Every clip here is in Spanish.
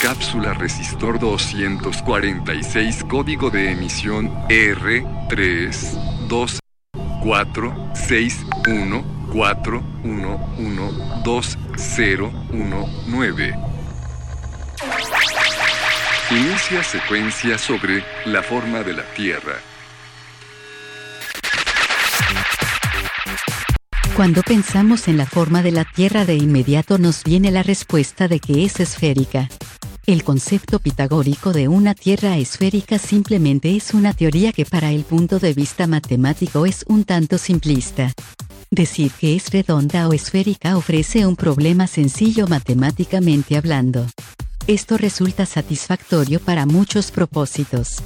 Cápsula Resistor 246, código de emisión R32461411219. Inicia secuencia sobre la forma de la Tierra. Cuando pensamos en la forma de la Tierra de inmediato nos viene la respuesta de que es esférica. El concepto pitagórico de una Tierra esférica simplemente es una teoría que para el punto de vista matemático es un tanto simplista. Decir que es redonda o esférica ofrece un problema sencillo matemáticamente hablando. Esto resulta satisfactorio para muchos propósitos.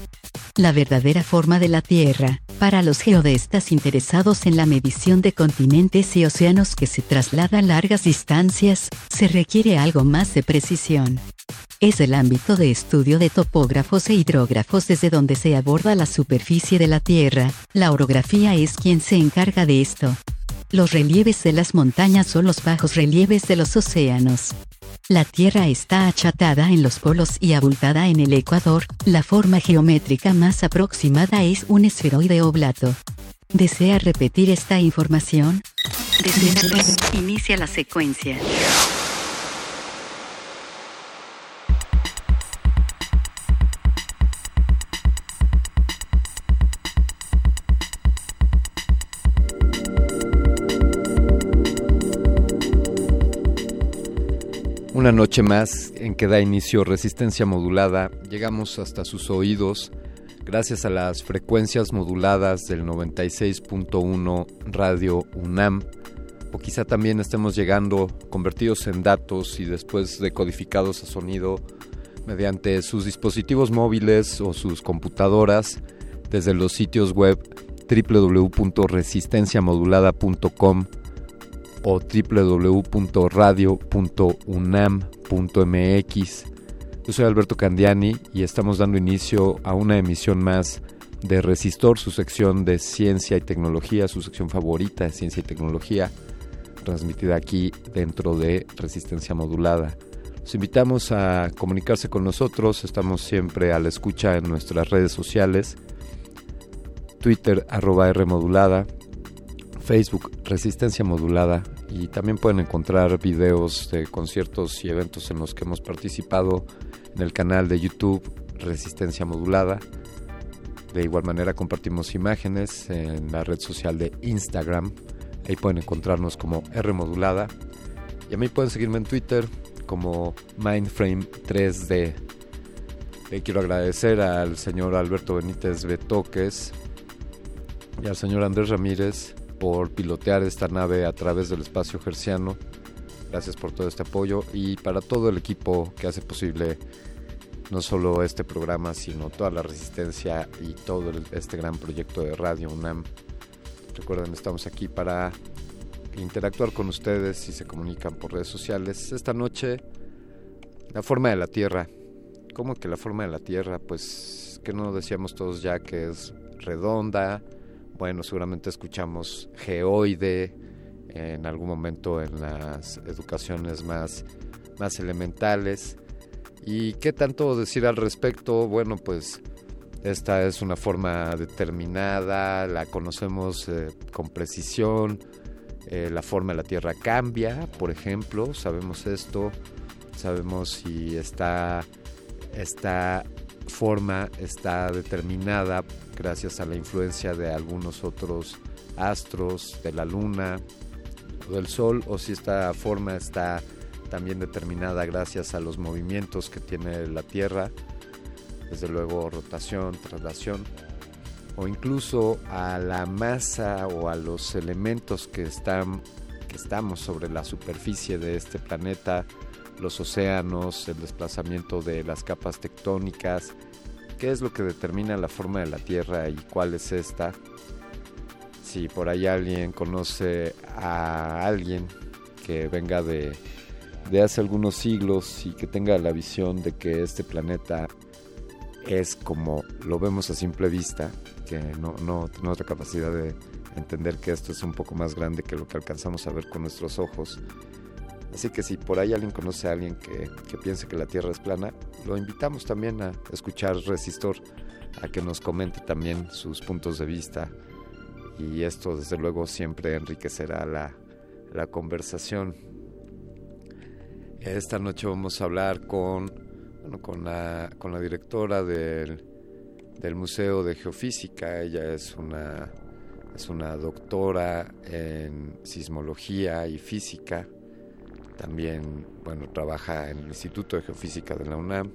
La verdadera forma de la Tierra, para los geodestas interesados en la medición de continentes y océanos que se trasladan largas distancias, se requiere algo más de precisión. Es el ámbito de estudio de topógrafos e hidrógrafos desde donde se aborda la superficie de la Tierra. La orografía es quien se encarga de esto. Los relieves de las montañas son los bajos relieves de los océanos. La Tierra está achatada en los polos y abultada en el ecuador. La forma geométrica más aproximada es un esferoide oblato. ¿Desea repetir esta información? Inicia la secuencia. Una noche más en que da inicio resistencia modulada, llegamos hasta sus oídos gracias a las frecuencias moduladas del 96.1 Radio UNAM, o quizá también estemos llegando convertidos en datos y después decodificados a sonido mediante sus dispositivos móviles o sus computadoras desde los sitios web www.resistenciamodulada.com o www.radio.unam.mx. Yo soy Alberto Candiani y estamos dando inicio a una emisión más de Resistor, su sección de ciencia y tecnología, su sección favorita de ciencia y tecnología, transmitida aquí dentro de Resistencia Modulada. Los invitamos a comunicarse con nosotros, estamos siempre a la escucha en nuestras redes sociales, Twitter arroba R modulada, Facebook Resistencia Modulada y también pueden encontrar videos de conciertos y eventos en los que hemos participado en el canal de YouTube Resistencia Modulada. De igual manera compartimos imágenes en la red social de Instagram. Ahí pueden encontrarnos como R Modulada. Y a mí pueden seguirme en Twitter como Mindframe3D. Le quiero agradecer al señor Alberto Benítez Betoques y al señor Andrés Ramírez por pilotear esta nave a través del espacio gerciano. Gracias por todo este apoyo y para todo el equipo que hace posible no solo este programa, sino toda la resistencia y todo este gran proyecto de Radio UNAM. Recuerden, estamos aquí para interactuar con ustedes si se comunican por redes sociales. Esta noche, la forma de la Tierra. ¿Cómo que la forma de la Tierra? Pues que no decíamos todos ya que es redonda. Bueno, seguramente escuchamos geoide en algún momento en las educaciones más, más elementales. ¿Y qué tanto decir al respecto? Bueno, pues esta es una forma determinada, la conocemos eh, con precisión, eh, la forma de la Tierra cambia, por ejemplo, sabemos esto, sabemos si esta, esta forma está determinada gracias a la influencia de algunos otros astros, de la Luna o del Sol, o si esta forma está también determinada gracias a los movimientos que tiene la Tierra, desde luego rotación, traslación, o incluso a la masa o a los elementos que, están, que estamos sobre la superficie de este planeta, los océanos, el desplazamiento de las capas tectónicas, qué es lo que determina la forma de la Tierra y cuál es esta. Si por ahí alguien conoce a alguien que venga de de hace algunos siglos y que tenga la visión de que este planeta es como lo vemos a simple vista, que no, no tenemos la capacidad de entender que esto es un poco más grande que lo que alcanzamos a ver con nuestros ojos. Así que si por ahí alguien conoce a alguien que, que piense que la Tierra es plana, lo invitamos también a escuchar Resistor, a que nos comente también sus puntos de vista y esto desde luego siempre enriquecerá la, la conversación. Esta noche vamos a hablar con, bueno, con, la, con la directora del, del Museo de Geofísica. Ella es una, es una doctora en sismología y física. También, bueno, trabaja en el Instituto de Geofísica de la UNAM.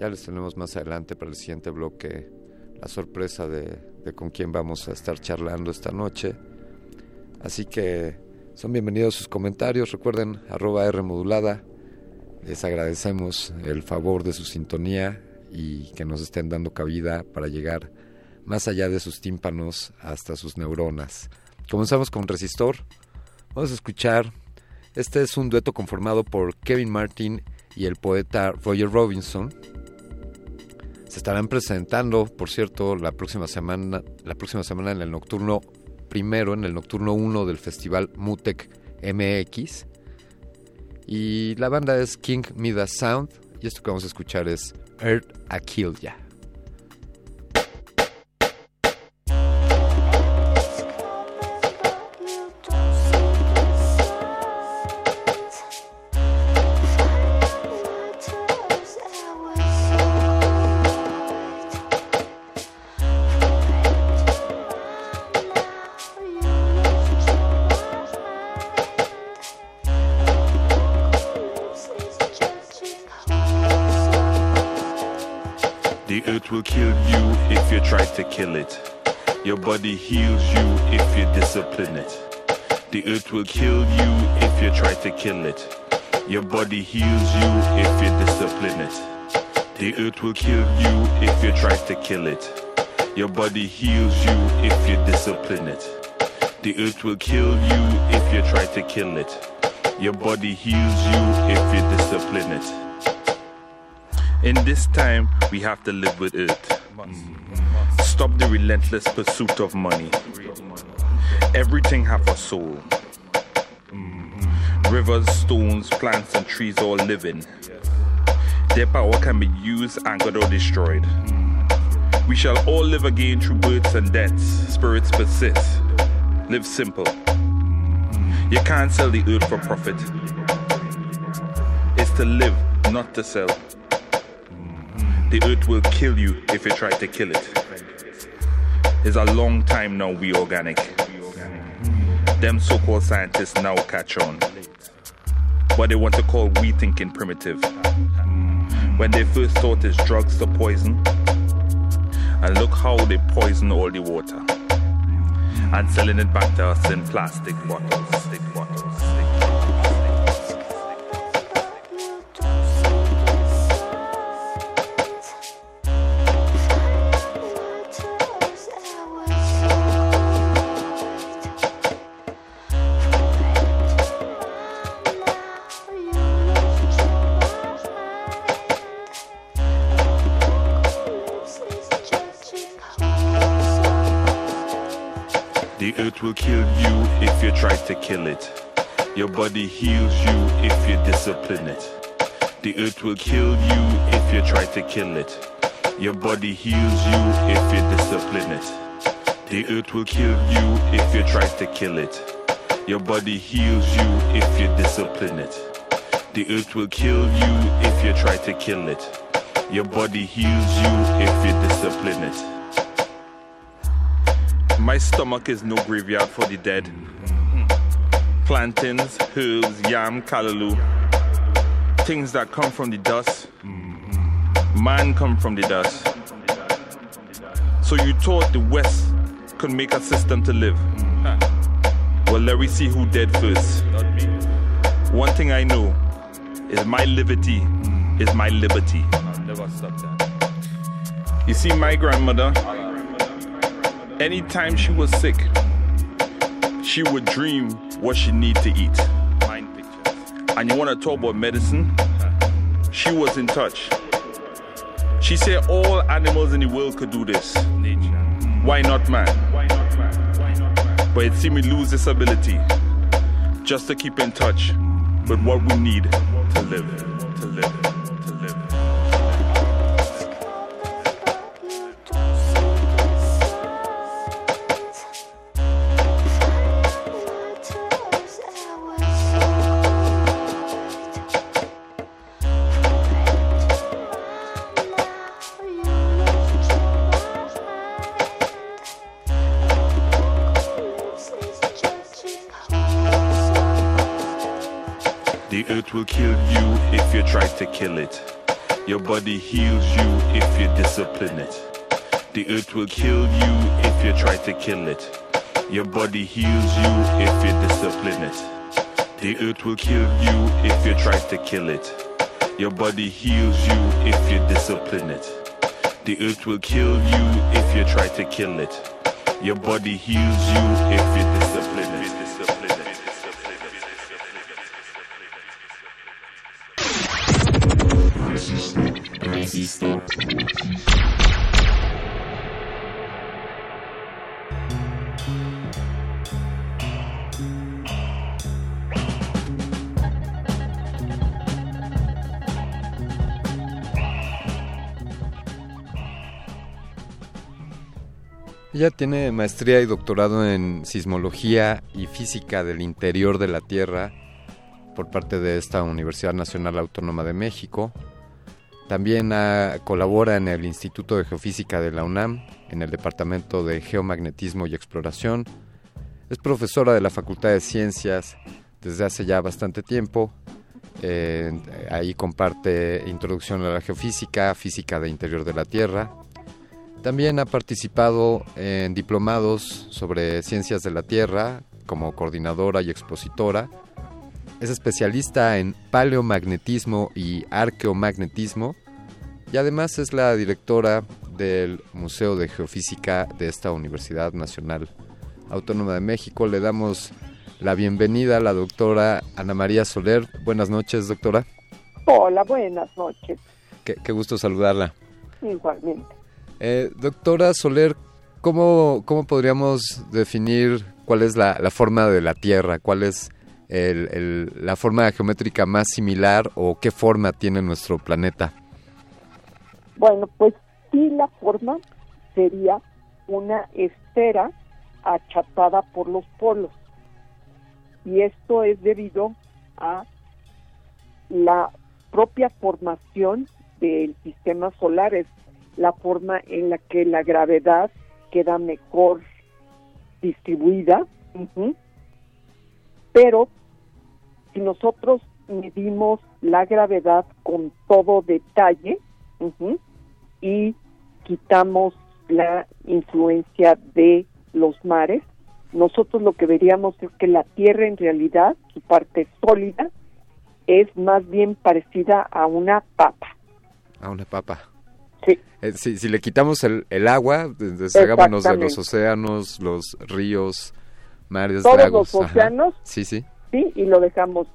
Ya les tenemos más adelante para el siguiente bloque la sorpresa de, con quién vamos a estar charlando esta noche. Así que son bienvenidos sus comentarios. Recuerden, arroba R modulada. Les agradecemos el favor de su sintonía y que nos estén dando cabida para llegar más allá de sus tímpanos hasta sus neuronas. Comenzamos con Resistor. Vamos a escuchar. Este es un dueto conformado por Kevin Martin y el poeta Roger Robinson. Se estarán presentando, por cierto, la próxima semana, la próxima semana en el nocturno primero en el Nocturno 1 del Festival Mutec MX. Y la banda es King Midas Sound. Y esto que vamos a escuchar es Earth a Kill Ya. kill it. Your body heals you if you discipline it. The earth will kill you if you try to kill it. Your body heals you if you discipline it. The earth will kill you if you try to kill it. Your body heals you if you discipline it. The earth will kill you if you try to kill it. Your body heals you if you discipline it. In this time, we have to live with it. Stop the relentless pursuit of money. Everything have a soul. Mm-hmm. Rivers, stones, plants, and trees all living. Their power can be used, angered, or destroyed. We shall all live again through births and deaths. Spirits persist. Live simple. You can't sell the earth for profit. It's to live, not to sell. The earth will kill you if you try to kill it. It's a long time now we organic. Them so-called scientists now catch on. But they want to call we thinking primitive. When they first thought it's drugs to poison. And look how they poison all the water. And selling it back to us in plastic bottles. To kill it. Your body heals you if you discipline it. The earth will kill you if you try to kill it. Your body heals you if you discipline it. The earth will kill you if you try to kill it. Your body heals you if you discipline it. The earth will kill you if you try to kill it. Your body heals you if you discipline it. My stomach is no graveyard for the dead. Plantains, herbs, yam, callaloo. Things that come from the dust. Man come from the dust. So you thought the West could make a system to live. Well, let me see who dead first. One thing I know is my liberty is my liberty. You see, my grandmother, anytime she was sick, she would dream what she need to eat. And you want to talk about medicine? She was in touch. She said all animals in the world could do this. Why not man? But it seemed we lose this ability just to keep in touch with what we need to live, to live, to kill it. Your body heals you if you discipline it. The earth will kill you if you try to kill it. Your body heals you if you discipline it. The earth will kill you if you try to kill it. Your body heals you if you discipline it. The earth will kill you if you try to kill it. Your body heals you if you discipline it. Ella tiene maestría y doctorado en sismología y física del interior de la Tierra por parte de esta Universidad Nacional Autónoma de México. También ah, colabora en el Instituto de Geofísica de la UNAM, en el Departamento de Geomagnetismo y Exploración. Es profesora de la Facultad de Ciencias desde hace ya bastante tiempo. Eh, ahí comparte introducción a la geofísica, física de interior de la Tierra. También ha participado en diplomados sobre ciencias de la Tierra como coordinadora y expositora. Es especialista en paleomagnetismo y arqueomagnetismo y además es la directora del Museo de Geofísica de esta Universidad Nacional Autónoma de México. Le damos la bienvenida a la doctora Ana María Soler. Buenas noches, doctora. Hola, buenas noches. Qué, qué gusto saludarla. Igualmente. Eh, doctora Soler, ¿cómo, ¿cómo podríamos definir cuál es la, forma de la Tierra? ¿Cuál es el, la forma geométrica más similar o qué forma tiene nuestro planeta? Bueno, pues sí, la forma sería una esfera achatada por los polos. Y esto es debido a la propia formación del sistema solar, es la forma en la que la gravedad queda mejor distribuida. Pero si nosotros medimos la gravedad con todo detalle y quitamos la influencia de los mares, nosotros lo que veríamos es que la Tierra en realidad, su parte sólida, es más bien parecida a una papa. A una papa. Sí. Eh, si, si, le quitamos el, el agua, deshagámonos de los océanos, los ríos, mares, Todos lagos. los océanos. Ajá. Sí, sí. Sí, y lo dejamos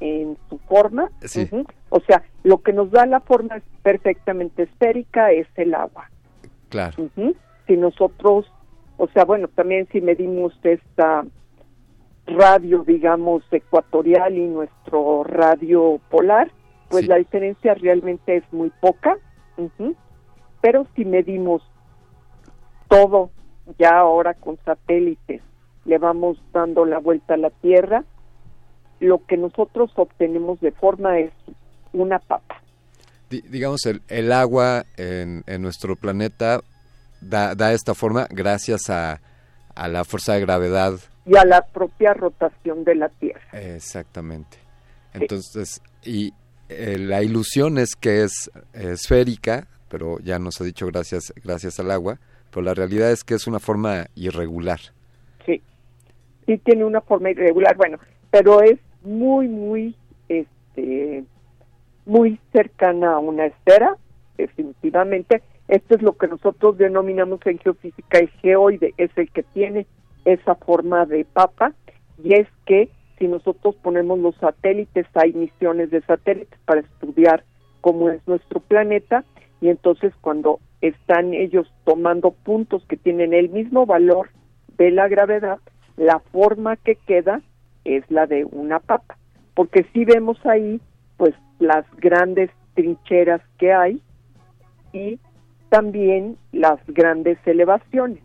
en su forma. Sí. Uh -huh. O sea, lo que nos da la forma perfectamente esférica es el agua. Claro. Uh -huh. Si nosotros O sea, bueno, también si medimos esta radio, digamos, ecuatorial y nuestro radio polar, pues la diferencia realmente es muy poca. Pero si medimos todo ya ahora con satélites, le vamos dando la vuelta a la Tierra, lo que nosotros obtenemos de forma es una papa. digamos, el, el agua en, en, nuestro planeta da, da esta forma gracias a, a, la fuerza de gravedad. Y a la propia rotación de la Tierra. Exactamente. Entonces, y eh, la ilusión es que es esférica, pero ya nos ha dicho gracias, gracias al agua, pero la realidad es que es una forma irregular. Sí, sí tiene una forma irregular, bueno, pero es muy, muy, este, muy cercana a una esfera, definitivamente. Esto es lo que nosotros denominamos en geofísica el geoide, es el que tiene esa forma de papa, y es que si nosotros ponemos los satélites, hay misiones de satélites para estudiar cómo es nuestro planeta, y entonces cuando están ellos tomando puntos que tienen el mismo valor de la gravedad, la forma que queda es la de una papa, porque si vemos ahí pues las grandes trincheras que hay y también las grandes elevaciones.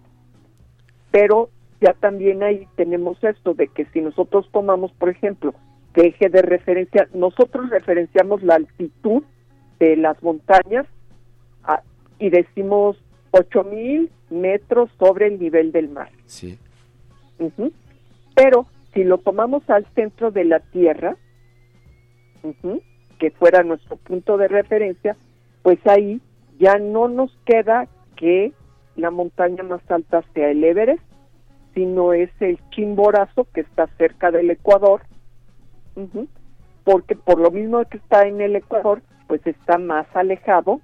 Pero ya también ahí tenemos esto de que si nosotros tomamos, por ejemplo, que eje de referencia, nosotros referenciamos la altitud de las montañas a, y decimos 8000 metros sobre el nivel del mar. Sí. Pero si lo tomamos al centro de la Tierra, que fuera nuestro punto de referencia, pues ahí ya no nos queda que la montaña más alta sea el Everest, sino es el Chimborazo que está cerca del Ecuador, porque por lo mismo que está en el Ecuador, pues está más alejado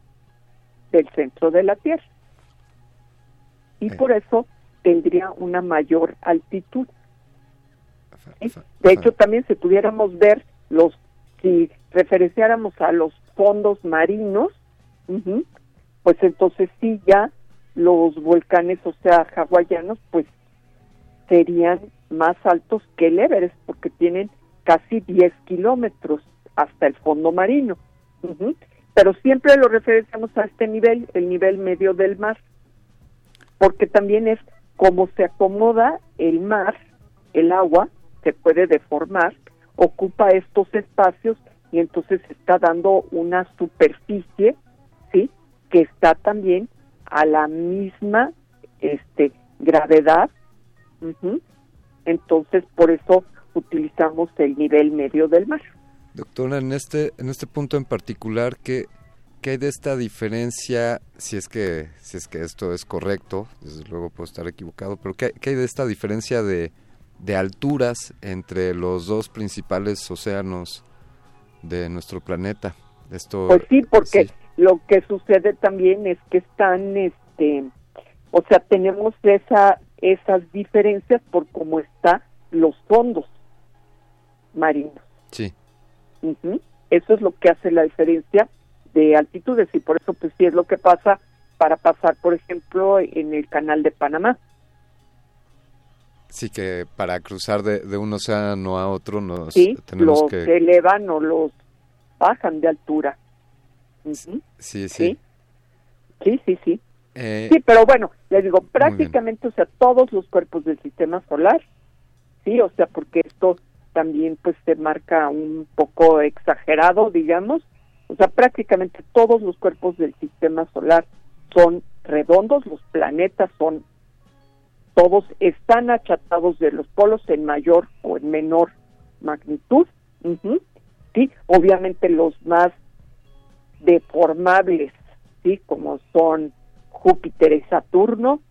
del centro de la Tierra. Y por eso tendría una mayor altitud. De hecho, también si pudiéramos ver los, si referenciáramos a los fondos marinos, pues entonces sí ya los volcanes, o sea, hawaianos, pues serían más altos que el Everest, porque tienen casi 10 kilómetros hasta el fondo marino. Pero siempre lo referenciamos a este nivel, el nivel medio del mar, porque también es como se acomoda el mar, el agua, se puede deformar, ocupa estos espacios y entonces está dando una superficie, ¿sí? Que está también a la misma este gravedad. Entonces, por eso utilizamos el nivel medio del mar. Doctora, en este en este punto en particular ¿qué, qué hay de esta diferencia si es que si es que esto es correcto, desde luego puedo estar equivocado, pero qué, qué hay de esta diferencia de de alturas entre los dos principales océanos de nuestro planeta. Esto, pues sí, porque lo que sucede también es que están, este, o sea, tenemos esa, esas diferencias por cómo están los fondos marinos. Sí. Eso es lo que hace la diferencia de altitudes y por eso pues sí es lo que pasa para pasar, por ejemplo, en el canal de Panamá. Sí, que para cruzar de, de un océano a otro nos sí, tenemos los que... elevan o los bajan de altura. Sí, sí. Sí, sí, sí. Sí, Eh, sí pero bueno, les digo, prácticamente, o sea, todos los cuerpos del sistema solar, sí, o sea, porque esto también pues se marca un poco exagerado, digamos, o sea, prácticamente todos los cuerpos del sistema solar son redondos, los planetas son todos están achatados de los polos en mayor o en menor magnitud. Sí, obviamente los más deformables, sí, como son Júpiter y Saturno,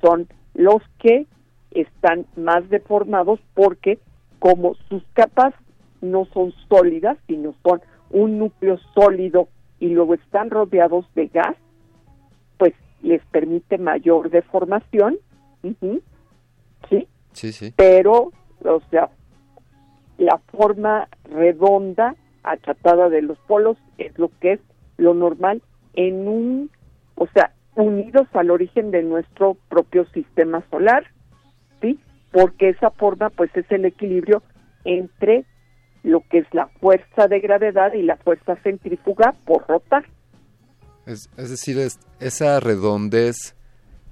son los que están más deformados porque como sus capas no son sólidas, sino son un núcleo sólido y luego están rodeados de gas, pues les permite mayor deformación ¿Sí? Sí, sí. Pero, o sea, la forma redonda, achatada de los polos, es lo que es lo normal en un, o sea, unidos al origen de nuestro propio sistema solar, ¿sí? Porque esa forma pues es el equilibrio entre lo que es la fuerza de gravedad y la fuerza centrífuga por rotar. Es, decir, es, esa redondez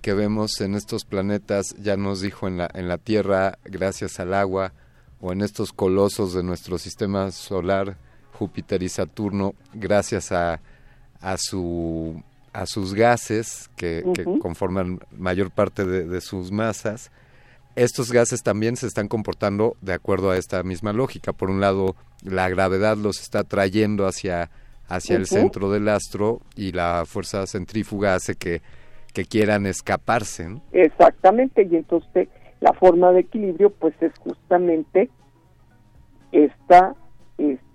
que vemos en estos planetas, ya nos dijo en la, en la Tierra, gracias al agua, o en estos colosos de nuestro sistema solar, Júpiter y Saturno, gracias a, a, su, a sus gases que, que conforman mayor parte de, de, sus masas, estos gases también se están comportando de acuerdo a esta misma lógica. Por un lado, la gravedad los está trayendo hacia, hacia uh -huh. el centro del astro y la fuerza centrífuga hace que, que quieran escaparse. ¿no? Exactamente, y entonces la forma de equilibrio pues es justamente esta, este,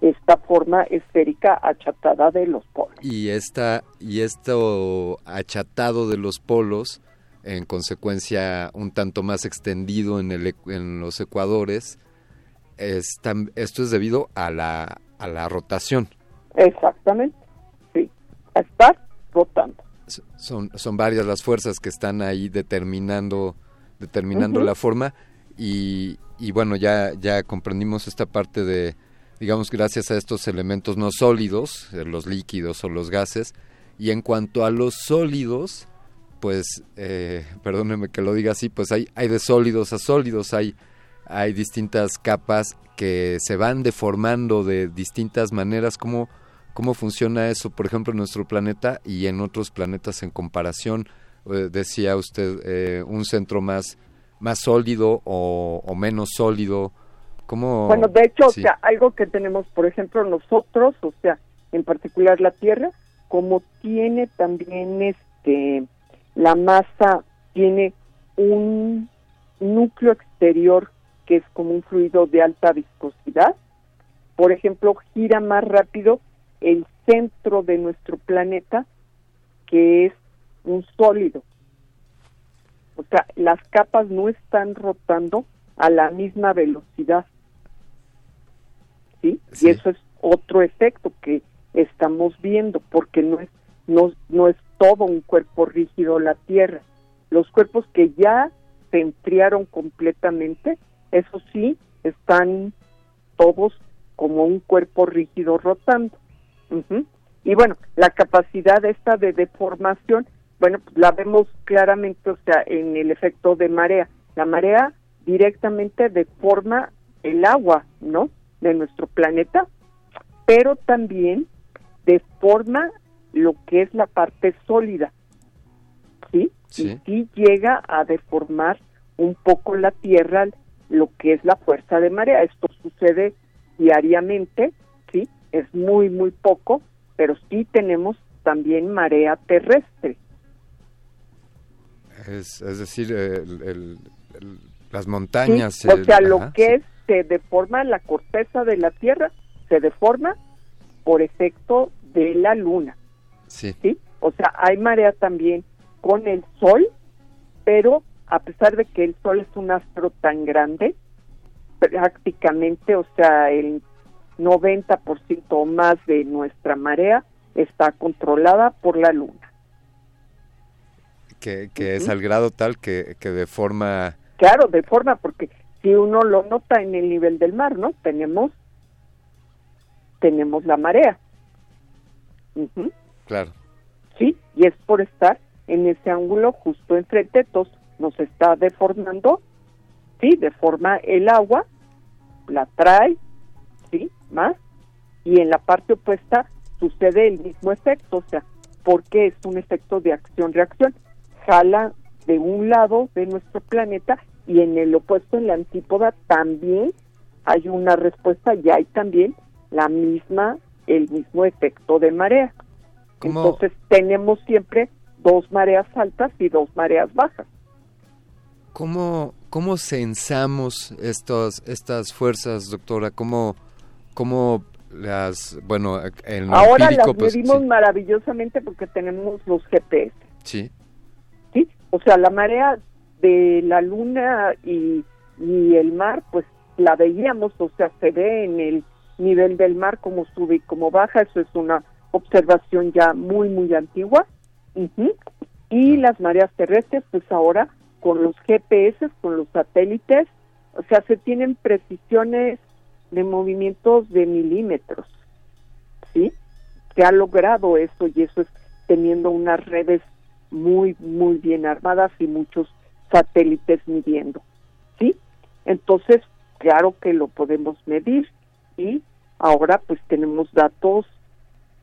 esta forma esférica achatada de los polos. Y, esta, y esto achatado de los polos en consecuencia un tanto más extendido en, el, en los ecuadores. Es esto es debido a la, a la rotación. Exactamente, sí, a estar rotando. Son, son varias las fuerzas que están ahí determinando, determinando uh -huh. la forma y, y, bueno, ya, ya comprendimos esta parte de, digamos, gracias a estos elementos no sólidos, los líquidos o los gases, y en cuanto a los sólidos, pues, eh, perdóneme que lo diga así, pues hay, hay de sólidos a sólidos, hay, hay distintas capas que se van deformando de distintas maneras. ¿Cómo, cómo funciona eso, por ejemplo, en nuestro planeta y en otros planetas en comparación? Eh, decía usted, eh, un centro más, más sólido o menos sólido. ¿Cómo? Bueno, de hecho, sí. o sea, algo que tenemos, por ejemplo, nosotros, o sea, en particular la Tierra, como tiene también este la masa tiene un núcleo exterior que es como un fluido de alta viscosidad. Por ejemplo, gira más rápido el centro de nuestro planeta, que es un sólido. O sea, las capas no están rotando a la misma velocidad. ¿Sí? sí. Y eso es otro efecto que estamos viendo, porque no es, no, no es todo un cuerpo rígido la Tierra. Los cuerpos que ya se enfriaron completamente, eso sí, están todos como un cuerpo rígido rotando. Uh -huh. Y bueno, la capacidad esta de deformación, bueno, pues la vemos claramente, o sea, en el efecto de marea. La marea directamente deforma el agua, ¿no? De nuestro planeta, pero también deforma lo que es la parte sólida, ¿sí? sí. Y sí llega a deformar un poco la Tierra, lo que es la fuerza de marea. Esto sucede diariamente, ¿sí? Es muy, muy poco, pero sí tenemos también marea terrestre. Es, es decir, el, el, el, las montañas. Sí, o sea, lo que sí. es, se deforma la corteza de la Tierra, se deforma por efecto de la Luna. Sí. sí. O sea, hay marea también con el Sol, pero a pesar de que el Sol es un astro tan grande, prácticamente, o sea, el 90% o más de nuestra marea está controlada por la Luna. Que, que uh -huh. es al grado tal que, que de forma... Claro, de forma, porque si uno lo nota en el nivel del mar, ¿no? Tenemos, tenemos la marea. Uh -huh. Claro. Sí, y es por estar en ese ángulo justo enfrente, entonces nos está deformando, sí, deforma el agua, la trae, sí, más, y en la parte opuesta sucede el mismo efecto, o sea, porque es un efecto de acción-reacción, jala de un lado de nuestro planeta y en el opuesto, en la antípoda, también hay una respuesta y hay también la misma, el mismo efecto de marea. ¿Cómo? Entonces tenemos siempre dos mareas altas y dos mareas bajas. ¿Cómo, cómo censamos estos, estas fuerzas, doctora? ¿Cómo, cómo las, bueno, en Ahora empírico, las pues, medimos sí. maravillosamente porque tenemos los GPS. Sí. Sí, o sea, la marea de la luna y, y el mar, pues la veíamos, o sea, se ve en el nivel del mar como sube y como baja, eso es una observación ya muy, muy antigua. Y las mareas terrestres, pues ahora con los GPS, con los satélites, o sea, se tienen precisiones de movimientos de milímetros, ¿sí? Se ha logrado eso y eso es teniendo unas redes muy, muy bien armadas y muchos satélites midiendo, ¿sí? Entonces, claro que lo podemos medir y ahora pues tenemos datos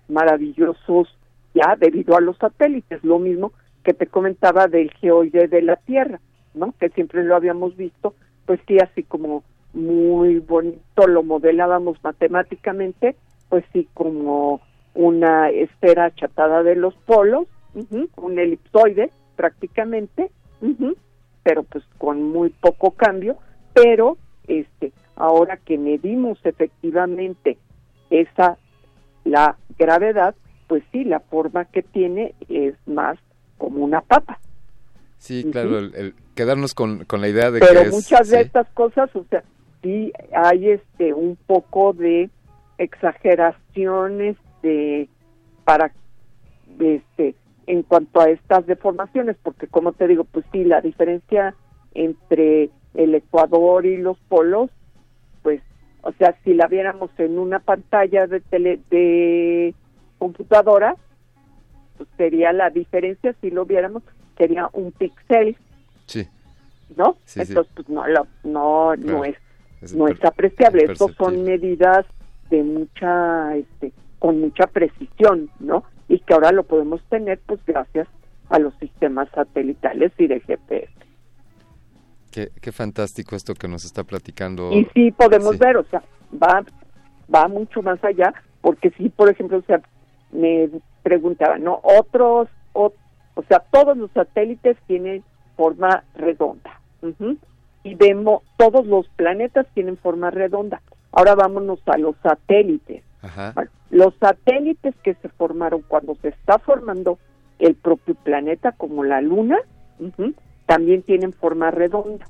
maravillosos ya debido a los satélites, lo mismo que te comentaba del geoide de la Tierra, ¿no? Que siempre lo habíamos visto, pues sí, así como muy bonito, lo modelábamos matemáticamente, pues sí, como una esfera achatada de los polos, un elipsoide prácticamente, pero pues con muy poco cambio, pero este ahora que medimos efectivamente esa la gravedad, pues sí, la forma que tiene es más como una papa. Sí, claro, el, quedarnos con, con, la idea de Pero que muchas de estas cosas, o sea, sí hay este un poco de exageraciones de para este en cuanto a estas deformaciones, porque como te digo, pues sí, la diferencia entre el Ecuador y los polos, pues, o sea, si la viéramos en una pantalla de tele, de computadora, pues sería la diferencia, si lo viéramos, sería un píxel. Sí. ¿No? Entonces, pues no, no, no es, no es apreciable. Estos son medidas de mucha, este, con mucha precisión, ¿no? Y que ahora lo podemos tener, pues gracias a los sistemas satelitales y de GPS. Qué, qué fantástico esto que nos está platicando. Y sí podemos ver, o sea, va, va mucho más allá, porque sí, por ejemplo, o sea, me preguntaban, ¿no? Otros, o, o sea, todos los satélites tienen forma redonda. Y vemos, todos los planetas tienen forma redonda. Ahora vámonos a los satélites. Los satélites que se formaron cuando se está formando el propio planeta, como la Luna, también tienen forma redonda.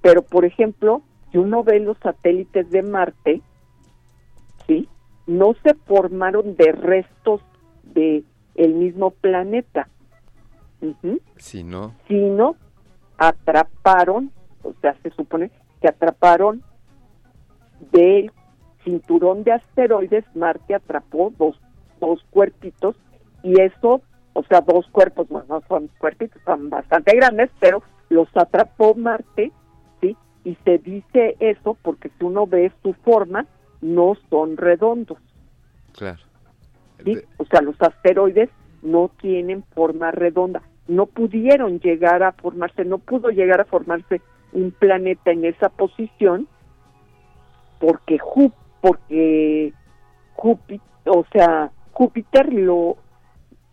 Pero, por ejemplo, si uno ve los satélites de Marte, ¿sí? no se formaron de restos de el mismo planeta, sino atraparon, o sea, se supone que atraparon del cinturón de asteroides, Marte atrapó dos, dos cuerpitos y eso, o sea, dos cuerpos, bueno, no son cuerpitos, son bastante grandes, pero los atrapó Marte, ¿sí? Y se dice eso porque si uno ve su forma, no son redondos. Claro. ¿sí? O sea, los asteroides no tienen forma redonda. No pudieron llegar a formarse, no pudo llegar a formarse un planeta en esa posición porque porque Júpiter, o sea, Júpiter lo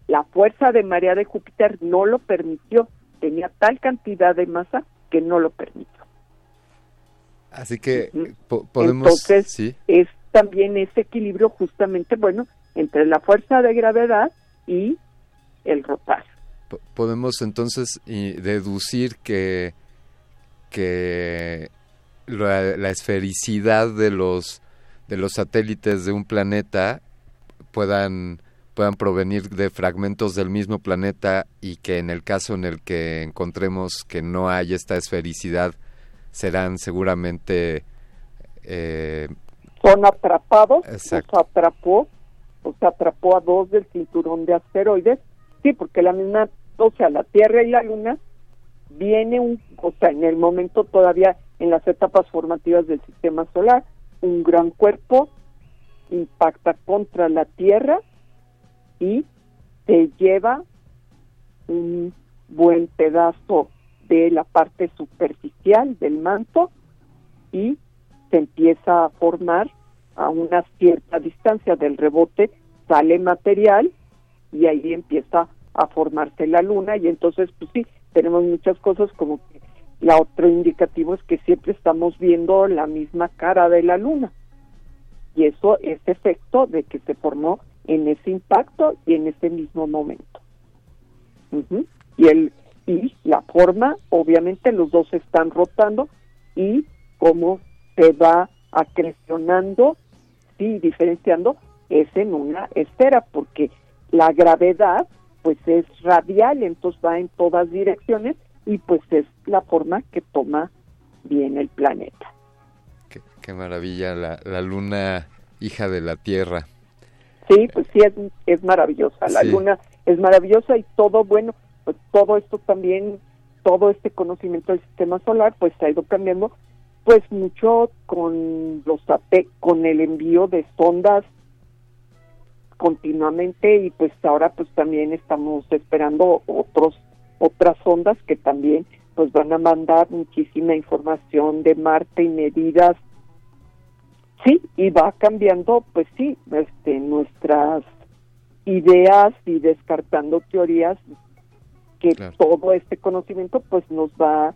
la fuerza de marea de Júpiter no lo permitió, tenía tal cantidad de masa que no lo permitió. Así que podemos Entonces, ¿sí? es también ese equilibrio justamente, bueno, entre la fuerza de gravedad y el rotar. podemos entonces deducir que, que la, esfericidad de los, de los satélites de un planeta puedan, puedan provenir de fragmentos del mismo planeta y que en el caso en el que encontremos que no hay esta esfericidad serán seguramente eh, son atrapados, se atrapó, o se atrapó a dos del cinturón de asteroides, sí, porque la misma, o sea, la Tierra y la Luna viene un, o sea, en el momento todavía en las etapas formativas del sistema solar, un gran cuerpo impacta contra la Tierra y se lleva un buen pedazo de la parte superficial del manto y se empieza a formar a una cierta distancia del rebote, sale material y ahí empieza a formarse la luna y entonces pues sí, tenemos muchas cosas como la otro indicativo es que siempre estamos viendo la misma cara de la luna y eso es efecto de que se formó en ese impacto y en ese mismo momento. Y el y la forma, obviamente los dos están rotando y como se va acrecionando, sí, diferenciando, es en una esfera, porque la gravedad pues es radial, entonces va en todas direcciones y pues es la forma que toma bien el planeta. Qué, maravilla, la, la, luna hija de la Tierra. Sí, pues sí, es, es maravillosa, la luna es maravillosa y todo, bueno, pues todo esto también, todo este conocimiento del sistema solar, pues ha ido cambiando, pues mucho con los con el envío de sondas continuamente y pues ahora pues también estamos esperando otros otras ondas que también pues van a mandar muchísima información de Marte y medidas sí y va cambiando pues sí este nuestras ideas y descartando teorías que todo este conocimiento pues nos va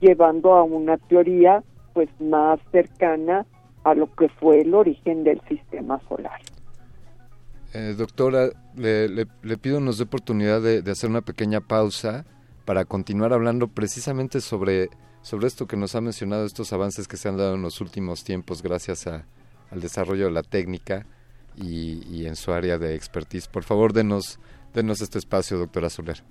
llevando a una teoría pues más cercana a lo que fue el origen del sistema solar. Eh, doctora, le, pido nos dé oportunidad de, hacer una pequeña pausa para continuar hablando precisamente sobre, sobre esto que nos ha mencionado, estos avances que se han dado en los últimos tiempos gracias a, al desarrollo de la técnica y, en su área de expertise. Por favor, denos, denos este espacio, doctora Soler.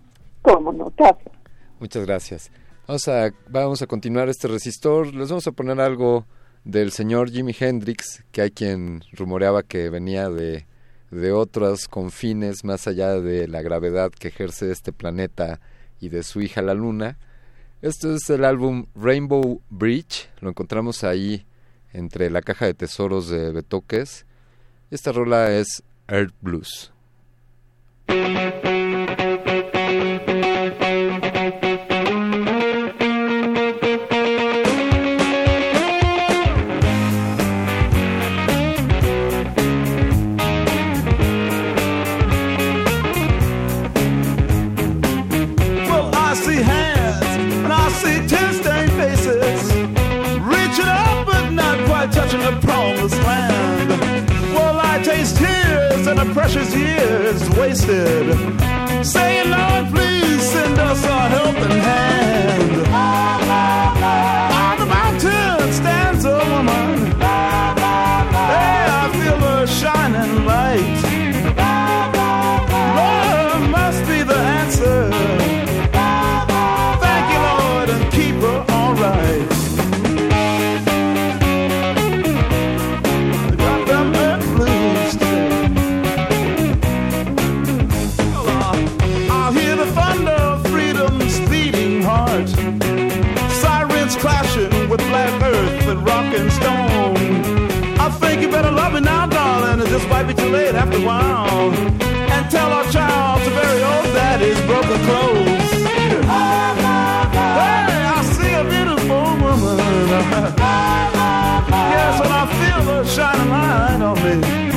¿Cómo no? Gracias. Muchas gracias. Vamos a, vamos a continuar este resistor. Les vamos a poner algo del señor Jimi Hendrix, que hay quien rumoreaba que venía de de otros confines más allá de la gravedad que ejerce este planeta y de su hija la luna. Este es el álbum Rainbow Bridge, lo encontramos ahí entre la caja de tesoros de Betoques. Esta rola es Earth Blues. Precious years wasted. Saying, Lord, please send us a helping hand. Late after while. And tell our child to bury old daddy's broken clothes. hey, I see a beautiful woman. yes, and I feel the shining light on me.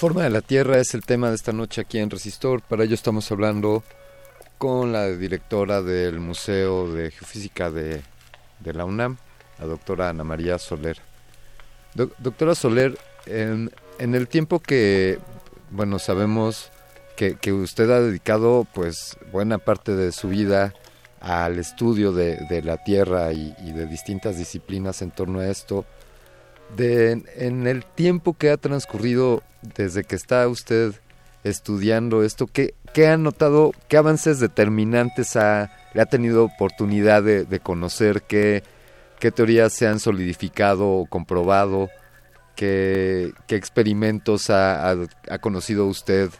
Forma de la Tierra es el tema de esta noche aquí en Resistor. Para ello estamos hablando con la directora del Museo de Geofísica de, la UNAM, la doctora Ana María Soler. doctora Soler, en, el tiempo que, bueno, sabemos que, usted ha dedicado pues buena parte de su vida al estudio de, la Tierra y de distintas disciplinas en torno a esto, de, en el tiempo que ha transcurrido desde que está usted estudiando esto, ¿qué, qué ha notado, qué avances determinantes ha, le ha tenido oportunidad de, conocer, qué, qué teorías se han solidificado o comprobado, qué, qué experimentos ha, ha, conocido usted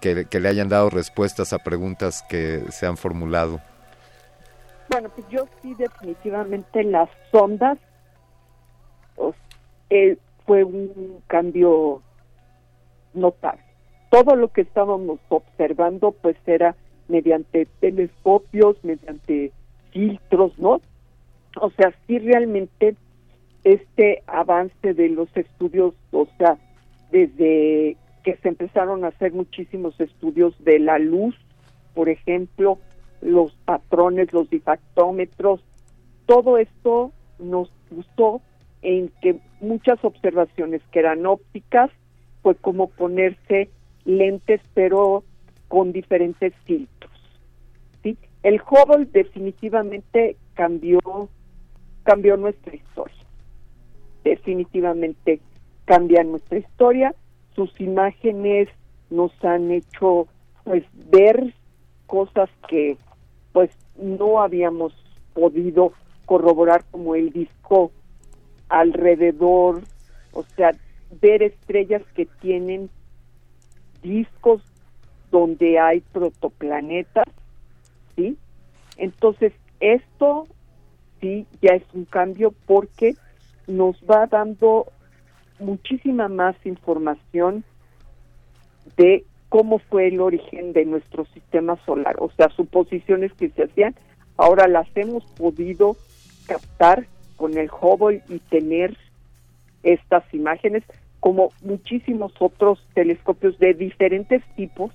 que, que, le hayan dado respuestas a preguntas que se han formulado? Bueno, pues yo sí definitivamente las sondas eh, fue un cambio notable. Todo lo que estábamos observando pues era mediante telescopios, mediante filtros, ¿no? O sea, sí realmente este avance de los estudios, o sea, desde que se empezaron a hacer muchísimos estudios de la luz, por ejemplo, los patrones, los difactómetros, todo esto nos gustó en que muchas observaciones que eran ópticas fue como ponerse lentes pero con diferentes filtros. ¿sí? El Hubble definitivamente cambió cambió nuestra historia. Definitivamente cambia nuestra historia. Sus imágenes nos han hecho pues ver cosas que pues no habíamos podido corroborar como el disco alrededor, o sea, ver estrellas que tienen discos donde hay protoplanetas, ¿sí? Entonces, esto sí ya es un cambio porque nos va dando muchísima más información de cómo fue el origen de nuestro sistema solar, o sea, suposiciones que se hacían, ahora las hemos podido captar con el Hubble y tener estas imágenes, como muchísimos otros telescopios de diferentes tipos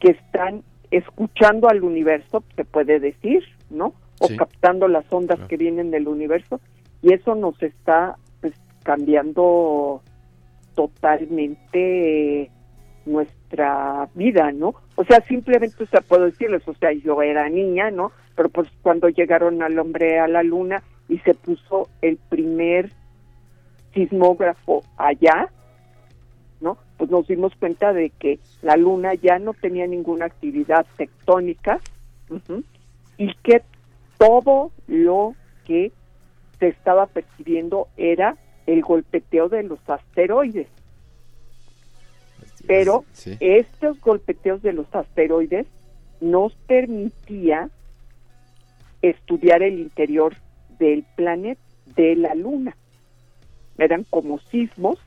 que están escuchando al universo, se puede decir, ¿no? O captando las ondas que vienen del universo, y eso nos está pues, cambiando totalmente nuestra vida, ¿no? O sea, simplemente, o sea, puedo decirles, o sea, yo era niña, ¿no? Pero pues cuando llegaron al hombre a la luna, y se puso el primer sismógrafo allá, ¿no? Pues nos dimos cuenta de que la luna ya no tenía ninguna actividad tectónica y que todo lo que se estaba percibiendo era el golpeteo de los asteroides. Pero estos golpeteos de los asteroides nos permitía estudiar el interior del planeta, de la luna. Eran como sismos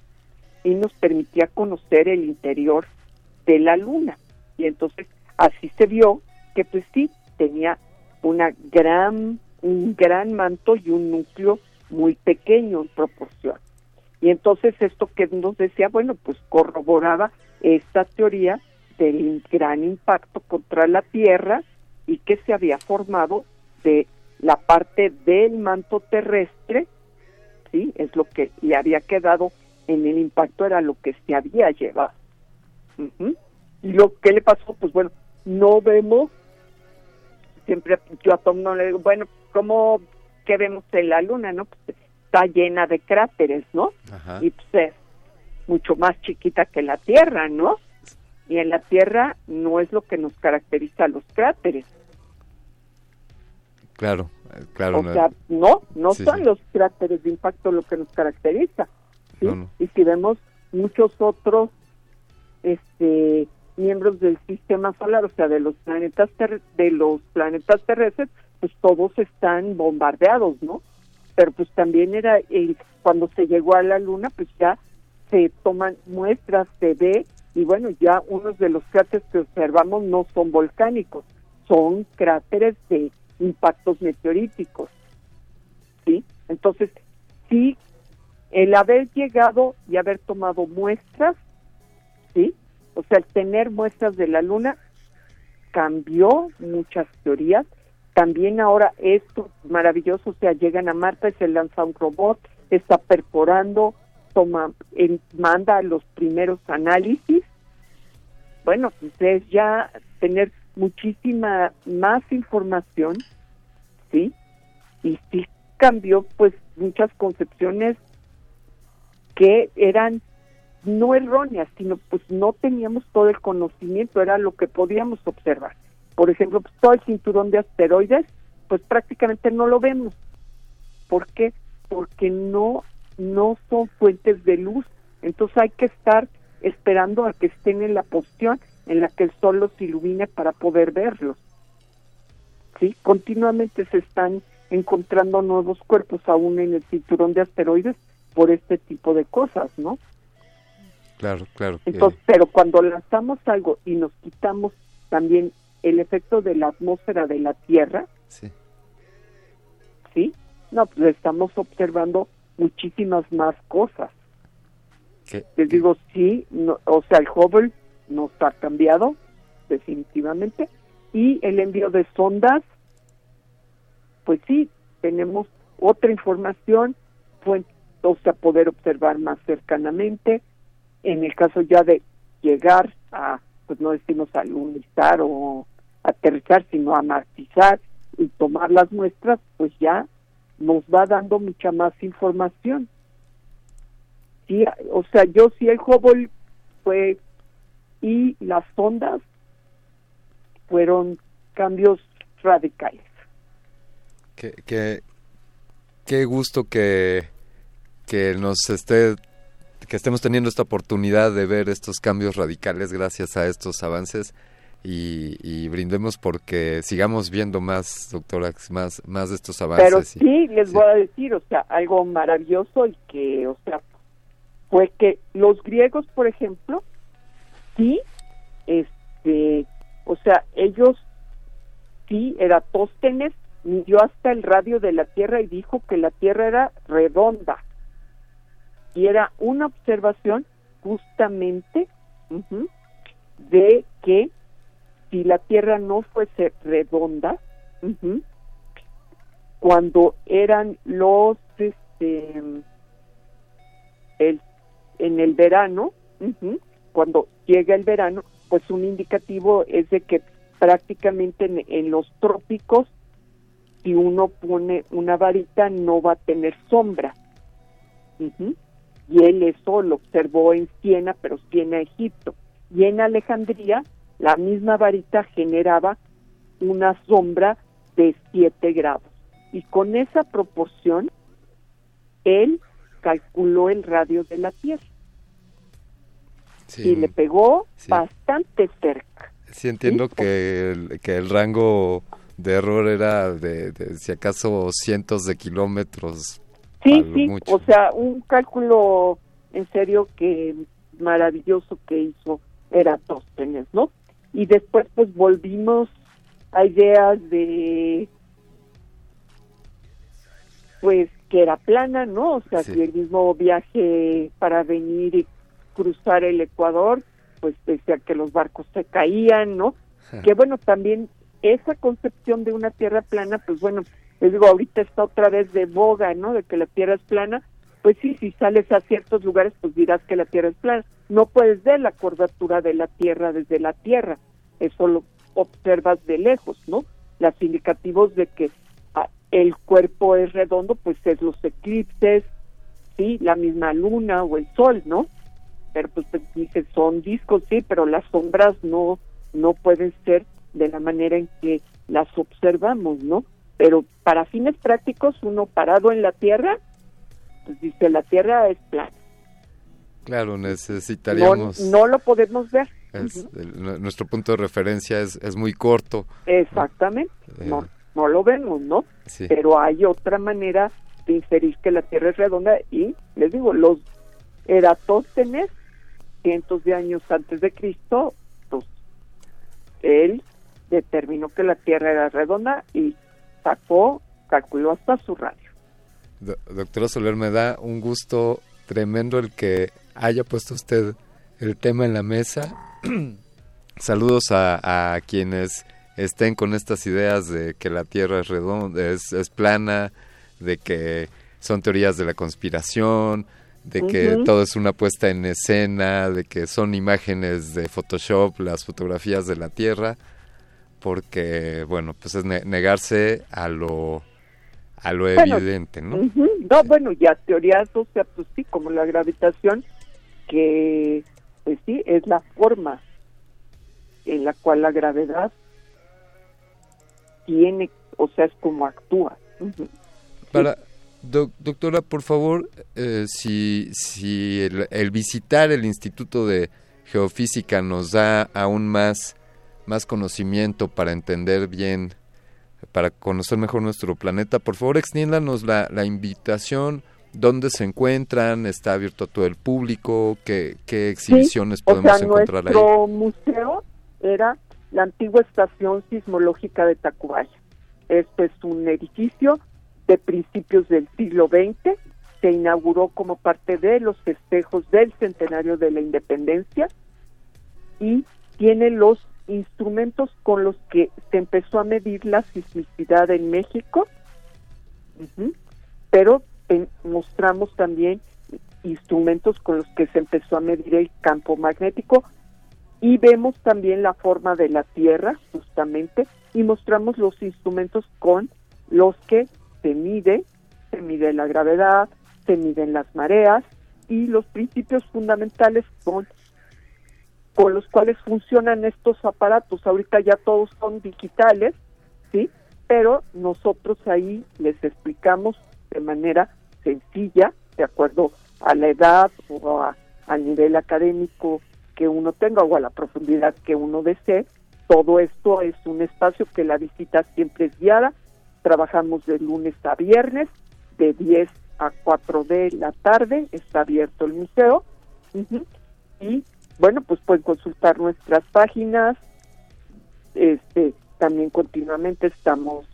y nos permitía conocer el interior de la luna. Y entonces así se vio que pues sí, tenía una gran, un gran manto y un núcleo muy pequeño en proporción. Y entonces esto que nos decía, bueno, pues corroboraba esta teoría del gran impacto contra la Tierra y que se había formado de la parte del manto terrestre, sí, es lo que le había quedado en el impacto, era lo que se había llevado. Y lo que le pasó, pues bueno, no vemos, siempre yo a Tom no le digo, bueno, ¿cómo que vemos en la luna, no? Pues está llena de cráteres, ¿no? Y pues es mucho más chiquita que la Tierra, ¿no? Y en la Tierra no es lo que nos caracteriza los cráteres, Claro, claro. O sea, no, no son los cráteres de impacto lo que nos caracteriza. Y si vemos muchos otros este miembros del sistema solar, o sea, de los planetas de los planetas terrestres, pues todos están bombardeados, ¿no? pero pues también era el, cuando se llegó a la luna, pues ya se toman muestras, se ve, y bueno, ya unos de los cráteres que observamos no son volcánicos, son cráteres de impactos meteoríticos. ¿Sí? Entonces, sí, el haber llegado y haber tomado muestras, ¿sí? O sea, el tener muestras de la luna cambió muchas teorías. También ahora esto maravilloso, o sea, llegan a Marte, se lanza un robot, está perforando, toma, manda los primeros análisis. Bueno, pues es ya tener muchísima más información, ¿sí? Y sí cambió pues muchas concepciones que eran no erróneas, sino pues no teníamos todo el conocimiento, era lo que podíamos observar. Por ejemplo, pues, todo el cinturón de asteroides, pues prácticamente no lo vemos. ¿Por qué? Porque no, no son fuentes de luz. Entonces hay que estar esperando a que estén en la posición en la que el sol los ilumine para poder verlos. ¿Sí? Continuamente se están encontrando nuevos cuerpos aún en el cinturón de asteroides por este tipo de cosas, ¿no? Claro, claro. Entonces, pero cuando lanzamos algo y nos quitamos también el efecto de la atmósfera de la Tierra, sí. ¿sí? No, pues estamos observando muchísimas más cosas. ¿Qué? Les digo, sí, no, o sea, el Hubble nos ha cambiado, definitivamente, y el envío de sondas, pues sí, tenemos otra información, pues, o sea, poder observar más cercanamente, en el caso ya de llegar a, pues no decimos a lunizar o aterrizar, sino a martizar y tomar las muestras, pues ya nos va dando mucha más información. Sí, o sea, yo sí el Hubble fue y las ondas fueron cambios radicales. Qué, qué, qué gusto que, que nos esté que estemos teniendo esta oportunidad de ver estos cambios radicales gracias a estos avances y, y brindemos porque sigamos viendo más, doctora, más, más de estos avances. Pero sí, les voy a decir, o sea, algo maravilloso y que, o sea, fue que los griegos, por ejemplo, sí, este, o sea, ellos sí, Eratóstenes midió hasta el radio de la Tierra y dijo que la Tierra era redonda. Y era una observación justamente de que si la Tierra no fuese redonda, cuando eran los, este, el, en el verano, cuando llega el verano, pues un indicativo es de que prácticamente en, los trópicos, si uno pone una varita, no va a tener sombra y él eso lo observó en Siena, pero Siena, Egipto. Y en Alejandría, la misma varita generaba una sombra de 7 grados. Y con esa proporción, él calculó el radio de la Tierra. Y le pegó bastante cerca. Sí, entiendo Que, el, que el rango de error era de, de, si acaso cientos de kilómetros Sí, sí, o sea, un cálculo en serio que maravilloso que hizo Eratóstenes, ¿no? Y después pues volvimos a ideas de pues que era plana, ¿no? O sea, que el mismo viaje para venir y cruzar el Ecuador, pues decía que los barcos se caían, ¿no? Que bueno, también esa concepción de una tierra plana, pues bueno, les digo, ahorita está otra vez de boga, ¿no? De que la Tierra es plana. Pues sí, si sales a ciertos lugares, pues dirás que la Tierra es plana. No puedes ver la curvatura de la Tierra desde la Tierra. Eso lo observas de lejos, ¿no? Los indicativos de que ah, el cuerpo es redondo, pues es los eclipses, sí, la misma luna o el sol, ¿no? Pero pues, dices, son discos, sí, pero las sombras no, no pueden ser de la manera en que las observamos, ¿no? pero para fines prácticos uno parado en la Tierra, pues dice la Tierra es plana. Claro, necesitaríamos... No, lo podemos ver. nuestro punto de referencia es, es muy corto. Exactamente, no, eh. no lo vemos, ¿no? Pero hay otra manera de inferir que la Tierra es redonda y les digo, los Eratóstenes, cientos de años antes de Cristo, pues él determinó que la Tierra era redonda y sacó, calculó hasta su radio. doctora Soler, me da un gusto tremendo el que haya puesto usted el tema en la mesa. Saludos a, quienes estén con estas ideas de que la Tierra es redonda, es plana, de que son teorías de la conspiración, de que todo es una puesta en escena, de que son imágenes de Photoshop, las fotografías de la Tierra, porque, bueno, pues es negarse a lo a lo evidente, ¿no? No, bueno, ya teorías, o sea, pues sí, como la gravitación, que, pues sí, es la forma en la cual la gravedad tiene, o sea, es como actúa. Para, doctora, por favor, eh, si, si el, visitar el Instituto de Geofísica nos da aún más, más conocimiento para entender bien, para conocer mejor nuestro planeta, por favor extiéndanos la, la invitación, dónde se encuentran, está abierto a todo el público, qué, qué exhibiciones podemos o sea, encontrar nuestro museo era la antigua estación sismológica de Tacubaya. Este es un edificio de principios del siglo XX, se inauguró como parte de los festejos del centenario de la independencia y tiene los instrumentos con los que se empezó a medir la sismicidad en México, pero mostramos también instrumentos con los que se empezó a medir el campo magnético y vemos también la forma de la Tierra, justamente, y mostramos los instrumentos con los que se mide, se mide la gravedad, se miden las mareas y los principios fundamentales son con los cuales funcionan estos aparatos. Ahorita ya todos son digitales, ¿sí? Pero nosotros ahí les explicamos de manera sencilla, de acuerdo a la edad o a, al nivel académico que uno tenga o a la profundidad que uno desee. Todo esto es un espacio que la visita siempre es guiada Trabajamos de lunes a viernes, de 10 a 4 de la tarde, está abierto el museo. Y bueno, pues pueden consultar nuestras páginas. Este, también continuamente estamos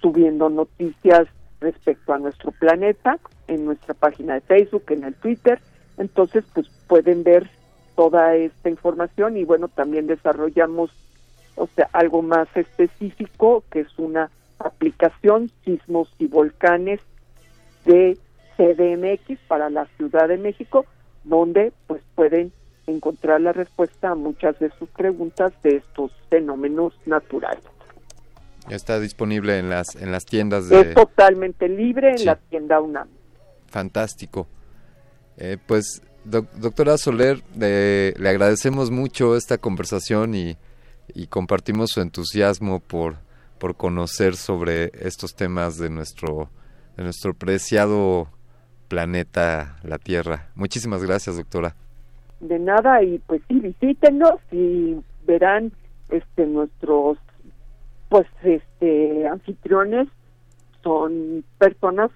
subiendo noticias respecto a nuestro planeta en nuestra página de Facebook, en el Twitter. Entonces, pues pueden ver toda esta información y bueno, también desarrollamos o sea, algo más específico, que es una aplicación Sismos y Volcanes de CDMX para la Ciudad de México, donde pues pueden encontrar la respuesta a muchas de sus preguntas de estos fenómenos naturales. Está disponible en las en las tiendas de... Es totalmente libre en la tienda UNAM. Fantástico. Eh, pues, doctora Soler, le agradecemos mucho esta conversación y, y compartimos su entusiasmo por por conocer sobre estos temas de nuestro, de nuestro preciado planeta, la Tierra. Muchísimas gracias, doctora. De nada, y pues sí, visítenos y verán este nuestros pues este anfitriones son personas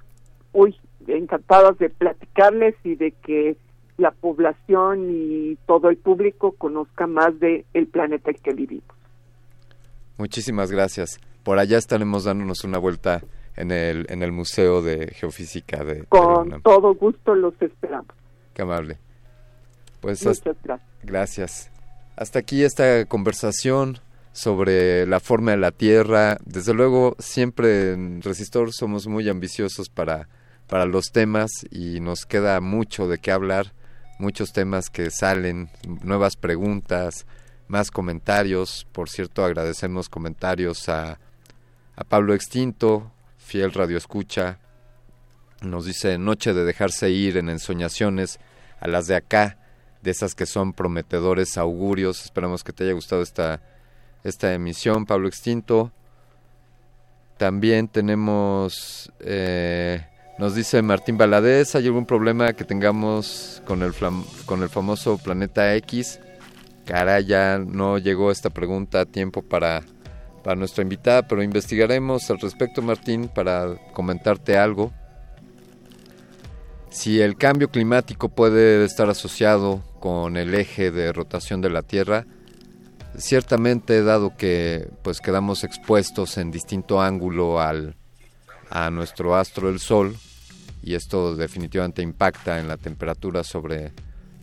uy encantadas de platicarles y de que la población y todo el público conozca más de el planeta en que vivimos. Muchísimas gracias por allá estaremos dándonos una vuelta en el, en el Museo de Geofísica de Con todo gusto los esperamos. Qué amable. Pues Muchas gracias. Gracias. Hasta aquí esta conversación sobre la forma de la Tierra. Desde luego, siempre en Resistor somos muy ambiciosos para, para los temas y nos queda mucho de qué hablar, muchos temas que salen, nuevas preguntas, más comentarios. Por cierto, agradecemos comentarios a a Pablo Extinto, fiel radio escucha, nos dice noche de dejarse ir en ensoñaciones a las de acá, de esas que son prometedores augurios. Esperamos que te haya gustado esta, esta emisión, Pablo Extinto. También tenemos, eh, nos dice Martín Baladés, ¿hay algún problema que tengamos con el, con el famoso planeta X? Caray, ya no llegó esta pregunta a tiempo para para nuestra invitada, pero investigaremos al respecto, Martín, para comentarte algo. si el cambio climático puede estar asociado con el eje de rotación de la Tierra, ciertamente dado que pues quedamos expuestos en distinto ángulo al, a nuestro astro el Sol y esto definitivamente impacta en la temperatura sobre,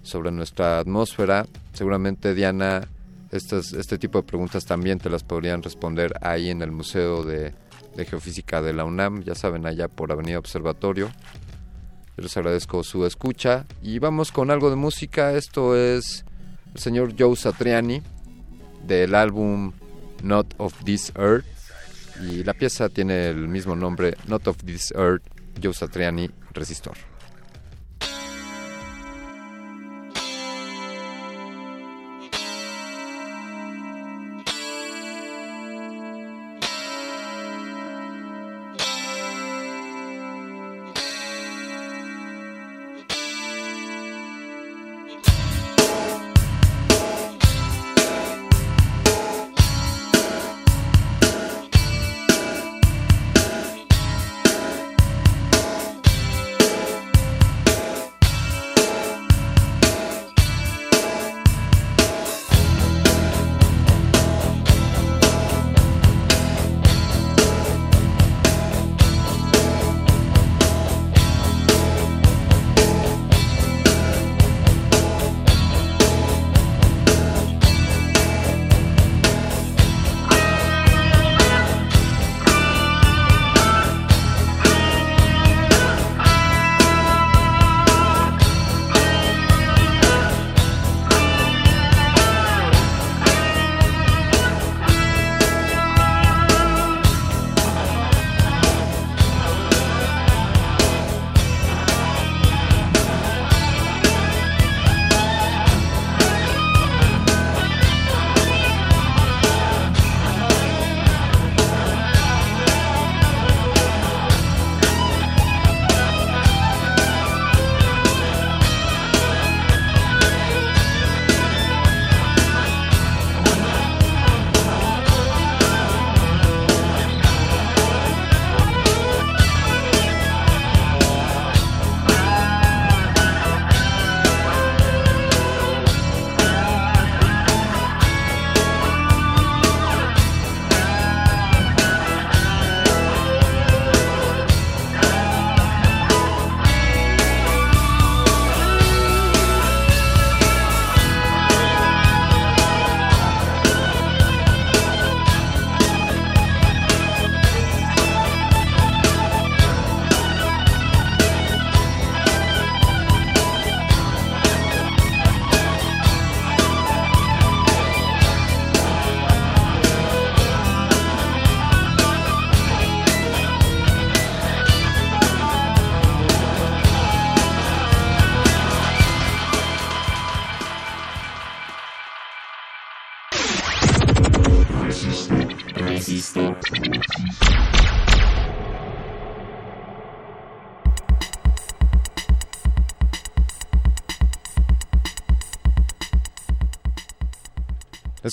sobre nuestra atmósfera, seguramente Diana este tipo de preguntas también te las podrían responder ahí en el Museo de, de Geofísica de la UNAM, ya saben, allá por Avenida Observatorio. Yo les agradezco su escucha y vamos con algo de música. Esto es el señor Joe Satriani del álbum Not of This Earth y la pieza tiene el mismo nombre, Not of This Earth, Joe Satriani, Resistor.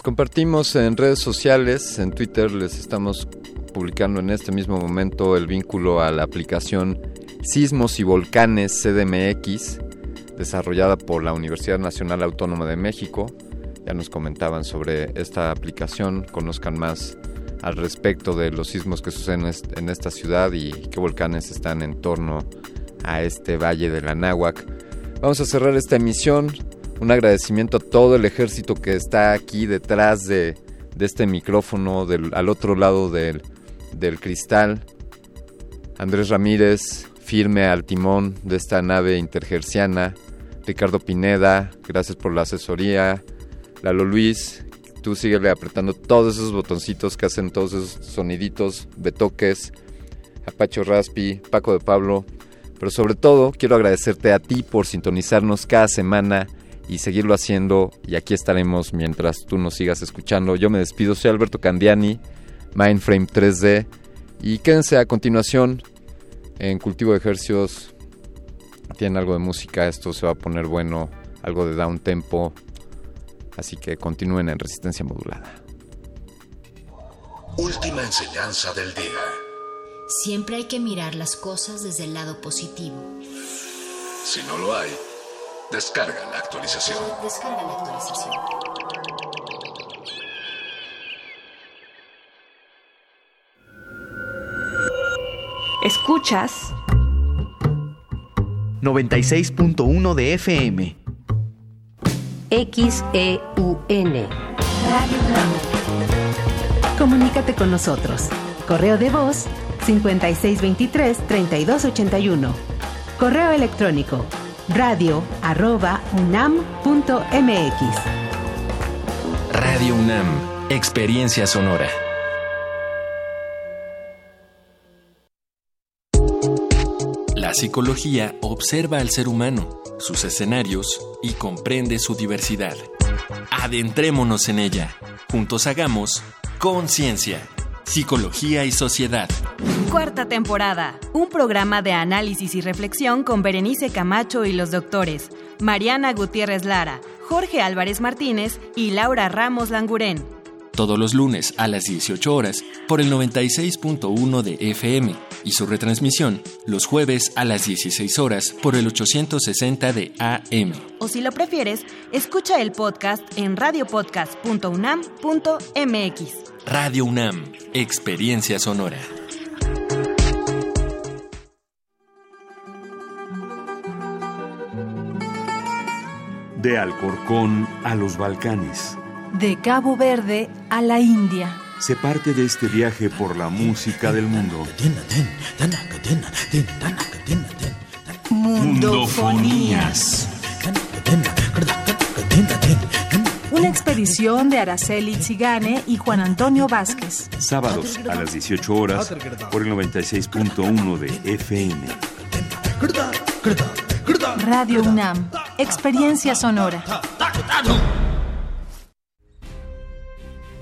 Compartimos en redes sociales, en Twitter les estamos publicando en este mismo momento el vínculo a la aplicación Sismos y Volcanes CDMX, desarrollada por la Universidad Nacional Autónoma de México. Ya nos comentaban sobre esta aplicación, conozcan más al respecto de los sismos que suceden en esta ciudad y qué volcanes están en torno a este valle de la. Vamos a cerrar esta emisión un agradecimiento a todo el ejército que está aquí detrás de, este micrófono, al otro lado del, del cristal. Andrés Ramírez, firme al timón de esta nave intergerciana. Ricardo Pineda, gracias por la asesoría. Lalo Luis, tú síguele apretando todos esos botoncitos que hacen todos esos soniditos, betoques. Apacho Raspi, Paco de Pablo. Pero sobre todo, quiero agradecerte a ti por sintonizarnos cada semana y seguirlo haciendo y aquí estaremos mientras tú nos sigas escuchando. Yo me despido, soy Alberto Candiani, Mindframe 3D y quédense a continuación en Cultivo de Ejercicios. Tienen algo de música, esto se va a poner bueno, algo de down tempo, así que continúen en resistencia modulada. Última enseñanza del día. Siempre hay que mirar las cosas desde el lado positivo. Si no lo hay, descarga la actualización. Descarga la actualización. Escuchas 96.1 de FM. XEUN. Comunícate con nosotros. Correo de voz 5623-3281. Correo electrónico radio arroba. Radio UNAM, Experiencia Sonora. La psicología observa al ser humano, sus escenarios y comprende su diversidad. Adentrémonos en ella. Juntos hagamos conciencia, psicología y sociedad. Cuarta temporada. Un programa de análisis y reflexión con Berenice Camacho y los doctores Mariana Gutiérrez Lara, Jorge Álvarez Martínez y Laura Ramos Langurén. Todos los lunes a las 18 horas por el 96.1 de FM y su retransmisión los jueves a las 16 horas por el 860 de AM. O si lo prefieres, escucha el podcast en radiopodcast.unam.mx. Radio UNAM, Experiencia Sonora. De Alcorcón a los Balcanes. De Cabo Verde a la India. Se parte de este viaje por la música del mundo. Mundofonías. Una expedición de Araceli Zigane y Juan Antonio Vázquez. Sábados a las 18 horas por el 96.1 de FM. Radio UNAM. Experiencia sonora.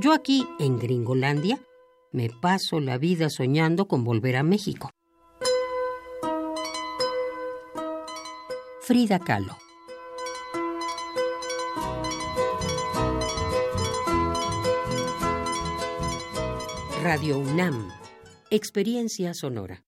Yo aquí, en Gringolandia, me paso la vida soñando con volver a México. Frida Kahlo. Radio UNAM. Experiencia sonora.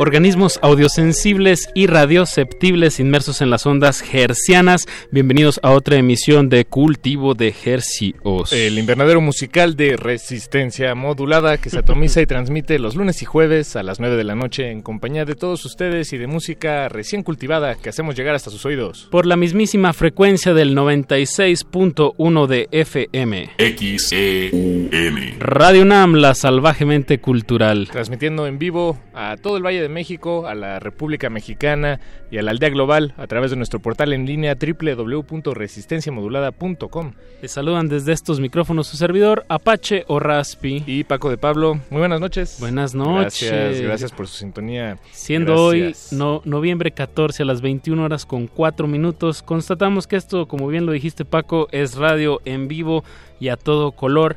Organismos audiosensibles y radioceptibles inmersos en las ondas hercianas. Bienvenidos a otra emisión de Cultivo de Hercios. El invernadero musical de resistencia modulada que se atomiza y transmite los lunes y jueves a las 9 de la noche en compañía de todos ustedes y de música recién cultivada que hacemos llegar hasta sus oídos. Por la mismísima frecuencia del 96.1 de FM. XEUM. Radio UNAM, la salvajemente cultural. Transmitiendo en vivo a todo el Valle de México, a la República Mexicana y a la aldea global a través de nuestro portal en línea www.resistenciamodulada.com. Les saludan desde estos micrófonos su servidor Apache o Raspi y Paco de Pablo. Muy buenas noches. Buenas noches. Gracias, gracias por su sintonía. Siendo Gracias. hoy no, noviembre 14 a las 21 horas con 4 minutos, constatamos que esto, como bien lo dijiste Paco, es radio en vivo y a todo color.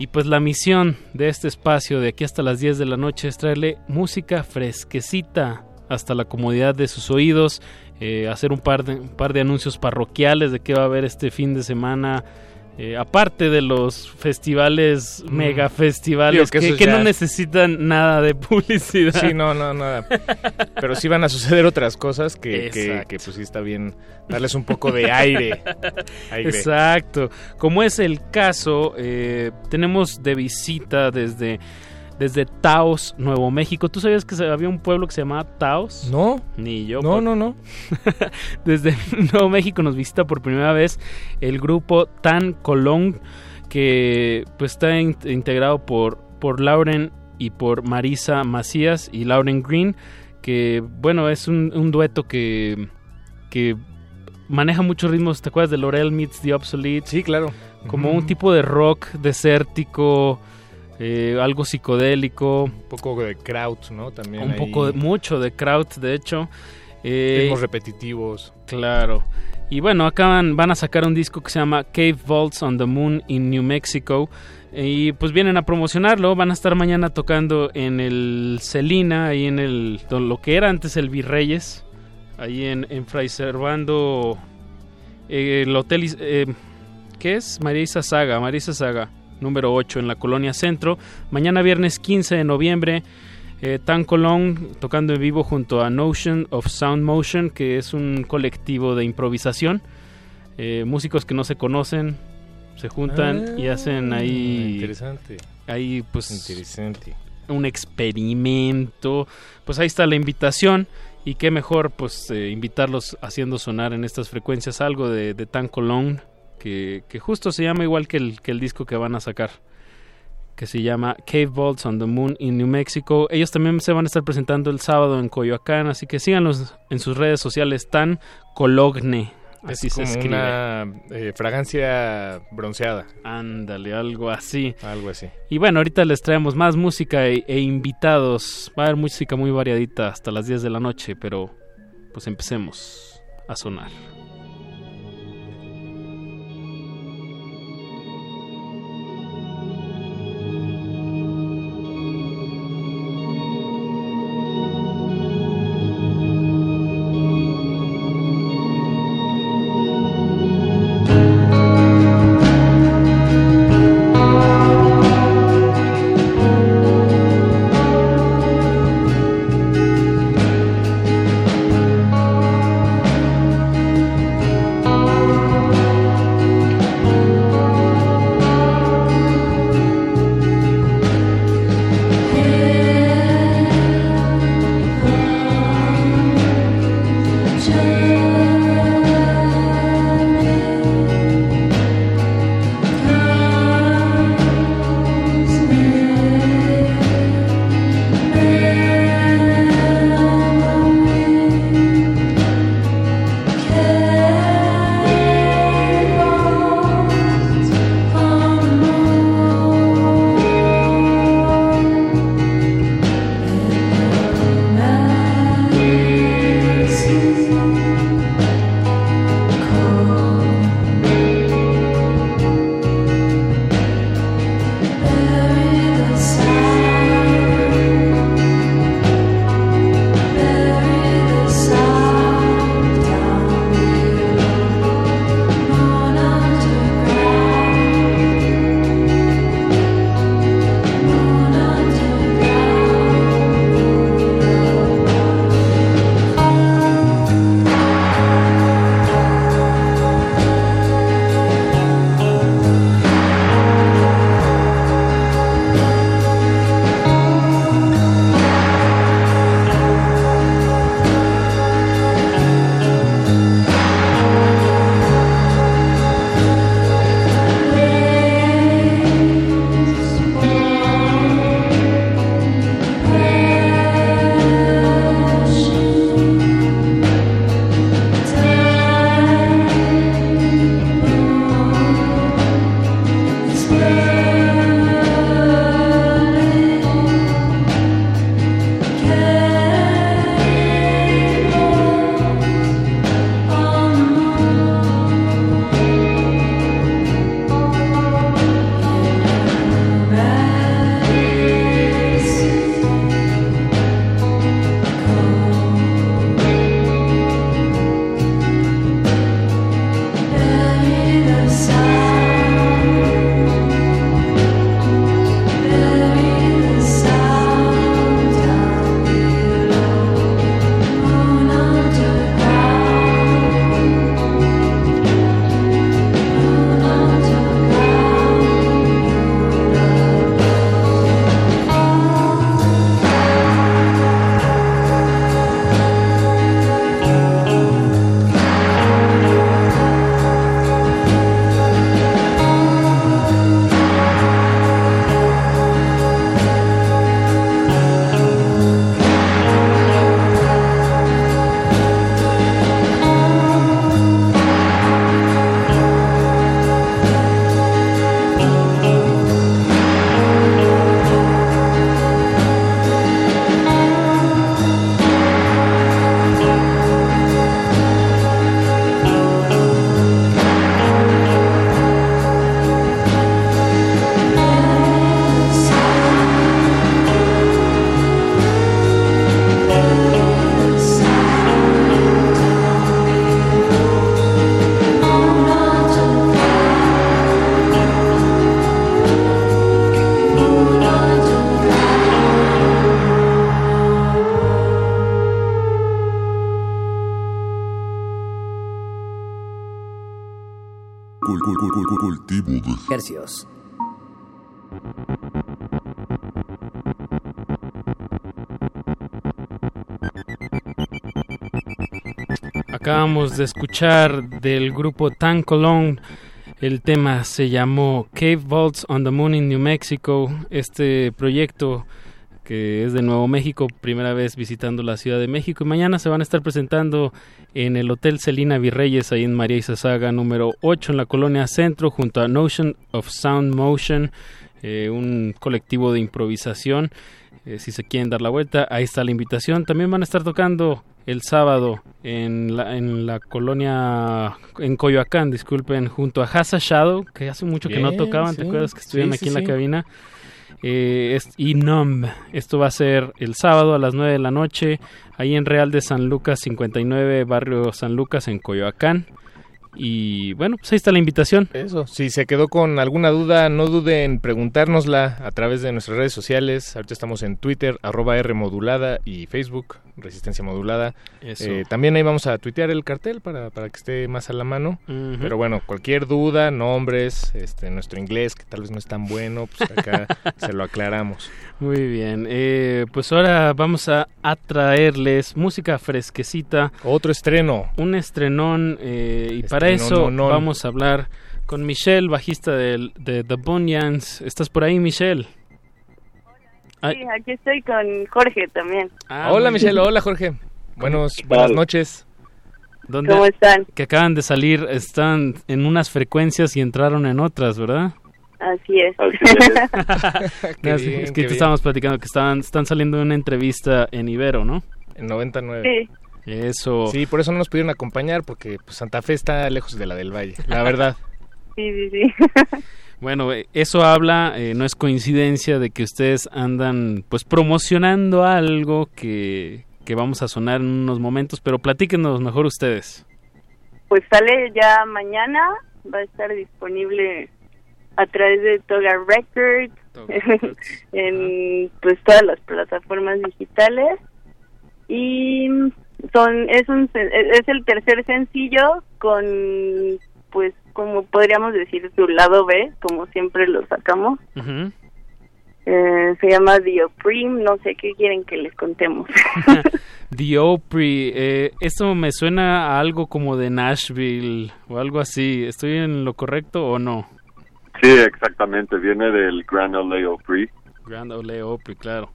Y pues la misión de este espacio de aquí hasta las 10 de la noche es traerle música fresquecita hasta la comodidad de sus oídos, eh, hacer un par, de, un par de anuncios parroquiales de qué va a haber este fin de semana eh, aparte de los festivales, mm. mega festivales, que, no necesitan nada de publicidad. Sí, no, no, nada. Pero sí van a suceder otras cosas que, que, pues sí está bien darles un poco de aire. Exacto. Como es el caso, eh, tenemos de visita desde desde Taos, Nuevo México. ¿Tú sabías que había un pueblo que se llamaba Taos? No. Ni yo. No, no, no. desde Nuevo México nos visita por primera vez el grupo Tan Colón, que pues está integrado por, por Lauren y por Marisa Macías y Lauren Green, que bueno, es un, dueto que, que maneja muchos ritmos. ¿Te acuerdas de Laurel Meets the Obsolete? Sí, claro. Como un tipo de rock desértico eh, algo psicodélico. Un poco de kraut, ¿no? También. Un poco, de, mucho de kraut, de hecho. Eh, repetitivos. Claro. Y bueno, acaban, van a sacar un disco que se llama Cave Vaults on the Moon in New Mexico. Y pues vienen a promocionarlo. Van a estar mañana tocando en el Celina, ahí en el. lo que era antes el Virreyes. Ahí en, en Fray Servando. Eh, el hotel. Eh, ¿Qué es? Marisa Saga. Marisa Saga número 8 en la Colonia Centro. Mañana viernes 15 de noviembre, eh, Tan Colón tocando en vivo junto a Notion of Sound Motion, que es un colectivo de improvisación. Eh, músicos que no se conocen se juntan y hacen ah, ahí... Interesante. Ahí pues... Interesante. Un experimento. Pues ahí está la invitación. Y qué mejor pues eh, invitarlos haciendo sonar en estas frecuencias algo de, de Tan Colón que, justo se llama igual que el, que el disco que van a sacar, que se llama Cave Vaults on the Moon in New Mexico. Ellos también se van a estar presentando el sábado en Coyoacán, así que síganlos en sus redes sociales tan Cologne. Así es como se escribe. una eh, fragancia bronceada. Ándale, algo así. Algo así. Y bueno, ahorita les traemos más música e, e invitados. Va a haber música muy variadita hasta las 10 de la noche, pero pues empecemos a sonar. Acabamos de escuchar del grupo Tan Colón. El tema se llamó Cave Vaults on the Moon in New Mexico. Este proyecto que es de Nuevo México, primera vez visitando la Ciudad de México. Y mañana se van a estar presentando en el Hotel Celina Virreyes, ahí en María Isasaga, número 8, en la colonia Centro, junto a Notion of Sound Motion, eh, un colectivo de improvisación. Eh, si se quieren dar la vuelta, ahí está la invitación. También van a estar tocando el sábado en la, en la colonia, en Coyoacán, disculpen, junto a Hasa Shadow, que hace mucho que no tocaban, ¿te acuerdas que estuvieron Sí, aquí sí, en la sí. cabina? Eh, es, Numb. Esto va a ser el sábado a las 9 de la noche, ahí en Real de San Lucas 59, barrio San Lucas, en Coyoacán. Y bueno, pues ahí está la invitación. Eso, si se quedó con alguna duda, no dude en preguntárnosla a través de nuestras redes sociales. Ahorita estamos en Twitter, arroba R modulada y Facebook, Resistencia Modulada. Eh, también ahí vamos a tuitear el cartel para, para que esté más a la mano. Pero bueno, cualquier duda, nombres, este, nuestro inglés, que tal vez no es tan bueno, pues acá se lo aclaramos. Muy bien, eh, pues ahora vamos a, a traerles música fresquecita. Otro estreno. Un estrenón eh, y para eso vamos a hablar con Michelle, bajista del- de The Bonyans. ¿Estás por ahí, Michelle? Ay, Sí, aquí estoy con Jorge también. Ah, hola Michelle, hola Jorge. Buenos, ¿Qué buenas noches. ¿Dónde- ¿Cómo están? Que acaban de salir, están en unas frecuencias y entraron en otras, ¿verdad? Así es. No, bien, es qué que estábamos platicando que estaban, están saliendo de una entrevista en Ibero, ¿no? En 99. Sí. Eso. Sí, por eso no nos pudieron acompañar, porque pues, Santa Fe está lejos de la del Valle, la verdad. Sí, sí, sí. Bueno, eh, eso habla, eh, no es coincidencia de que ustedes andan pues promocionando algo que, que vamos a sonar en unos momentos, pero platíquenos mejor ustedes. Pues sale ya mañana, va a estar disponible a través de Toga Records, en pues todas las plataformas digitales y son es un es el tercer sencillo con pues como podríamos decir su lado B, como siempre lo sacamos. Eh, se llama The Oprim, no sé qué quieren que les contemos. The Opry, eh, esto me suena a algo como de Nashville o algo así. ¿Estoy en lo correcto o no? Sí, exactamente, viene del Grand Ole Opry. Grand Ole Opry, claro.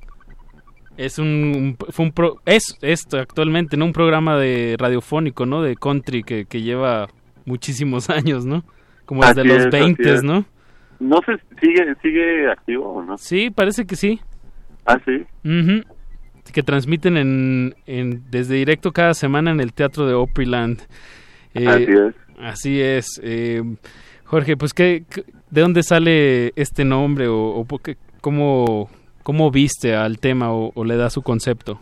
Es un, un- fue un pro- es esto actualmente, ¿no? Un programa de radiofónico, ¿no? De country que, que lleva muchísimos años, ¿no? Como desde Así los es, así 20, es. ¿no? No sé, ¿sigue, sigue activo o no? Sí, parece que sí. Ah, sí. Que transmiten en, en- desde directo cada semana en el Teatro de Opryland. Eh, Así es. Así es. eh, Jorge, pues, ¿qué, ¿de dónde sale este nombre o, o qué- cómo, cómo viste al tema o, o le da su concepto?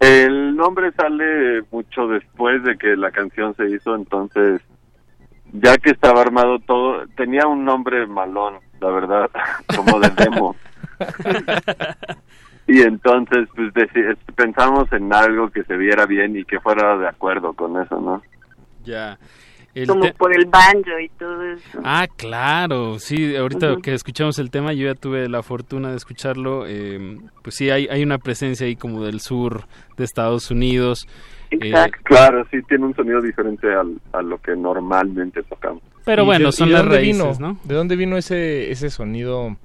El nombre sale mucho después de que la canción se hizo, entonces, ya que estaba armado todo, tenía un nombre malón, la verdad, como de demo. y entonces, pues, pensamos en algo que se viera bien y que fuera de acuerdo con eso, ¿no? Ya. El como te- por el banjo y todo eso. Ah, claro, sí, ahorita que escuchamos el tema, yo ya tuve la fortuna de escucharlo, eh, pues sí, hay, hay una presencia ahí como del sur de Estados Unidos. Eh, Claro, sí, tiene un sonido diferente al, a lo que normalmente tocamos. pero ¿Y bueno, de- son las dónde raíces, vino? ¿no? ¿De dónde vino ese, ese sonido,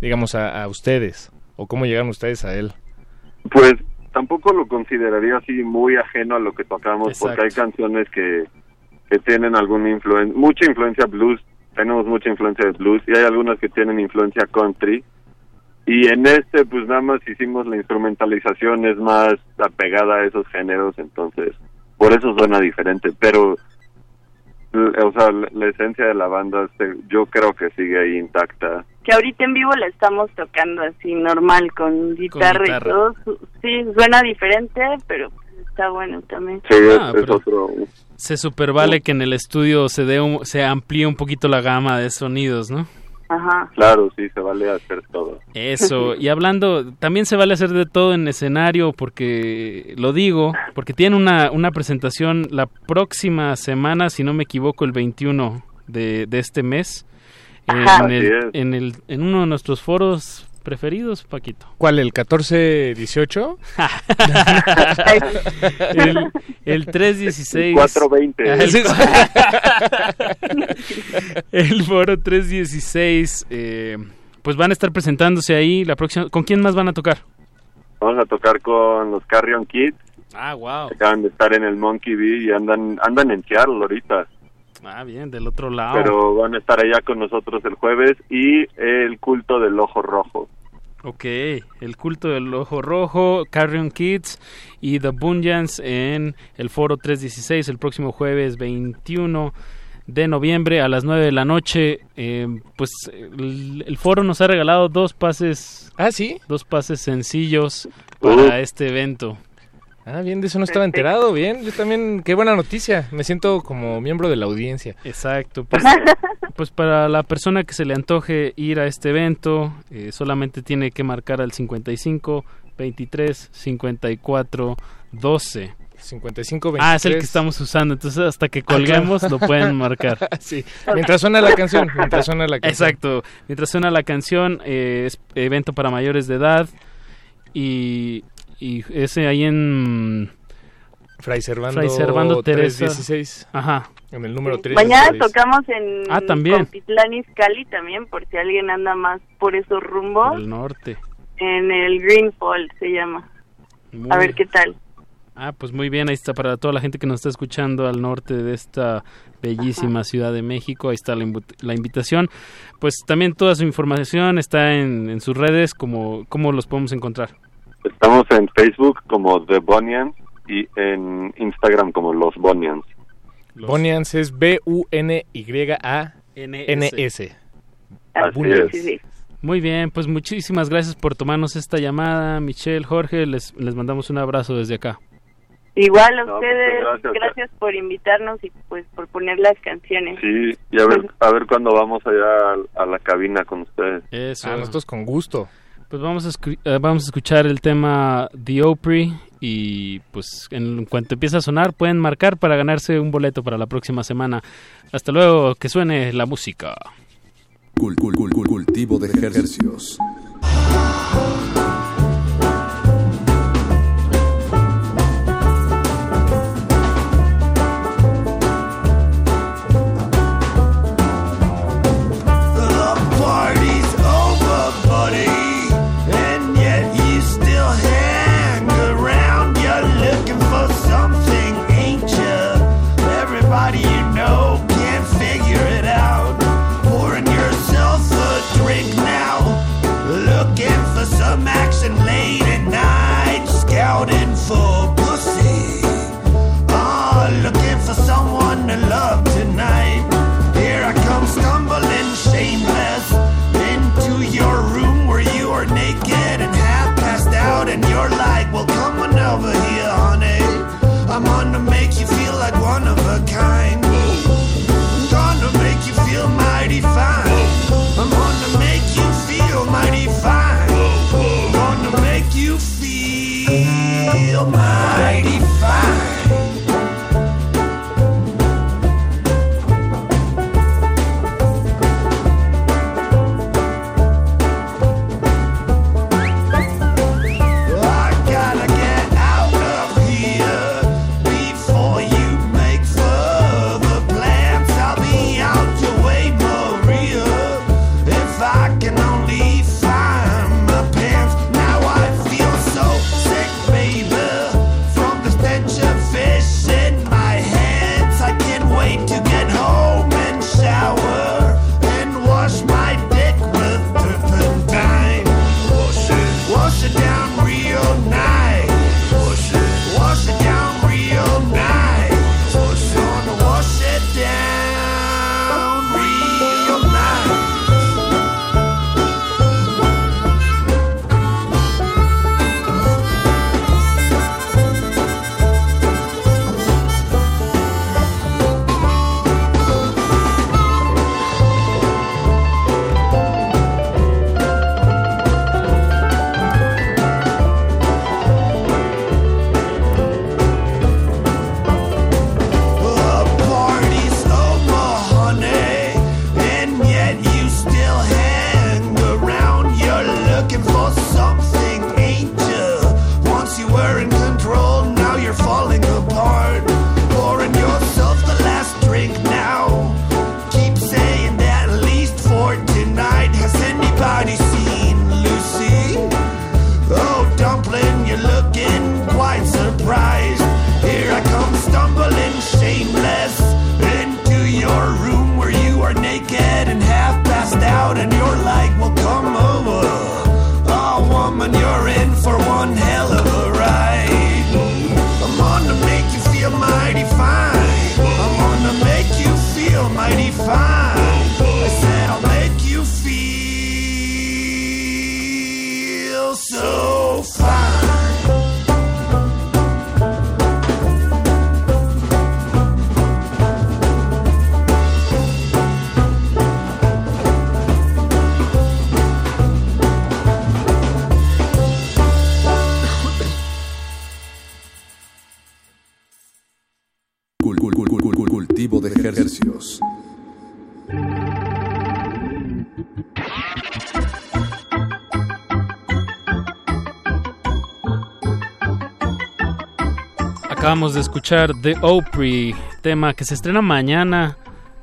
digamos, a, a ustedes? ¿O cómo llegaron ustedes a él? Pues tampoco lo consideraría así muy ajeno a lo que tocamos, porque hay Exacto. canciones que, que tienen alguna influencia, mucha influencia blues, tenemos mucha influencia de blues, y hay algunas que tienen influencia country. Y en este, pues nada más hicimos la instrumentalización, es más apegada a esos géneros, entonces por eso suena diferente, pero o sea, la, la esencia de la banda este, yo creo que sigue ahí intacta. Que ahorita en vivo la estamos tocando así normal, con guitarra, guitarra. y todo. Su- Sí, suena diferente, pero está bueno también. Sí, Ah, es pero- otro... Se super vale que en el estudio se dé un- se amplíe un poquito la gama de sonidos, ¿no? Ajá. Claro, sí, se vale hacer todo. Eso, y hablando, también se vale hacer de todo en escenario, porque lo digo, porque tiene una, una presentación la próxima semana, si no me equivoco, el 21 de, de este mes. Ajá. en, el- es. en, el, en uno de nuestros foros preferidos, Paquito. ¿Cuál, el 14-18? el, el 316. 420. Ah, sí. el foro 316. eh, pues van a estar presentándose ahí la próxima. ¿Con quién más van a tocar? Vamos a tocar con los Carrion Kids. Ah, wow. Acaban de estar en el Monkey Bee y andan andan en Seattle ahorita. Ah, bien, del otro lado. Pero van a estar allá con nosotros el jueves y el culto del ojo rojo. Ok, el culto del ojo rojo, Carrion Kids y The Bunjans en el foro 316 el próximo jueves 21 de noviembre a las 9 de la noche. Eh, pues el, el foro nos ha regalado dos pases. Ah, sí. Dos pases sencillos para este evento. Ah, bien, de eso no estaba enterado, bien. Yo también, qué buena noticia. Me siento como miembro de la audiencia. Exacto, pues, pues para la persona que se le antoje ir a este evento, eh, solamente tiene que marcar al 55 23 54 12. 55 Ah, es el que 23. estamos usando, entonces hasta que colguemos Ah, claro. lo pueden marcar. sí, mientras suena la canción, mientras suena la canción. Exacto, mientras suena la canción, eh, es evento para mayores de edad y, y ese ahí en Fray Servando, Fray Servando Teresa. 316. Ajá. En el número 3. Mañana tocamos en Ah, también. Cotitlán Izcalli también, por si alguien anda más por esos rumbos. Por el norte. En el Green Fall se llama. Muy A ver qué tal. Ah, pues muy bien, ahí está para toda la gente que nos está escuchando al norte de esta bellísima Ciudad de México, ahí está la, la invitación. Pues también toda su información está en, en sus redes, como cómo los podemos encontrar. Estamos en Facebook como The Bonians y en Instagram como Los Bonians. Bonians es B-U-N-Y-A-N-S. Así Bunians. es. Muy bien, pues muchísimas gracias por tomarnos esta llamada, Michelle, Jorge, les, les mandamos un abrazo desde acá. Igual a No, ustedes, gracias. gracias por invitarnos y pues por poner las canciones. Sí, y a ver, a ver cuándo vamos allá a, a la cabina con ustedes. Eso. Ah, nosotros con gusto. Pues vamos a, eh, vamos a escuchar el tema The Opry y pues en cuanto empiece a sonar pueden marcar para ganarse un boleto para la próxima semana. Hasta luego, que suene la música. Cul- cul- cul- cul- cultivo de ejercicios. Acabamos de escuchar The Opry, tema que se estrena mañana.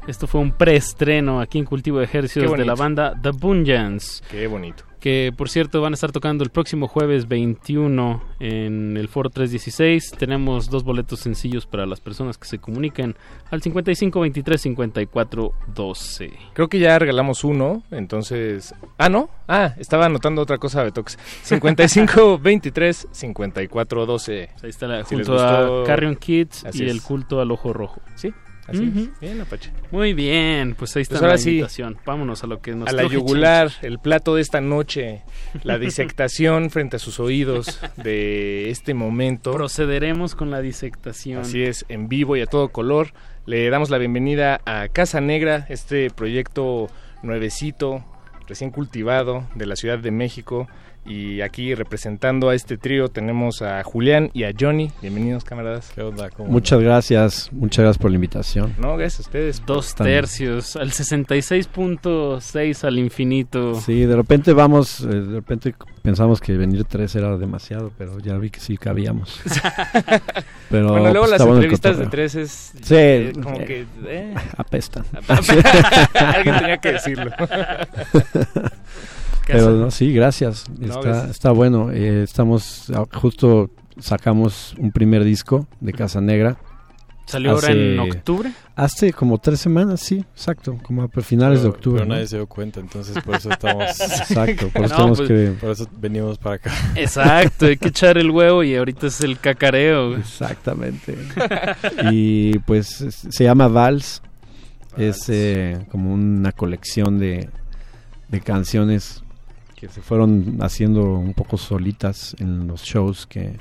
Esto fue un preestreno aquí en Cultivo de Ejercicios de la banda The Bunjans. Qué bonito. Que por cierto van a estar tocando el próximo jueves 21 en el Foro 316. Tenemos dos boletos sencillos para las personas que se comuniquen al 55 23 54 12. Creo que ya regalamos uno, entonces... Ah, ¿no? Ah, estaba anotando otra cosa, Betox. 55 23 54 12. Ahí está la, Si junto a Carrion Kids Así y el es. culto al ojo rojo. Sí, así es. Bien, Apache. Muy bien, pues ahí está Pues ahora la sí. invitación. Vámonos a lo que nos a la yugular, el plato de esta noche, la disectación frente a sus oídos de este momento. Procederemos con la disectación. Así es, en vivo y a todo color. Le damos la bienvenida a Casa Negra, este proyecto nuevecito, recién cultivado de la Ciudad de México. Y aquí representando a este trío tenemos a Julián y a Johnny. Bienvenidos, camaradas. ¿Qué onda? ¿Cómo Muchas gracias, muchas graças por la invitación. No, gracias a ustedes. Dos tercios, al 66.6 al infinito. Sí, de repente vamos, eh, de repente pensamos que venir tres era demasiado, pero ya vi que sí cabíamos. pero Bueno, luego pues, las entrevistas de tres es Sí, eh, como eh, que eh. apestan. Alguien tenía que decirlo. Pero no, sí, gracias. Está, bueno. Eh, estamos ah, justo sacamos un primer disco de Casa Negra. ¿Salió ahora en octubre? Hace como tres semanas, sí, exacto, como a finales de octubre. Pero ¿no? nadie se dio cuenta, entonces por eso estamos. Exacto, por eso No, tenemos pues- que. Por eso venimos para acá. Exacto, hay que echar el huevo y ahorita es el cacareo. Exactamente. y pues es- se llama Vals. Es eh, como una colección de, de canciones que se fueron haciendo un poco solitas en los shows que,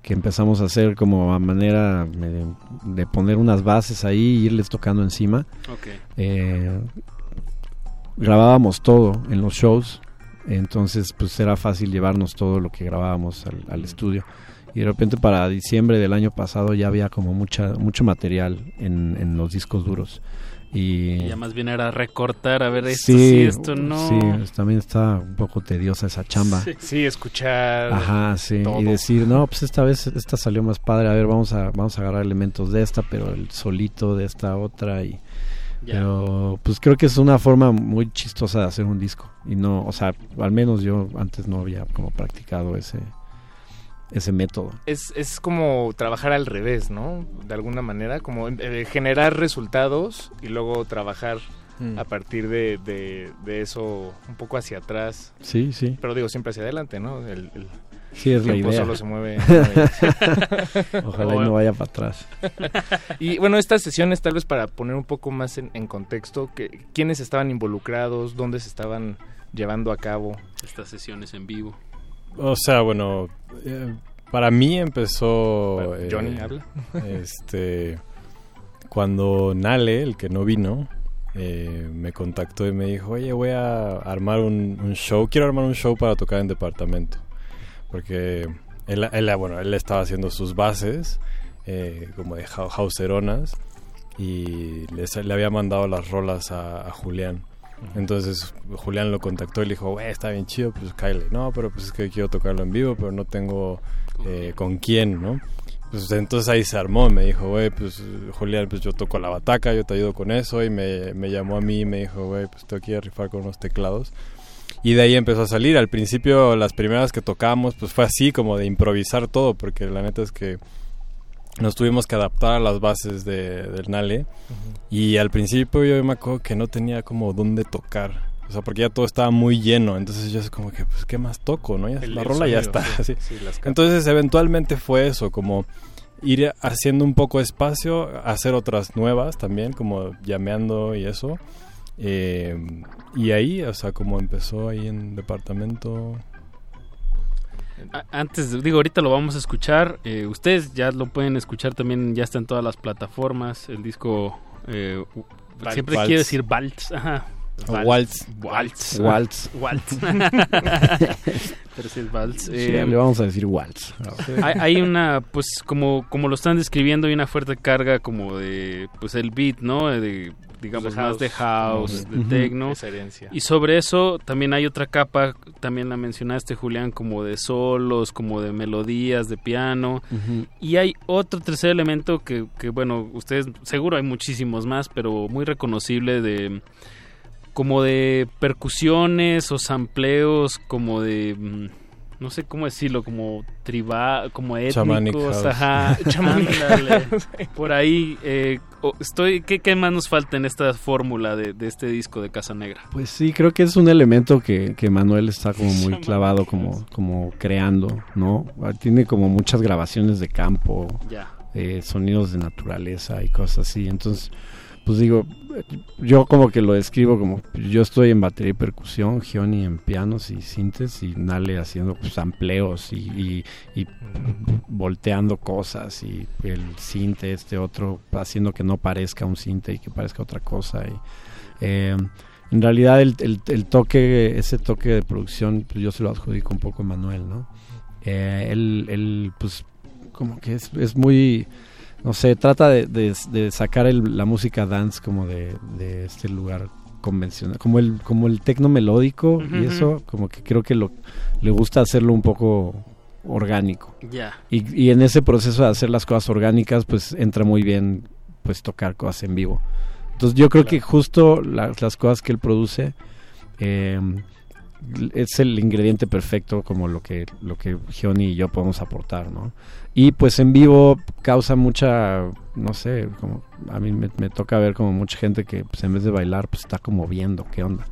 que empezamos a hacer como a manera de, poner unas bases ahí e irles tocando encima. Ok. Eh, grabábamos todo en los shows, entonces pues era fácil llevarnos todo lo que grabábamos al, al estudio. Y de repente para diciembre del año pasado ya había como mucha mucho material en, en los discos duros. Y, Y ya más bien era recortar, a ver, esto sí, esto no. Sí, también está un poco tediosa esa chamba. Sí, sí, escuchar. Ajá, sí, todo. y decir, no, pues esta vez esta salió más padre, a ver, vamos a vamos a agarrar elementos de esta, pero el solito de esta otra y Ya. pero pues creo que es una forma muy chistosa de hacer un disco y no, o sea, al menos yo antes no había como practicado ese ese método. Es, es como trabajar al revés, ¿no? De alguna manera, como eh, generar resultados y luego trabajar Mm. a partir de, de, de eso un poco hacia atrás. Sí, sí. Pero digo, siempre hacia adelante, ¿no? El, el Sí, es la tiempo idea. solo se mueve. Ojalá y no vaya para atrás. y bueno, estas sesiones tal vez para poner un poco más en, en contexto, que, ¿quiénes estaban involucrados? ¿Dónde se estaban llevando a cabo? Estas sesiones en vivo. O sea, bueno, eh, para mí empezó. Eh, Johnny, habla. Este. Cuando Nale, el que no vino, eh, me contactó y me dijo: Oye, voy a armar un, un show. Quiero armar un show para tocar en departamento. Porque él, él, bueno, él estaba haciendo sus bases, eh, como de hauseronas, y les- le había mandado las rolas a, a Julián. Entonces Julián lo contactó y le dijo, güey, está bien chido, pues Kyle. No, pero pues es que quiero tocarlo en vivo, pero no tengo eh, con quién, ¿no? Pues entonces ahí se armó, me dijo, güey, pues Julián, pues yo toco la bataca, yo te ayudo con eso, y me, me llamó a mí y me dijo, güey, pues tengo que ir a rifar con unos teclados. Y de ahí empezó a salir. Al principio, las primeras que tocábamos, pues fue así, como de improvisar todo, porque la neta es que nos tuvimos que adaptar a las bases de, del Nale. Y al principio yo me acuerdo que no tenía como dónde tocar. O sea, porque ya todo estaba muy lleno. Entonces yo es como que, pues, ¿qué más toco? no ya El- La rola ya está. sí, sí. Entonces eventualmente fue eso, como ir haciendo un poco de espacio, hacer otras nuevas también, como llameando y eso. Eh, y ahí, o sea, como empezó ahí en departamento. Antes, digo, ahorita lo vamos a escuchar. eh, ustedes ya lo pueden escuchar también, ya está en todas las plataformas. El disco, eh, siempre Vals. quiero decir Valts, ajá. Waltz. Waltz. Waltz. Waltz. Pero sí es Waltz. Sí, Eh, le vamos a decir Waltz. hay, hay una, pues como, como lo están describiendo, hay una fuerte carga como de, pues el beat, ¿no? De, digamos, De más de house, Ujú. de techno. Esa herencia. Y sobre eso también hay otra capa, también la mencionaste, Julián, como de solos, como de melodías, de piano. Y hay otro tercer elemento que, que, bueno, ustedes, seguro hay muchísimos más, pero muy reconocible de como de percusiones o sampleos, como de mm, no sé cómo decirlo, como tribal, como étnicos, ajá, ándale. por ahí. eh, estoy, ¿qué, ¿Qué más nos falta en esta fórmula de, de este disco de Casa Negra? Pues sí, creo que es un elemento que, que Manuel está como muy clavado, como, como creando, ¿no? Ah, Tiene como muchas grabaciones de campo, Ya. eh, sonidos de naturaleza y cosas así. Entonces, pues digo, yo como que lo describo como, yo estoy en batería y percusión, Gioni en pianos y sintes y Nale haciendo pues y, y, y volteando cosas y el sinte este otro haciendo que no parezca un sinte y que parezca otra cosa. Y, eh, en realidad el, el- el toque, ese toque de producción, pues yo se lo adjudico un poco a Manuel, ¿no? Eh, él, él, pues como que es, es muy no sé, trata de, de- de sacar el- la música dance como de, de este lugar convencional, como el, como el tecno melódico y eso, como que creo que lo, le gusta hacerlo un poco orgánico. Ya. Y, y en ese proceso de hacer las cosas orgánicas, pues entra muy bien pues tocar cosas en vivo. Entonces yo creo que justo las, las cosas que él produce eh, es el ingrediente perfecto como lo que lo que Gioni y yo podemos aportar, ¿no? Y pues en vivo causa mucha, no sé, como a mí me, me toca ver como mucha gente que pues en vez de bailar pues está como viendo qué onda,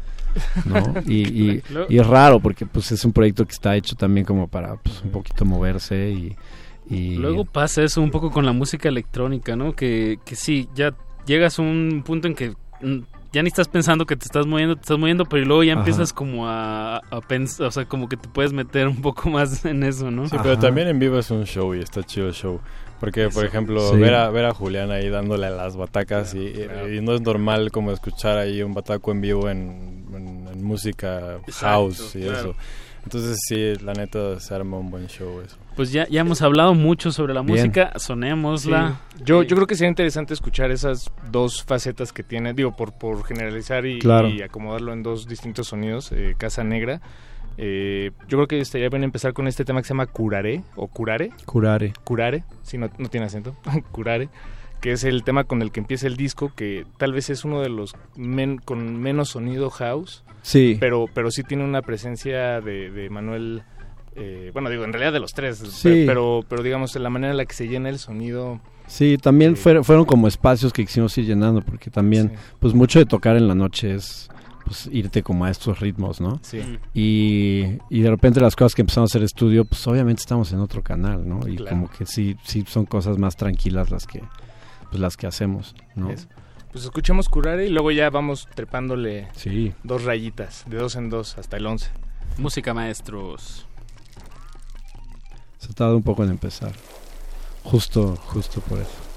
¿no? Y, y es raro porque pues es un proyecto que está hecho también como para pues un poquito moverse y, y Luego pasa eso un poco con la música electrónica, ¿no? Que, que sí, ya llegas a un punto en que mm, ya ni estás pensando que te estás moviendo, te estás moviendo, pero luego ya Ajá. empiezas como a, a pensar, o sea, como que te puedes meter un poco más en eso, ¿no? Sí, pero también en vivo es un show y está chido el show. Porque, por ejemplo, Sí. ver, a, ver a Julián ahí dándole a las batacas y, no es normal como escuchar ahí un bataco en vivo en, en- en música house y claro. eso. Entonces, sí, la neta se arma un buen show eso. Pues ya, ya hemos hablado mucho sobre la Bien. música, sonémosla. Sí. Yo, yo creo que sería interesante escuchar esas dos facetas que tiene, digo, por, por generalizar y, Claro. y acomodarlo en dos distintos sonidos, eh, Casa Negra. Eh, yo creo que estaría bien empezar con este tema que se llama Curare, o Curare. Curare. Curare, si no, no tiene acento, Curare, que es el tema con el que empieza el disco, que tal vez es uno de los men- con menos sonido house, Sí. pero, pero sí tiene una presencia de, de Manuel, eh, bueno, digo, en realidad de los tres, Sí. pero, pero digamos, la manera en la que se llena el sonido... Sí, también fueron, fueron como espacios que quisimos ir llenando, porque también, Sí. pues mucho de tocar en la noche es pues irte como a estos ritmos, ¿no? Sí. Y, y de repente las cosas que empezamos a hacer estudio, pues obviamente estamos en otro canal, ¿no? Y Claro. como que sí, sí son cosas más tranquilas las que, pues las que hacemos, ¿no? Eso. Pues escuchemos Curare y luego ya vamos trepándole Sí. dos rayitas, de dos en dos hasta el once. Música maestros. Se ha tardado un poco en empezar. Justo, justo por eso.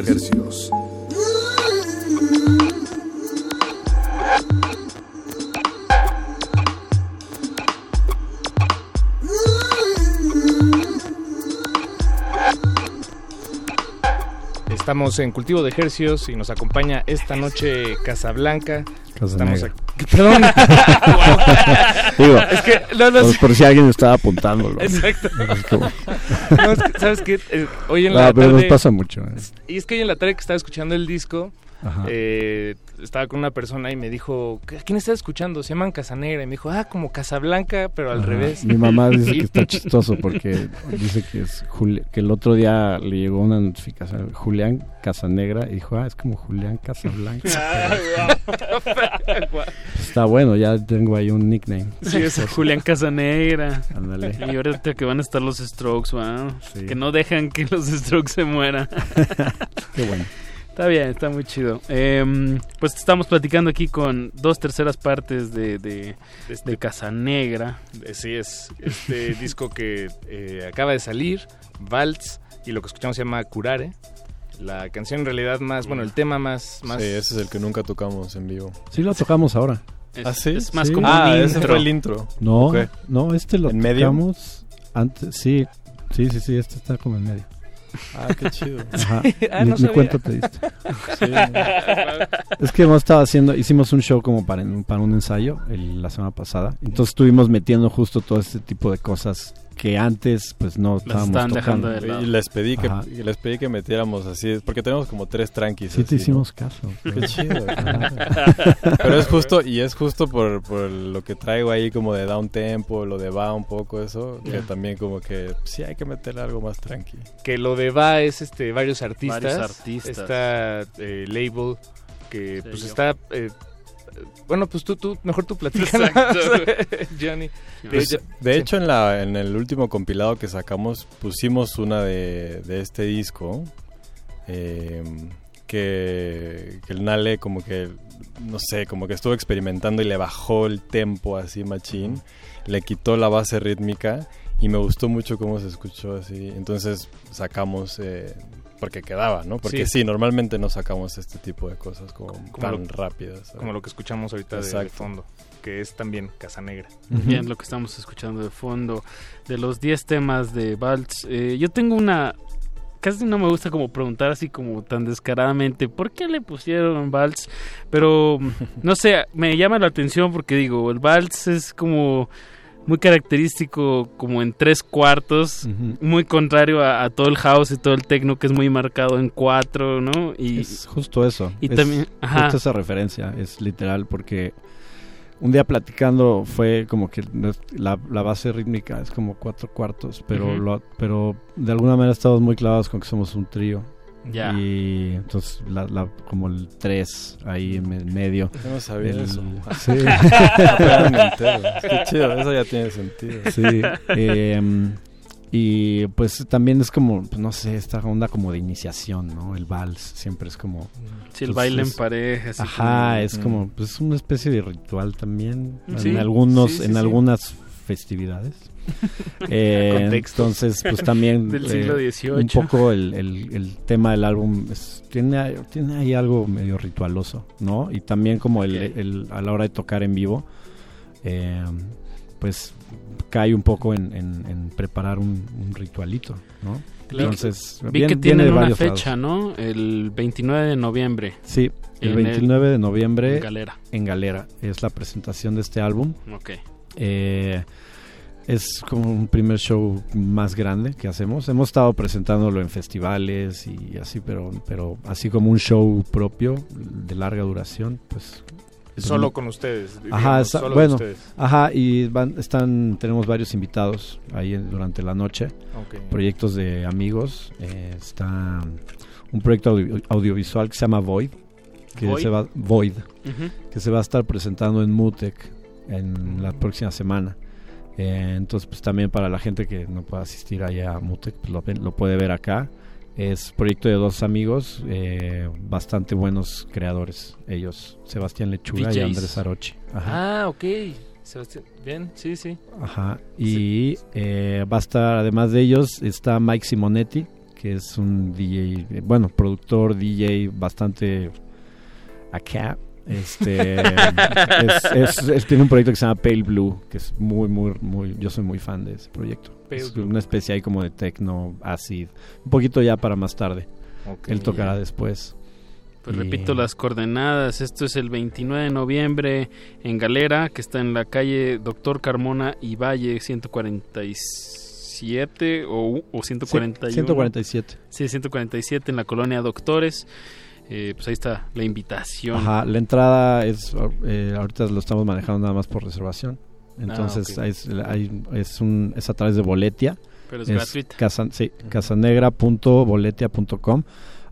Ejercicios. Estamos en Cultivo de Ejercios y nos acompaña esta noche Casablanca. Estamos aquí. Perdón. Digo, es que no, no, pues por si alguien estaba apuntándolo. Exacto. Es como- No, es que, ¿Sabes qué? Eh, hoy en No, la pero tarde... nos pasa mucho, ¿eh? Y es que hoy en la tarde que estaba escuchando el disco, eh, estaba con una persona y me dijo, ¿a quién estás escuchando? Se llaman Casanegra. Y me dijo, ah, como Casablanca, pero al Ajá. revés. Mi mamá dice que está chistoso porque dice que es Juli- que el otro día le llegó una notificación Julián Casanegra y dijo, ah, es como Julián Casablanca. Ah, guau. Está bueno, ya tengo ahí un nickname. Sí, es Julián Casanegra. Ándale. Y ahorita que van a estar los Strokes, wow. Sí. Que no dejan que los Strokes se mueran. Qué bueno. Está bien, está muy chido. Em, pues estamos platicando aquí con dos terceras partes de, de, de Casanegra. Eh, Sí, es este disco que eh, acaba de salir, Vals, y lo que escuchamos se llama Curare. La canción en realidad más, bueno, el tema más... más Sí, ese es el que nunca tocamos en vivo. Sí lo tocamos ahora. Es, ¿Ah, sí? es más Sí. como ah, un ese intro. fue el intro. No, no, este lo ¿En medio? tocamos antes, sí, sí, sí, sí, este está como en medio. Ah, qué chido. Ajá. Ah, ni, no ni sabía. cuenta te diste. Sí. Es que hemos estado haciendo, hicimos un show como para, para un ensayo el- la semana pasada. Entonces estuvimos metiendo justo todo este tipo de cosas que antes pues no estábamos estaban dejando tocando. de lado. Y les pedí que Ajá. y les pedí que metiéramos así, porque tenemos como tres tranquis. Sí te hicimos caso. Qué chido. Pero es justo, y es justo por, por lo que traigo ahí como de down tempo, lo de va un poco eso, que también como que sí hay que meterle algo más tranqui. Que lo de Va es este, varios artistas. Varios artistas. Esta eh, label que pues está... eh, bueno, pues tú, tú, mejor tú platicas, Exacto. Johnny. Pues, De- sí. hecho, en, la, en el último compilado que sacamos pusimos una de, de este disco eh, que, que el Nale como que, no sé, como que estuvo experimentando y le bajó el tempo así machín, le quitó la base rítmica y me gustó mucho cómo se escuchó así. Entonces sacamos, eh, porque quedaba, ¿no? Porque Sí. sí. normalmente no sacamos este tipo de cosas como, Como tan lo- rápidas. ¿sabes? Como lo que escuchamos ahorita de- fondo, que es también Casanegra. Bien, lo que estamos escuchando de fondo. De los 10 temas de Valls. eh, yo tengo una. Casi no me gusta como preguntar así como tan descaradamente por qué le pusieron Valls. Pero no sé, me llama la atención porque digo, el Valls es como muy característico como en tres cuartos, muy contrario a, a todo el house y todo el techno que es muy marcado en cuatro, ¿no? Y es justo eso. y es también- ajá. justo esa referencia es literal porque un día platicando fue como que la, la base rítmica es como cuatro cuartos, pero Ujú. lo- pero de alguna manera estamos muy clavados con que somos un trío. Ya. Y entonces la, la- como el tres ahí en el medio. Yo no sabía El- eso. Sí. Qué chido, eso ya tiene sentido. Sí. em, y pues también es como, pues, no sé, esta onda como de iniciación, ¿no? El vals siempre es como... Sí, el pues, baile en es- pareja. así Ajá, como- es Mm. como, pues es una especie de ritual también. Sí, en algunos, sí, sí, en sí. algunas festividades. Eh, entonces, pues también Del eh, siglo XVIII. un poco el, el- el tema del álbum es- tiene, tiene ahí algo medio ritualoso, ¿no? Y también como el, a la hora de tocar en vivo, eh, pues cae un poco en, en- en preparar un, un ritualito, ¿no? Claro. Entonces, Vi bien- que tienen una fecha, lados. ¿no? El 29 de noviembre. Sí, el- 29 de noviembre en Galera. en Galera es la presentación de este álbum. Ok. Eh, es como un primer show más grande que hacemos. Hemos estado presentándolo en festivales y así, pero, pero así como un show propio de larga duración, pues. pues Solo con ustedes. Ajá, digamos, esa- solo bueno, ustedes. ajá, y van, están, tenemos varios invitados ahí durante la noche, proyectos de amigos. eh, está un proyecto audio- audiovisual que se llama Void, que Void. se va Void, que se va a estar presentando en Mutec en la próxima semana. Eh, entonces, pues también para la gente que no pueda asistir allá a Mutec, pues lo, lo puede ver acá. Es proyecto de dos amigos, eh, bastante buenos creadores. Ellos, Sebastián Lechuga y. Andrés Arochi. Ajá. Ah, ok. Sebastián, bien, sí, sí. Ajá. Y eh, va a estar, además de ellos, está Mike Simonetti, que es un DJ, eh, bueno, productor, DJ bastante acá. Este es- es- es- tiene un proyecto que se llama Pale Blue, que es muy, muy, muy. Yo soy muy fan de ese proyecto. Pale es Blue. una especie ahí como de techno, acid, un poquito ya para más tarde. Él tocará después. Pues Y- repito las coordenadas. Esto es el 29 de noviembre en Galera, que está en la calle Doctor Carmona y Valle 147 o, o 141. 147. Sí, 147 en la colonia Doctores. Eh, pues ahí está la invitación. Ajá, la entrada es, eh, ahorita lo estamos manejando nada más por reservación. Entonces Ah, ok. es, hay- es, un, es a través de Boletia. Pero es gratuita. casa- sí, casanegra.boletia.com.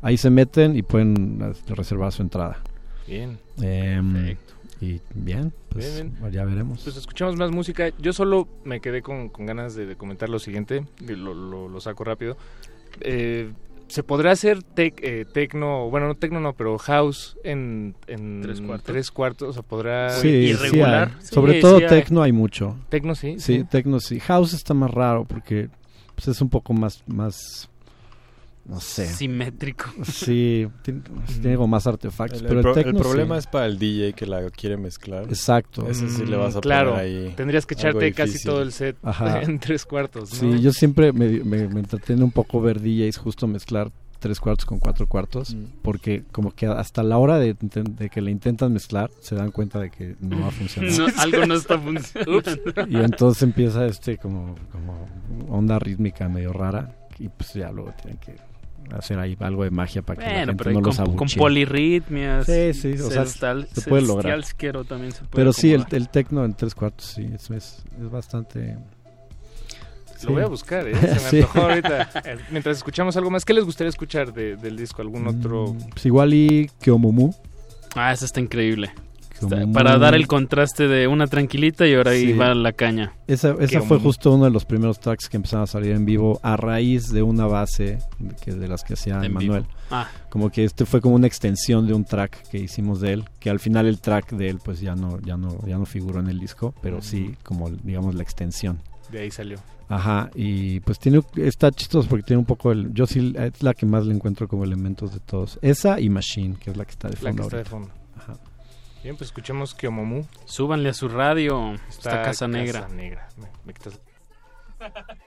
Ahí se meten y pueden eh, reservar su entrada. Bien. Em, y bien, pues Bien, bien. ya veremos. Pues escuchamos más música. Yo solo me quedé con, con ganas de, de comentar lo siguiente. y Lo, lo- lo saco rápido. Eh, ¿Se podrá hacer tec, eh, tecno, bueno, no tecno no, pero house en, en Tres cuartos. tres cuartos? O sea, podrá... Sí, sí irregular. hay. Sobre Sí, todo sí hay. techno hay mucho. Tecno sí. Sí, techno sí. House está más raro porque pues, es un poco más, más, no sé. Simétrico. Sí, tiene, tiene como más artefactos, El, pero el el, pro- el techno problema sí. es para el DJ que la quiere mezclar. Exacto. Ese sí le vas a Mm, claro, poner ahí. tendrías que echarte casi todo el set Ajá. en tres cuartos. ¿no? Sí, yo siempre me, me, me entretiene un poco ver DJs justo mezclar tres cuartos con cuatro cuartos, Mm. porque como que hasta la hora de, de que le intentan mezclar, se dan cuenta de que no va a funcionar. No, algo no está funcionando. y entonces empieza este como, como onda rítmica medio rara, y pues ya luego tienen que hacer ahí algo de magia para que la Bueno, gente pero no los con, con abuchee. polirritmias. Sí, sí, o sea, se puede lograr. También se puede Pero sí, el, el tecno en tres cuartos, sí, eso es, es bastante... Lo voy a buscar, ¿eh? Se me Sí. antojó ahorita. Eh, Mientras escuchamos algo más, ¿qué les gustaría escuchar de- del disco? ¿Algún otro? Pues igual y Keomumu. Ah, esa está increíble. Como para muy- dar el contraste de una tranquilita y ahora ahí Sí. va la caña. Esa, esa fue justo uno de los primeros tracks que empezaron a salir en vivo a raíz de una base que, de las que hacía En Manuel. Ah. Como que este fue como una extensión de un track que hicimos de él, que al final el track de él pues ya no ya no ya no figuró en el disco, pero sí como digamos la extensión. De ahí salió. Ajá, y pues tiene está chistoso porque tiene un poco el yo sí es la que más le encuentro como elementos de todos. Esa y Machine, que es la que está de La fondo. que está de fondo. Bien, pues escuchemos Kiomomu. Súbanle a su radio. Está, Casa Negra. Casa Negra. Me, me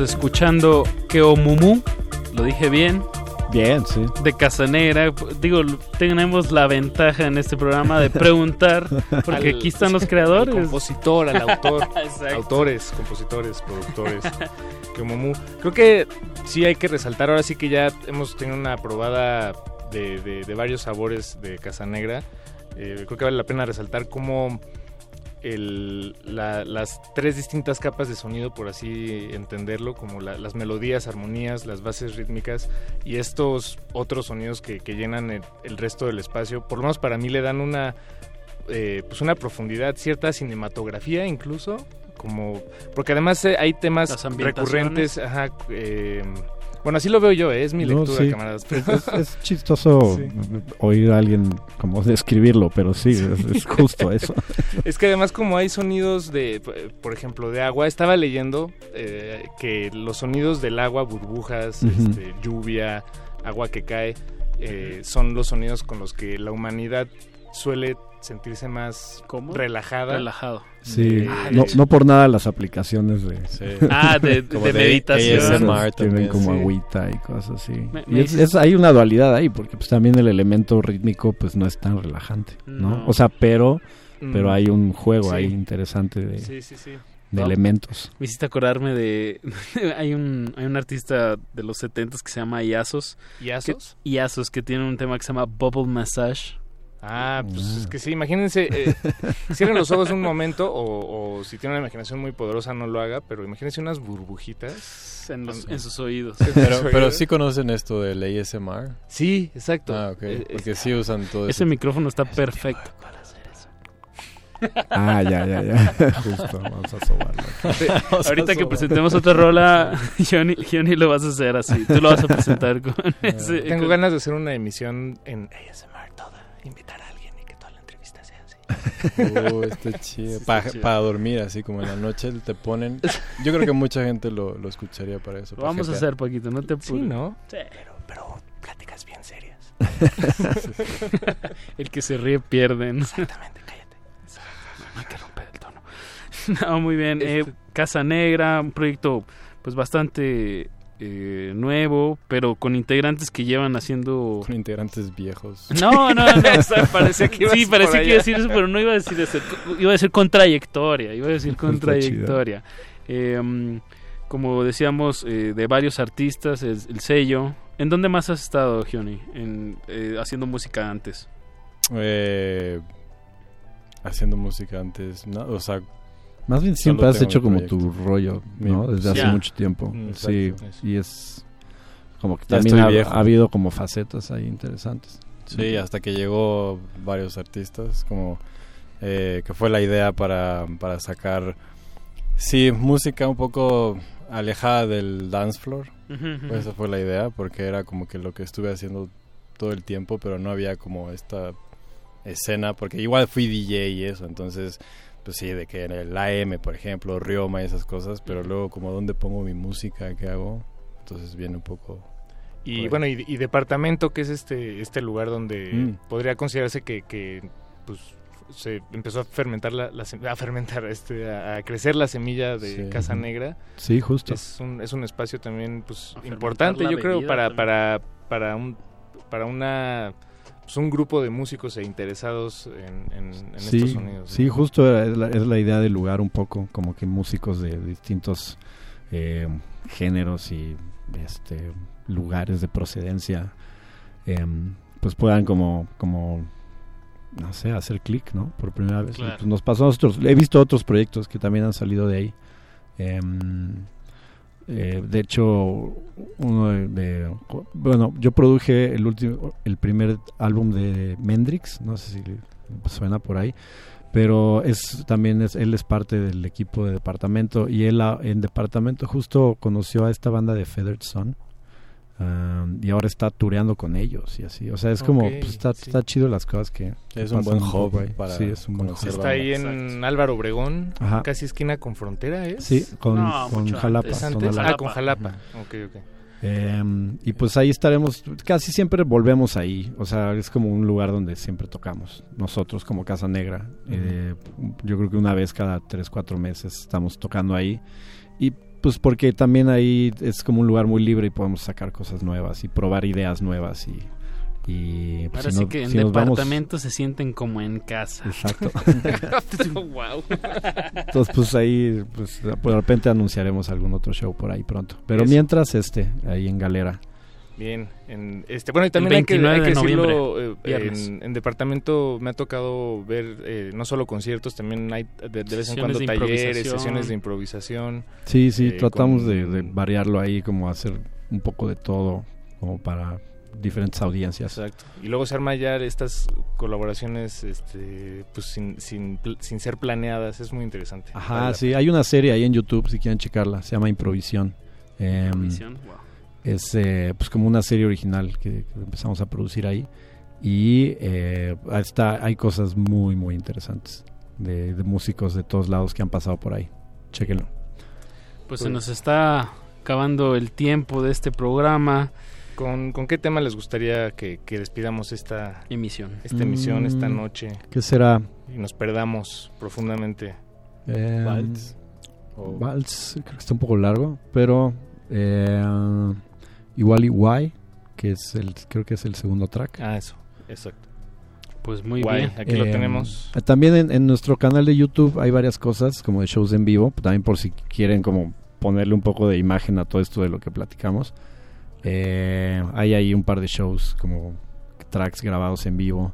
escuchando Keomumu, lo dije bien, Bien, sí. de Casanera. Digo, tenemos la ventaja en este programa de preguntar, porque Al- aquí están los creadores. Al compositor, al autor, autores, compositores, productores. Momu. Creo que sí hay que resaltar, ahora sí que ya hemos tenido una probada de, de- de varios sabores de Casanegra. Eh, creo que vale la pena resaltar cómo el- la- las tres distintas capas de sonido, por así entenderlo, como la- las melodías, armonías, las bases rítmicas y estos otros sonidos que, que llenan el, el resto del espacio, por lo menos para mí le dan una, eh, pues una profundidad, cierta cinematografía incluso, como porque además eh, hay temas recurrentes, ajá, eh, bueno así lo veo yo, eh, es mi No, lectura, sí. camaradas. Es, es- es chistoso Sí. oír a alguien como describirlo, pero sí, es, es justo eso. Es que además como hay sonidos de, por ejemplo, de agua, estaba leyendo eh, que los sonidos del agua, burbujas, este, lluvia, agua que cae, eh, son los sonidos con los que la humanidad suele sentirse más relajada. Relajado. Sí, Eh, no, no por nada las aplicaciones de, Ah, de- Como de de meditación. ASMR tienen también, como sí. agüita y cosas así. Me- y me es, dices- es- hay una dualidad ahí, porque pues también el elemento rítmico pues no es tan relajante, ¿no? No. O sea, pero, pero Mm. hay un juego Sí. ahí interesante de, Sí, sí, sí. de No, elementos. Me hiciste acordarme de... hay, un, hay un artista de los 70 que se llama Iasos. ¿Iasos? Que, Iasos, que tiene un tema que se llama Bubble Massage. Ah, pues es que sí, imagínense, eh, cierren los ojos un momento o, o si tienen una imaginación muy poderosa no lo haga, pero imagínense unas burbujitas En, los- en sus oídos. Pero, pero sí conocen esto del ASMR. Sí, exacto. Ah, ok. Eh, Porque sí usan todo Ese eso. micrófono está perfecto. Ah, ya, ya, ya. Justo, vamos a sobarlo. Sí, Ahorita que presentemos otra rola, Johnny, Johnny lo vas a hacer así. Tú lo vas a presentar con ese. Tengo con- ganas de hacer una emisión en ASMR Uh, está chido. Sí, Pa- está chido. para dormir, así como en la noche te ponen. Yo creo que mucha gente lo, lo escucharía para eso. Lo para vamos a hacer, Paquito, no te apures. Sí, ¿no? Pero, pero pláticas bien serias. El que se ríe pierde. ¿no? Exactamente, cállate. No hay que romper el tono. No, muy bien. Eh, Casa Negra, un proyecto pues bastante eh, nuevo, pero con integrantes que llevan haciendo... Con integrantes viejos. No, no, no. Parecía que ibas sí, por parecía que iba a decir eso, pero no iba a decir eso. Iba a decir con trayectoria. Iba a decir con trayectoria. Eh, mm, como decíamos, eh, de varios artistas, el, el sello. ¿En dónde más has estado, Gioni? En, eh, haciendo música antes. Eh, haciendo música antes. No, o sea, Más bien siempre has hecho como tu rollo, ¿no? Desde hace Ya. mucho tiempo. Mm, sí, exacto, y es como que Ya también ha, ha habido como facetas ahí interesantes. Sí, hasta que llegó varios artistas, como eh, que fue la idea para, para sacar, sí, música un poco alejada del dance floor. Pues esa fue la idea, porque era como que lo que estuve haciendo todo el tiempo, pero no había como esta escena, porque igual fui DJ y eso, entonces, pues sí, de que en el AM, por ejemplo, Rioma y esas cosas, pero luego como dónde pongo mi música, qué hago, entonces viene un poco... Y bueno, y, y departamento, que es este este lugar donde Mm. podría considerarse que, que pues se empezó a fermentar la, a fermentar este a, a crecer la semilla de Sí. Casa Negra. Sí, justo. Es un, es un espacio también pues importante, yo creo para también. para para un para una pues, un grupo de músicos e interesados en, en- en sí, estos sonidos. ¿no? sí, justo era- es la, es la idea del lugar un poco, como que músicos de distintos eh, géneros y este lugares de procedencia em, pues puedan como como no sé hacer clic no por primera vez Claro. pues, nos pasó a nosotros he visto otros proyectos que también han salido de ahí Em, eh, de hecho uno de, bueno yo produje el último el primer álbum de Mendrix no sé si suena por ahí pero es también es él es parte del equipo de departamento y él a- en departamento justo conoció a esta banda de Feathered Son um, y ahora está tureando con ellos y así o sea es como Ok, pues, está, sí. está chido las cosas que que Es un pasan buen ahí. para sí es un buen hub. Está ahí en Álvaro Obregón, Ajá. casi esquina con frontera, ¿es? sí con, No, con Jalapa. Ah, con Jalapa. Ok, ok. Em, y pues ahí estaremos, casi siempre volvemos ahí, o sea, es como un lugar donde siempre tocamos, nosotros como Casa Negra. Eh, yo creo que una vez cada tres, cuatro meses estamos tocando ahí. Y pues porque también ahí es como un lugar muy libre y podemos sacar cosas nuevas y probar ideas nuevas y... y pues, Ahora si sí no- que en si vamos- departamento se sienten como en casa. Exacto. wow. Entonces, pues ahí, pues de repente anunciaremos algún otro show por ahí pronto. Pero Eso. mientras, este, ahí en Galera. Bien, en, este, bueno, y también El hay que, 29 hay que de decirlo, eh, viernes. en, en departamento me ha tocado ver eh, no solo conciertos, también hay de, de vez en Sesiones cuando de talleres, improvisación. sesiones de improvisación. Sí, sí, eh, tratamos con- de, de variarlo ahí, como hacer un poco de todo, como para diferentes audiencias. Exacto. Y luego se arma ya estas colaboraciones este, pues sin, sin, sin ser planeadas, es muy interesante. Ajá, sí, hay una serie ahí en YouTube, si quieren checarla, se llama Improvisión. Em, Improvisión, wow. Es eh, pues como una serie original que, que empezamos a producir ahí. Y eh, está, hay cosas muy, muy interesantes de, de músicos de todos lados que han pasado por ahí. Chequenlo. Pues se nos está acabando el tiempo de este programa. ¿Con, con qué tema les gustaría que, que despidamos esta emisión? Esta emisión, esta Mm, noche. ¿qué será? Y nos perdamos profundamente. Eh, Vals. O- Vals, creo que está un poco largo, pero eh, igual y Why, que es el, creo que es el segundo track. Ah, eso, exacto. Pues muy Guay, bien. aquí lo Eh, tenemos. También en, en nuestro canal de YouTube hay varias cosas, como de shows en vivo, también por si quieren como ponerle un poco de imagen a todo esto de lo que platicamos. Eh, hay ahí un par de shows como tracks grabados en vivo.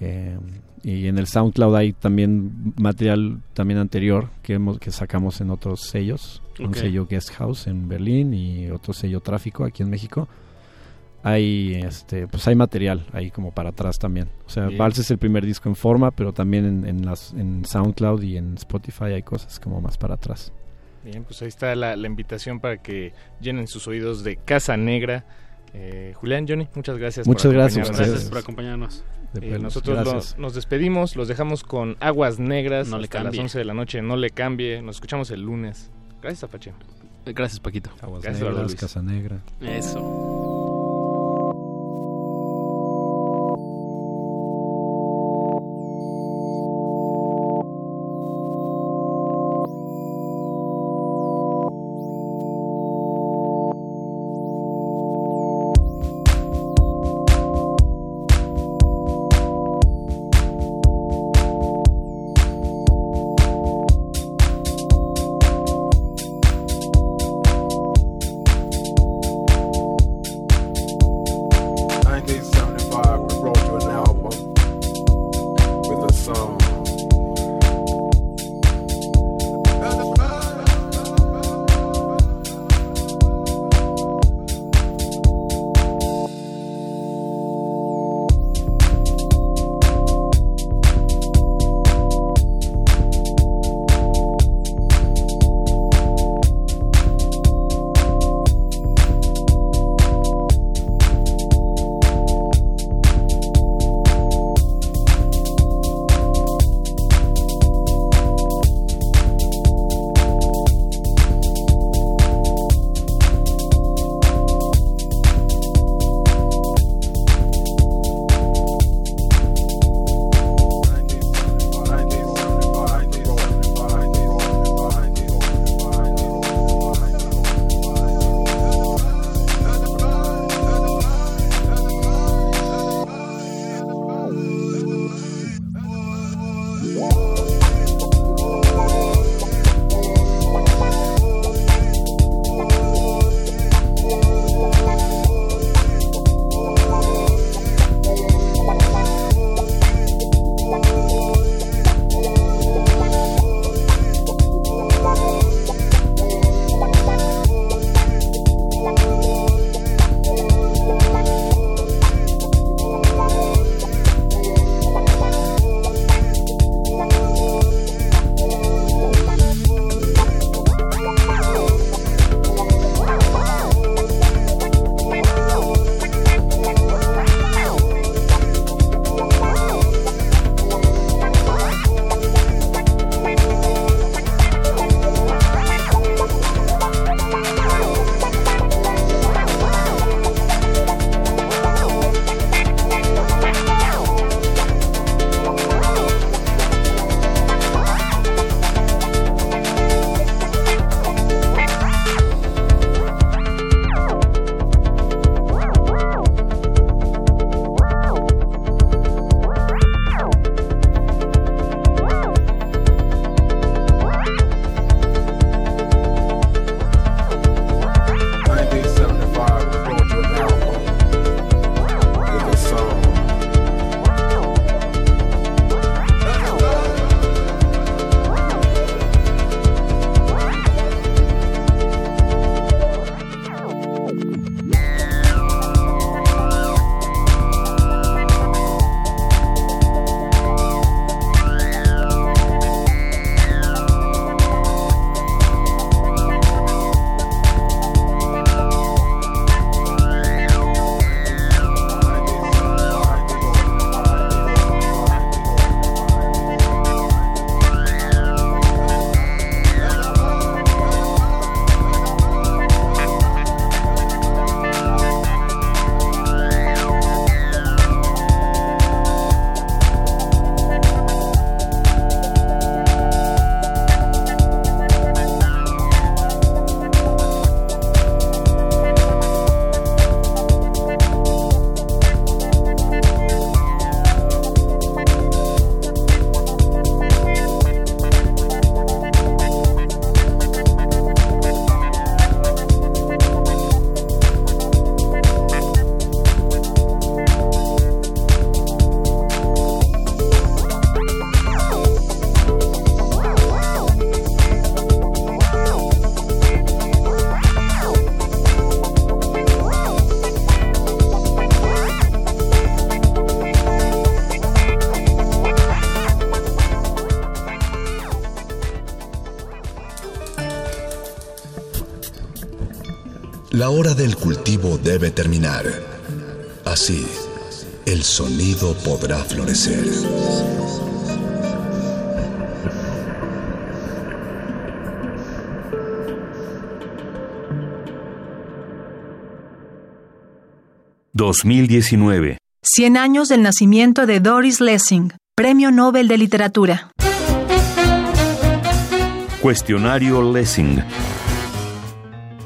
Eh, y en el SoundCloud hay también material también anterior que hemos, que sacamos en otros sellos. Un sello Guest House en Berlín y otro sello Tráfico aquí en México. Hay este pues hay material ahí como para atrás también. O sea, Bien. Vals es el primer disco en forma, pero también en, en las en SoundCloud y en Spotify hay cosas como más para atrás. Bien, pues ahí está la, la invitación para que llenen sus oídos de Casa Negra. Eh, Julián, Johnny, muchas gracias. Muchas por gracias. Gracias por acompañarnos. De Eh, nosotros nos despedimos, los dejamos con Aguas Negras No le hasta las cambie. 11 de la noche. No le cambie. Nos escuchamos el lunes. Gracias, Apache. Gracias, Paquito. Aguas Gracias, Negras. Casa Negra. Eso. Del cultivo debe terminar. Así, el sonido podrá florecer. ...2019... 100 años del nacimiento de Doris Lessing, Premio Nobel de Literatura. Cuestionario Lessing.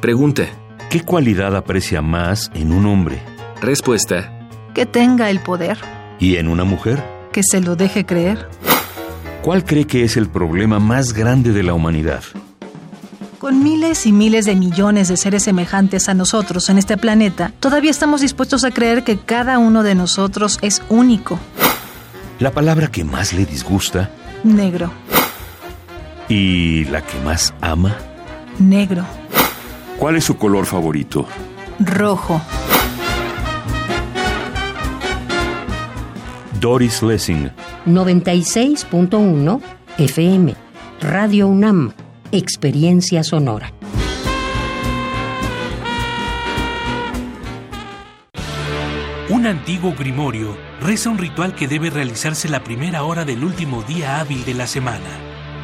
Pregunta. ¿Qué cualidad aprecia más en un hombre? Respuesta. Que tenga el poder, ¿Y en una mujer? que se lo deje creer. ¿Cuál cree que es el problema más grande de la humanidad? Con miles y miles de millones de seres semejantes a nosotros en este planeta, todavía estamos dispuestos a creer que cada uno de nosotros es único, La palabra que más le disgusta negro, y la que más ama. negro, ¿Cuál es su color favorito? rojo. Doris Lessing. 96.1 FM. Radio UNAM. Experiencia sonora. Un antiguo grimorio reza un ritual que debe realizarse la primera hora del último día hábil de la semana.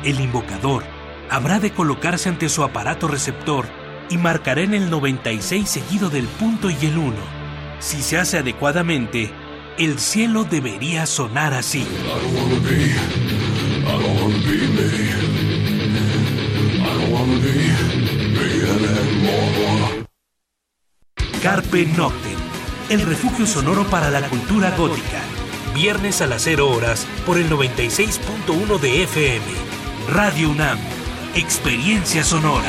El invocador habrá de colocarse ante su aparato receptor y marcará en el 96 seguido del punto y el 1. Si se hace adecuadamente, el cielo debería sonar así. Carpe Noctem, el refugio sonoro para la cultura gótica. Viernes a las 0 horas por el 96.1 de FM. Radio UNAM, experiencia sonora.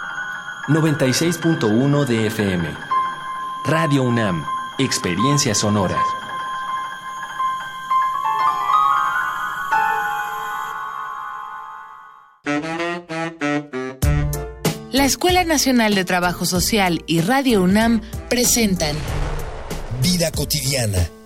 96.1 de FM. Radio UNAM, Experiencia Sonora. La Escuela Nacional de Trabajo Social y Radio UNAM presentan Vida cotidiana,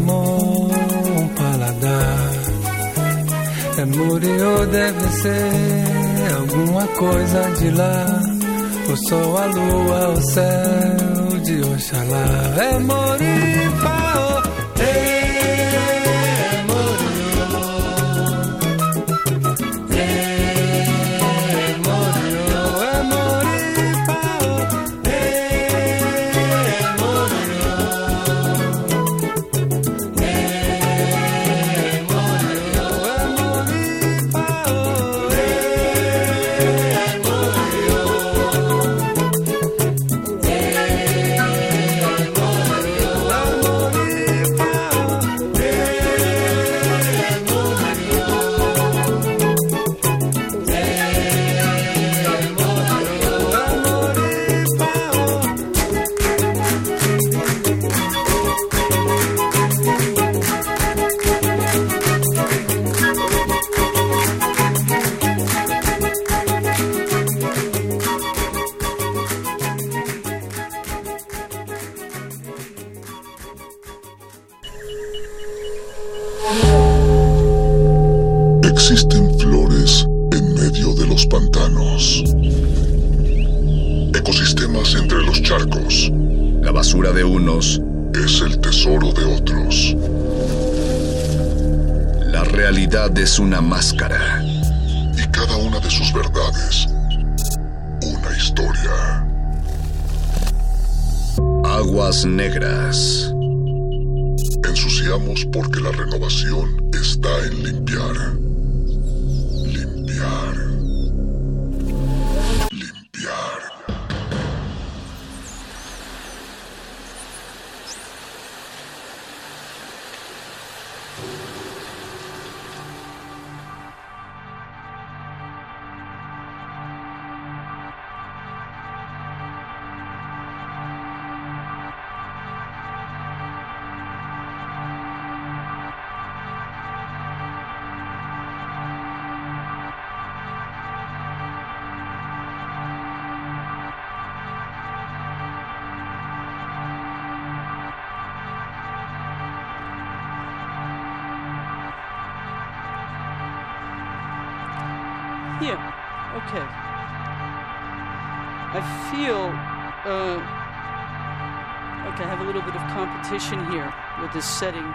Amor, um paladar. É Murió deve ser alguma coisa de lá, o sol, a lua, o céu de Oxalá. É Moripao,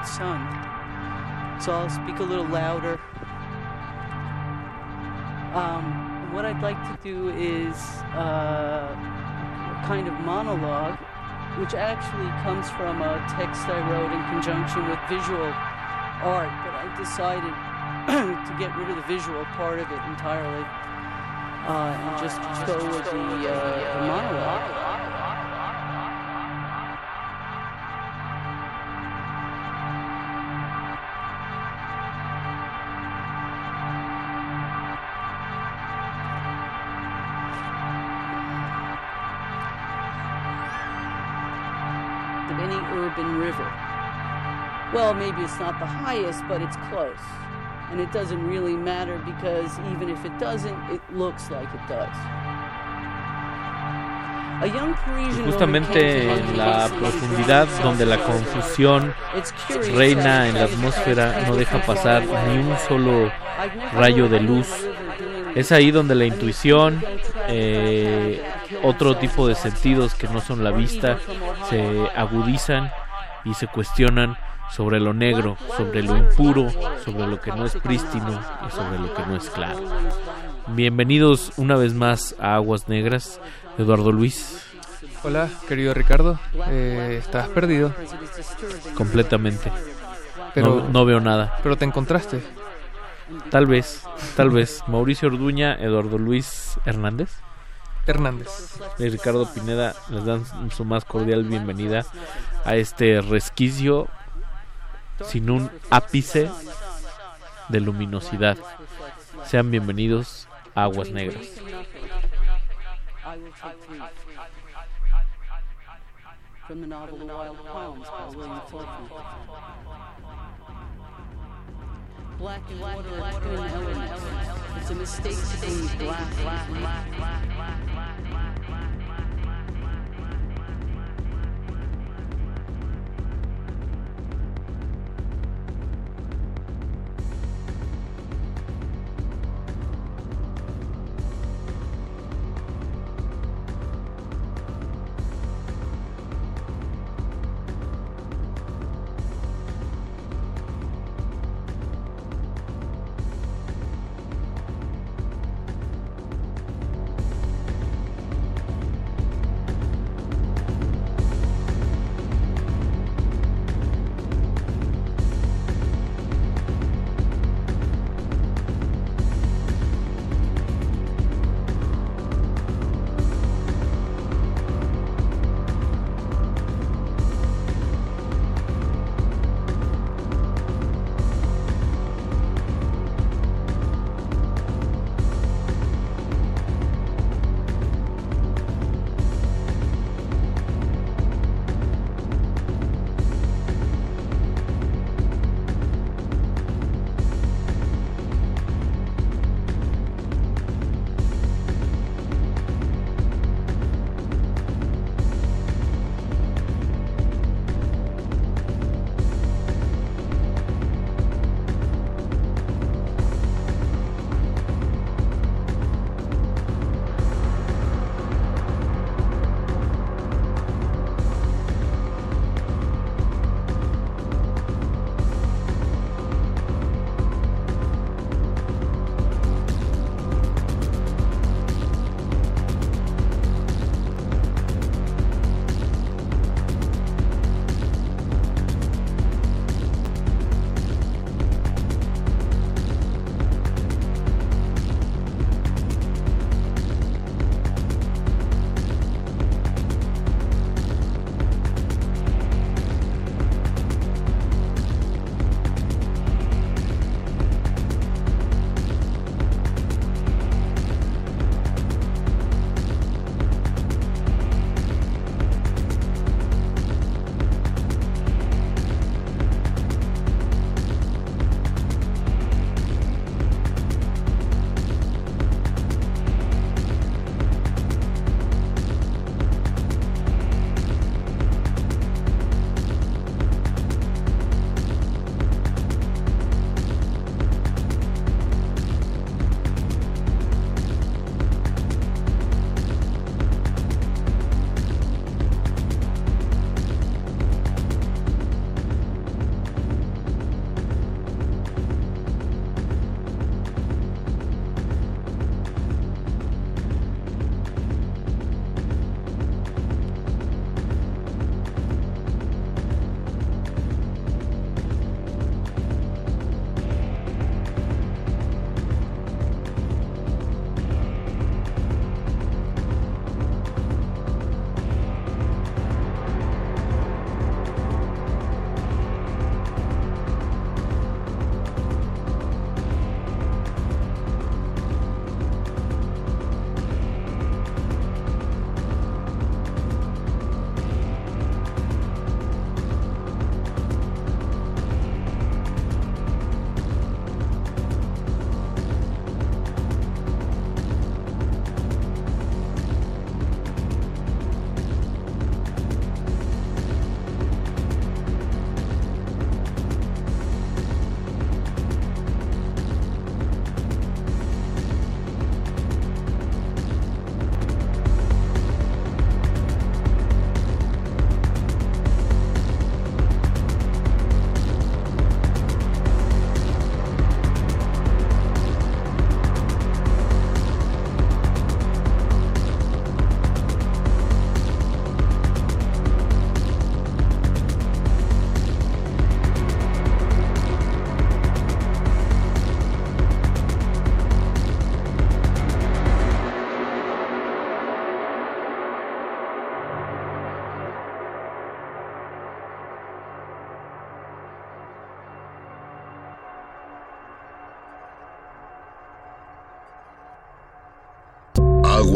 sun. So I'll speak a little louder. Um, what I'd like to do is uh, a kind of monologue, which actually comes from a text I wrote in conjunction with visual art, but I decided to get rid of the visual part of it entirely uh, and just go with the, uh, the monologue. Well, maybe it's not the highest, but it's close. And it doesn't really matter because even if it doesn't, it looks like it does. Justamente en la profundidad donde la confusión reina en la atmósfera, no deja pasar ni un solo rayo de luz. Es ahí donde la intuición, eh, otro tipo de sentidos que no son la vista, se agudizan y se cuestionan sobre lo negro, sobre lo impuro, sobre lo que no es prístino y sobre lo que no es claro. Bienvenidos una vez más a Aguas Negras, Eduardo Luis. Hola, querido Ricardo. Eh, ¿Estás perdido? Completamente. Pero- no, no veo nada. Pero te encontraste. Tal vez, tal vez. Mauricio Orduña, Eduardo Luis Hernández. Hernández. Y Ricardo Pineda les dan su más cordial bienvenida a este resquicio sin un ápice de luminosidad. Sean bienvenidos a Aguas Negras.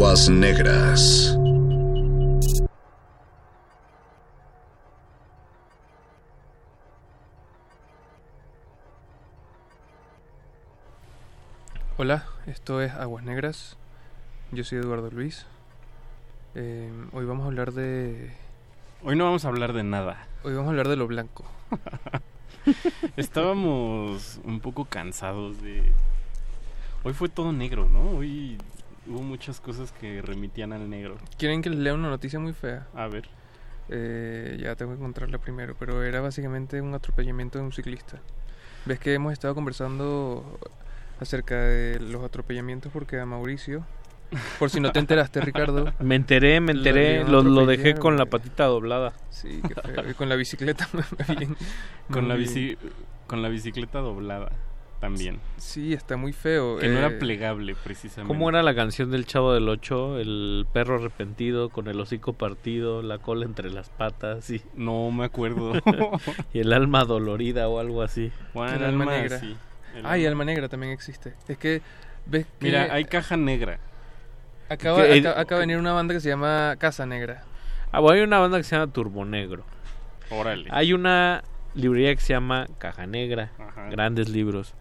Aguas Negras. Hola, esto es Aguas Negras. Yo soy Eduardo Luis. Eh, hoy vamos a hablar de. Hoy no vamos a hablar de nada. Hoy vamos a hablar de lo blanco. Estábamos un poco cansados de. Hoy fue todo negro, ¿no? Hoy hubo muchas cosas que remitían al negro. ¿Quieren que les lea una noticia muy fea? A ver. Eh, ya tengo que encontrarla primero, pero era básicamente un atropellamiento de un ciclista. Ves que hemos estado conversando acerca de los atropellamientos porque a Mauricio, por si no te enteraste, Ricardo. Me enteré, me lo enteré, habían lo, lo dejé con la patita doblada. Sí, qué feo. Y con la bicicleta bien- Con la, bici, con la bicicleta doblada también. Sí, está muy feo. Que no eh, era plegable, precisamente. ¿Cómo era la canción del Chavo del Ocho? El perro arrepentido con el hocico partido, la cola entre las patas y... No me acuerdo. y el alma dolorida o algo así. Bueno, el alma alma, negra. sí, el Ay, alma. alma negra también existe. Es que, ves que... Mira, hay caja negra. Acaba, que- acaba, acaba de venir una banda que se llama Casa Negra. Ah, bueno, hay una banda que se llama Turbo Negro. Órale. Hay una librería que se llama Caja Negra. Ajá. Grandes libros.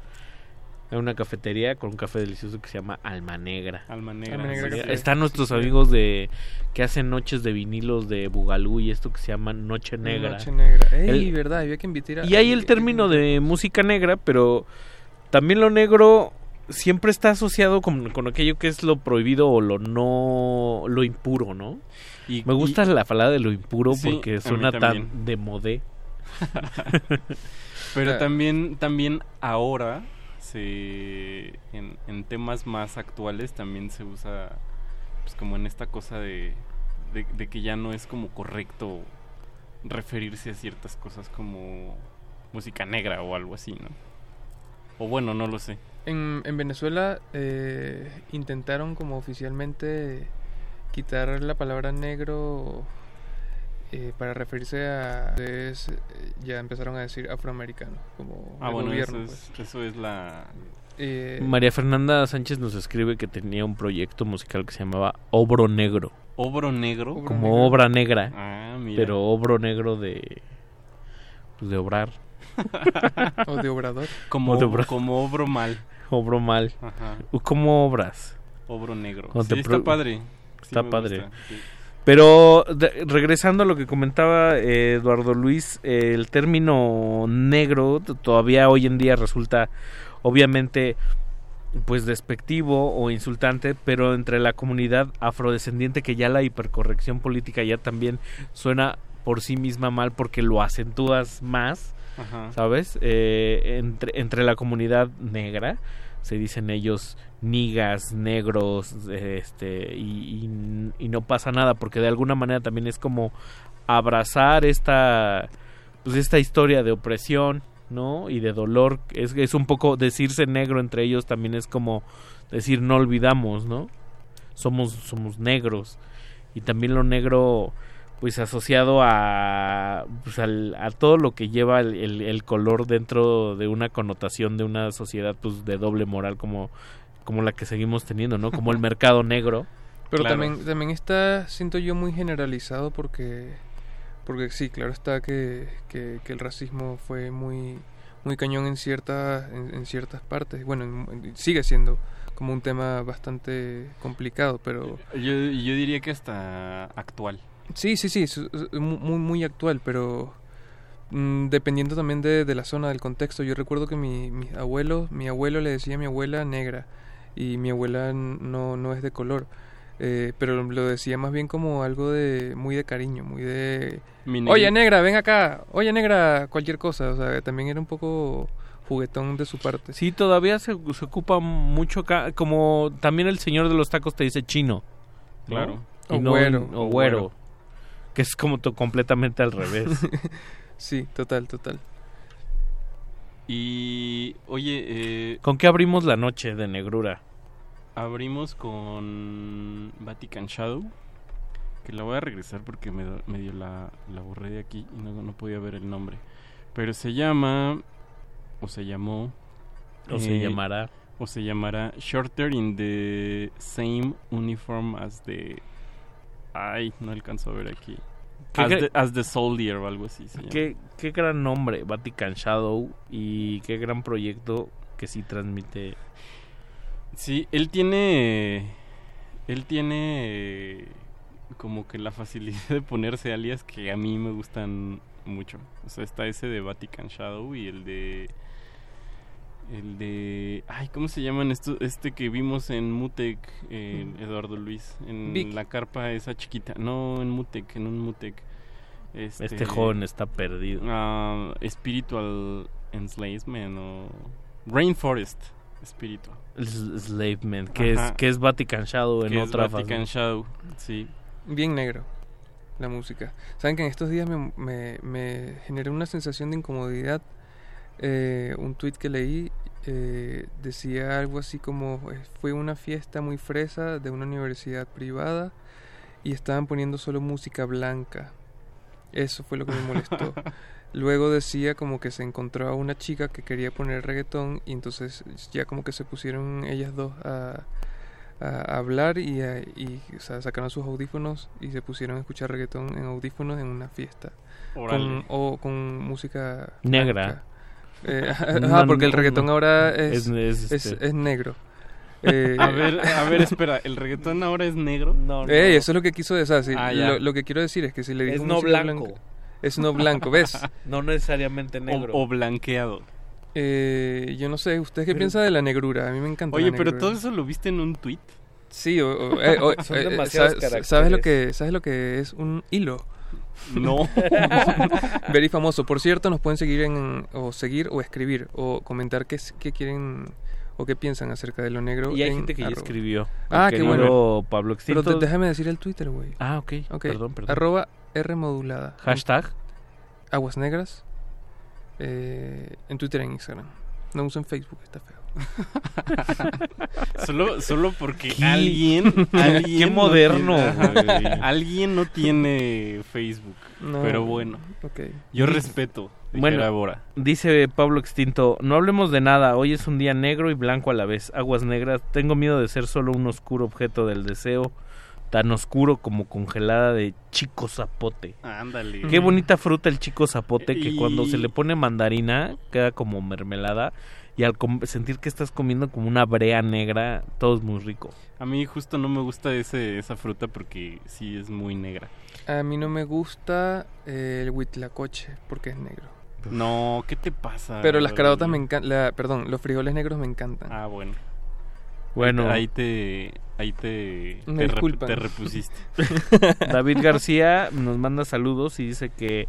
Hay una cafetería con un café delicioso que se llama Alma Negra. Alma Negra. Alma Negra Sí. Están nuestros amigos de que hacen noches de vinilos de Bugalú y esto que se llama Noche Negra. Noche Negra. Ey, El- verdad, había que invitar a... Y hay el término de música negra, pero también lo negro siempre está asociado con, con aquello que es lo prohibido o lo no lo impuro, ¿no? Y- Me gusta y- la palabra de lo impuro Sí, porque suena tan de modé. Pero Ah. también, también ahora, en, temas más actuales, también se usa pues como en esta cosa de, de, de que ya no es como correcto referirse a ciertas cosas como música negra o algo así, ¿no? O bueno, no lo sé. En, en Venezuela eh, intentaron como oficialmente quitar la palabra negro eh, para referirse a... es, eh, ya empezaron a decir afroamericano, como Ah, el bueno, gobierno. eso, es, eso es la... Eh, María Fernanda Sánchez nos escribe que tenía un proyecto musical que se llamaba Obro Negro, Obro negro. Obro como negro. obra negra, Ah, mira. pero obro negro de pues de obrar, o de obrador. Como, o de obra- como obro mal. obro mal. Ajá. ¿Cómo obras? Obro negro. Sí, está padre. Sí Está padre. gusta, sí. Pero de- regresando a lo que comentaba eh, Eduardo Luis, eh, el término negro todavía hoy en día resulta obviamente pues despectivo o insultante, pero entre la comunidad afrodescendiente que ya la hipercorrección política ya también suena por sí misma mal porque lo acentúas más, Ajá. ¿sabes? Eh, entre, entre la comunidad negra se dicen ellos nigas, negros, este, y, y- y no pasa nada, porque de alguna manera también es como abrazar esta, pues esta historia de opresión, ¿no? Y de dolor, es, es un poco decirse negro entre ellos también es como decir no olvidamos, ¿no? Somos, somos negros. Y también lo negro, pues asociado a, pues, al- a todo lo que lleva el, el- el color dentro de una connotación de una sociedad pues de doble moral como, como la que seguimos teniendo, ¿no? Como el mercado negro. Pero Claro. también, también está, siento yo, muy generalizado porque, porque sí, claro está que, que, que el racismo fue muy, muy cañón en ciertas, en, en ciertas partes. Bueno, en- en- sigue siendo como un tema bastante complicado, pero Yo, yo diría que hasta actual. Sí, sí, sí, es, muy, muy actual, pero mm, dependiendo también de, de la zona, del contexto. Yo recuerdo que mi, mis abuelos, mi abuelo le decía a mi abuela negra y mi abuela no, no es de color. eh, pero lo decía más bien como algo de muy de cariño, muy de Mi oye negra, ven acá, oye negra, cualquier cosa, o sea, también era un poco juguetón de su parte. Sí, todavía se, se ocupa mucho acá, como también el señor de los tacos te dice chino. ¿no? Claro. Y O no- güero. O O güero. Que es como to- completamente al revés. Sí, total, total. Y, oye, eh, ¿Con qué abrimos la noche de negrura? abrimos con Vatican Shadow. Que la voy a regresar porque me, medio la, la borré de aquí y no, no podía ver el nombre. Pero se llama, o se llamó, O se eh, llamará. o se llamará Shorter in the Same Uniform as the... Ay, no alcanzo a ver aquí. ¿Qué As the, as the Soldier o algo así. se llama. ¿Qué, qué gran nombre, Vatican Shadow, y qué gran proyecto que sí transmite. Sí, él tiene. Él tiene. Como que la facilidad de ponerse alias que a mí me gustan mucho. O sea, está ese de Vatican Shadow y el de. El de. Ay, ¿cómo se llaman estos? Este que vimos en Mutec, eh, Eduardo Luis. En Vic. la carpa esa chiquita. No, en Mutec, en un Mutec. Este joven está perdido. ah, Spiritual Enslavement o. Rainforest Spiritual. S- Slavement, que es, que es Vatican Shadow en Que es otra Vatican fase. Shadow, sí. Bien negro la música. Saben que en estos días me, me, me generó una sensación de incomodidad. Eh, un tweet que leí eh, decía algo así como eh, fue una fiesta muy fresa de una universidad privada y estaban poniendo solo música blanca. Eso fue lo que me molestó. Luego decía como que se encontró a una chica que quería poner reggaetón y entonces ya como que se pusieron ellas dos a, a hablar y, a- y, o sea, sacaron sus audífonos y se pusieron a escuchar reggaetón en audífonos en una fiesta. Con, o con música Negra. blanca. Eh, No, ajá, porque el no, reggaetón no. ahora es, Es- es, es, este- es negro. Eh, A ver, a ver, espera, ¿el reggaetón ahora es negro? No, Ey, eso es lo que quiso decir. sí, Ah, lo, lo que quiero decir es que si le digo Es no blanco. blanca- es no blanco, ¿ves? No necesariamente negro. O, o blanqueado. Eh, yo no sé, ¿usted qué Pero- piensa de la negrura? A mí me encanta. Oye, la pero todo eso lo viste en un tweet. Sí, o, o- eh, o- Son eh, demasiados ¿sabes, caracteres. ¿sabes lo que sabes lo que es un hilo? No. Very famoso. Por cierto, nos pueden seguir en o seguir o escribir o comentar qué, qué quieren o qué piensan acerca de lo negro. Y hay en gente que ya arroba. escribió. Ah, qué bueno. Pablo Pero te- déjame decir el Twitter, güey. Ah, ok. Perdón, perdón. Arroba R modulada. Hashtag. Aguas negras. eh, en Twitter e Instagram. No usen Facebook, está feo. Solo, solo porque ¿Qué? alguien, alguien Qué no moderno, tiene- güey. alguien no tiene Facebook. No, pero bueno, ok. yo respeto. Bueno, Bora. dice Pablo Extinto, no hablemos de nada, hoy es un día negro y blanco a la vez, aguas negras, tengo miedo de ser solo un oscuro objeto del deseo, tan oscuro como congelada de chico zapote. Ándale. Qué bonita fruta el chico zapote que Y- cuando se le pone mandarina queda como mermelada y al com- sentir que estás comiendo como una brea negra, todo es muy rico. A mí justo no me gusta ese, esa fruta porque sí es muy negra. A mí no me gusta eh, el huitlacoche porque es negro. No, ¿qué te pasa? Pero las caraotas me encantan. Perdón, los frijoles negros me encantan. Ah, bueno. Bueno. Ahí te, ahí te, Me te, rep- te repusiste. David García nos manda saludos y dice que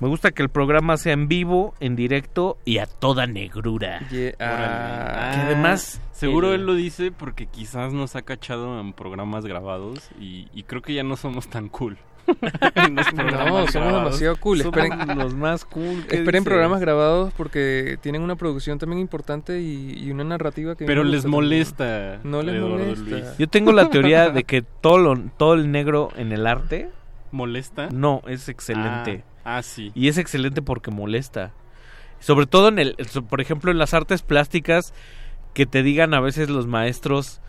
me gusta que el programa sea en vivo, en directo y a toda negrura. Yeah, ah, que además Seguro el- él lo dice porque quizás nos ha cachado en programas grabados y, y creo que ya no somos tan cool. No, somos grabados. demasiado cool. Somos Esperen, los más cool. ¿qué esperen programas grabados porque tienen una producción también importante y, y una narrativa que... Pero les también. molesta. No les Eduardo molesta. Luis. Yo tengo la teoría de que todo, lo- todo el negro en el arte ¿Molesta? no es excelente. Ah, ah, sí. Y es excelente porque molesta. Sobre todo en el, por ejemplo, en las artes plásticas, que te digan a veces los maestros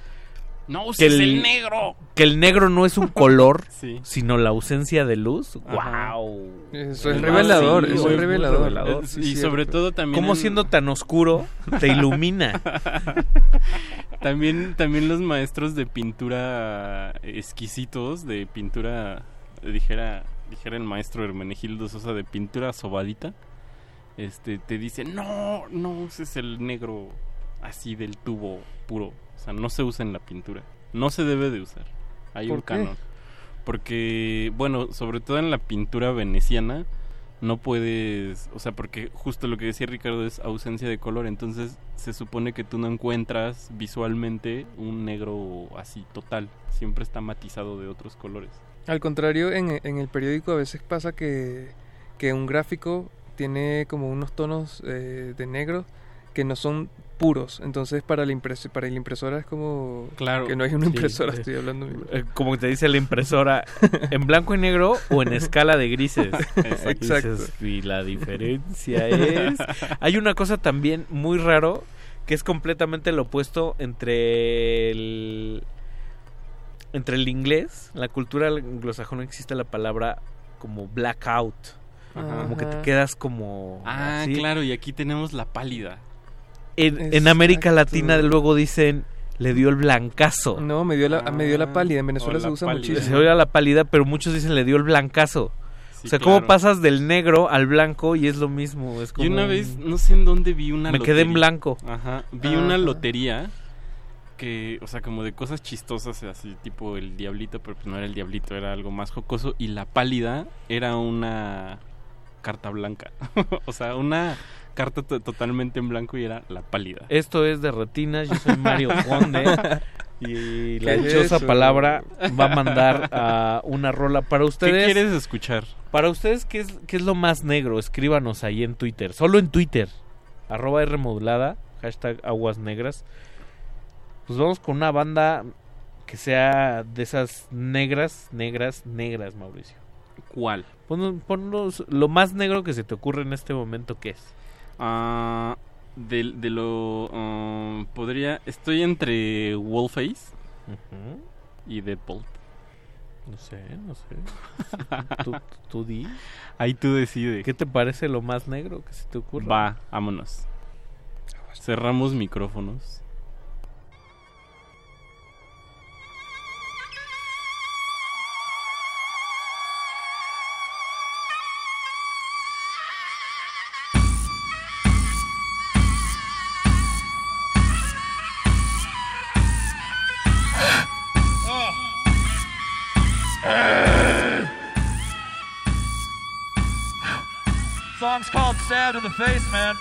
No que uses el- el negro. que el negro no es un color, Sí. sino la ausencia de luz. Ajá. ¡Wow! Eso es revelador, eso es revelador. Eh, Sí, y cierto. sobre todo también. ¿Cómo en- siendo tan oscuro te ilumina? También, también los maestros de pintura exquisitos, de pintura, dijera, dijera el maestro Hermenegildo Sosa, de pintura sobadita, este, te dicen, no, no uses el negro así del tubo puro, o sea, no se usa en la pintura, no se debe de usar, hay ¿Por un canon, porque, bueno, sobre todo en la pintura veneciana, no puedes, o sea, porque justo lo que decía Ricardo es ausencia de color, entonces se supone que tú no encuentras visualmente un negro así total, siempre está matizado de otros colores. Al contrario, en, en el periódico a veces pasa que, que un gráfico tiene como unos tonos eh, de negro que no son puros. Entonces para la, impres para la impresora es como Claro. que no hay una Sí, impresora, eh, estoy hablando. Eh, Como te dice la impresora, en blanco y negro o en escala de grises. Exacto. Y la diferencia es... Hay una cosa también muy raro que es completamente lo opuesto entre el entre el inglés, la cultura anglosajona existe la palabra como blackout. Ajá. Como que te quedas como Ah, así. claro, y aquí tenemos la pálida. En, en América Latina luego dicen le dio el blancazo. No, me dio la, me dio la pálida. En Venezuela se usa pálida. muchísimo. Se oye la pálida, pero muchos dicen le dio el blancazo. Sí, o sea, ¿cómo pasas del negro al blanco y es lo mismo? Es Y como una un- vez, no sé en dónde vi una Me quedé en blanco. Ajá. Vi una lotería que, o sea, como de cosas chistosas, así tipo el diablito, pero pues no era el diablito, era algo más jocoso. Y la pálida era una carta blanca. o sea, una carta to- totalmente en blanco y era la pálida. Esto es de retinas, yo soy Mario Conde. Y la ¿Qué es dichosa palabra va a mandar a una rola para ustedes. ¿Qué quieres escuchar? Para ustedes, ¿qué es, ¿qué es lo más negro? Escríbanos ahí en Twitter. Solo en Twitter. Arroba R modulada. Hashtag aguas negras. Pues vamos con una banda que sea de esas negras, negras, negras, Mauricio. ¿Cuál? Pon, ponlos lo más negro que se te ocurre en este momento, ¿qué es? Ah, de, de lo... ah, podría... Estoy entre Wallface y Deadpool. No sé, no sé. ¿Tú, tú di. Ahí tú decides. ¿Qué te parece lo más negro que se te ocurre? Va, vámonos. Cerramos micrófonos. stabbed in the face, man.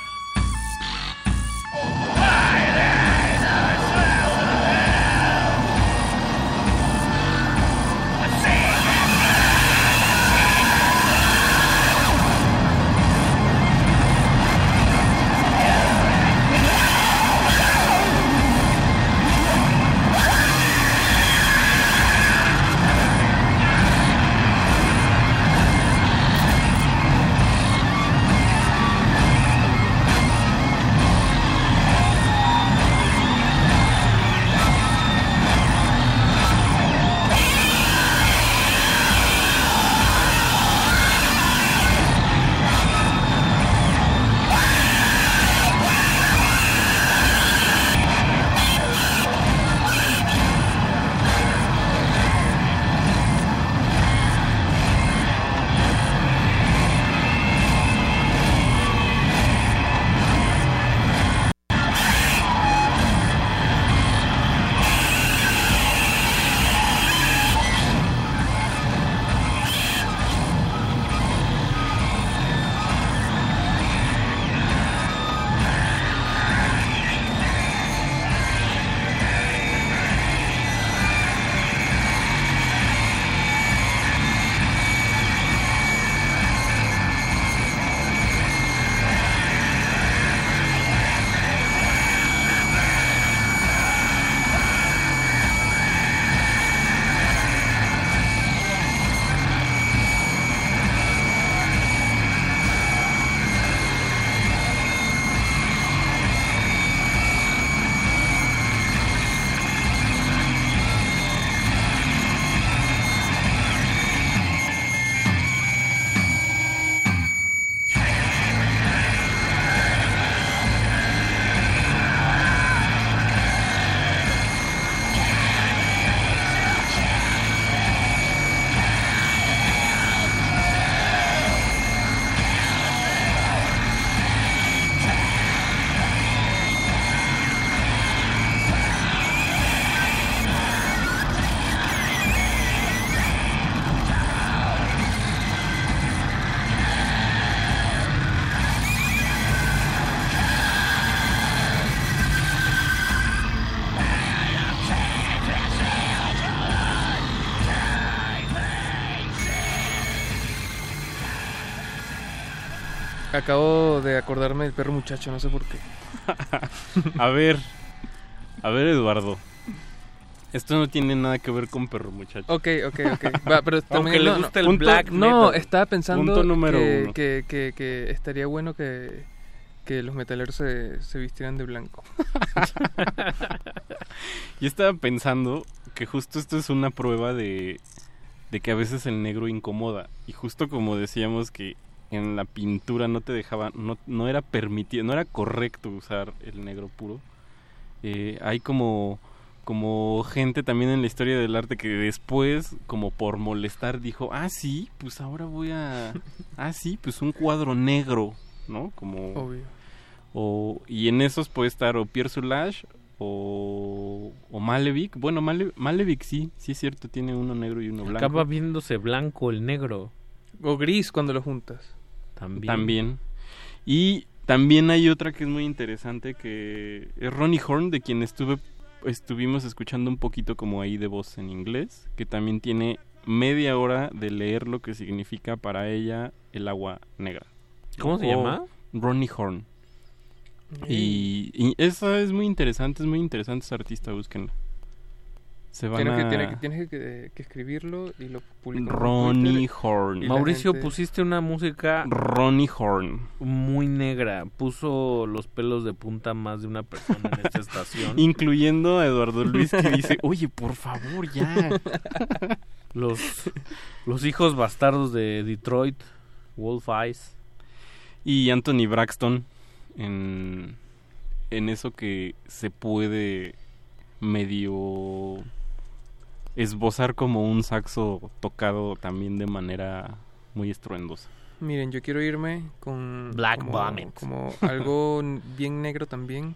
Acabo de acordarme del perro muchacho, no sé por qué. A ver, a ver Eduardo. Esto no tiene nada que ver con perro muchacho. Ok, ok, ok. Va, pero también, Aunque le no, guste el punto- black No, metal. estaba pensando Punto número que, uno. que, que, que estaría bueno que, que los metaleros se, se vistieran de blanco. Yo estaba pensando que justo esto es una prueba de, de que a veces el negro incomoda. Y justo como decíamos que en la pintura no te dejaba, no, no era permitido, no era correcto usar el negro puro. Eh, hay como, como gente también en la historia del arte que después, como por molestar, dijo, ah, sí, pues ahora voy a... Ah, sí, pues un cuadro negro, ¿no? Como... Obvio. O, y en esos puede estar o Pierre Soulages o, o Malevich. Bueno, Male, Malevich sí, sí es cierto, tiene uno negro y uno blanco. Acaba viéndose blanco el negro. O gris cuando lo juntas. También. También. Y también hay otra que es muy interesante que es Ronnie Horn, de quien estuve estuvimos escuchando un poquito como ahí de voz en inglés, que también tiene media hora de leer lo que significa para ella el agua negra. ¿Cómo se O llama? Ronnie Horn. Y, y esa es muy interesante, es muy interesante esa artista, búsquenla. Se van Tienes, que, tienes, que, tienes que, que escribirlo y lo publicamos en Ronnie Horn. Mauricio, gente- pusiste una música Ronnie Horn. muy negra. Puso los pelos de punta más de una persona en esta estación. Incluyendo a Eduardo Luis que dice, oye, por favor, ya. los, los hijos bastardos de Detroit, Wolf Eyes. Y Anthony Braxton en, en eso que se puede medio esbozar como un saxo tocado también de manera muy estruendosa. Miren, yo quiero irme con... Black como, Vomit. Como algo bien negro también,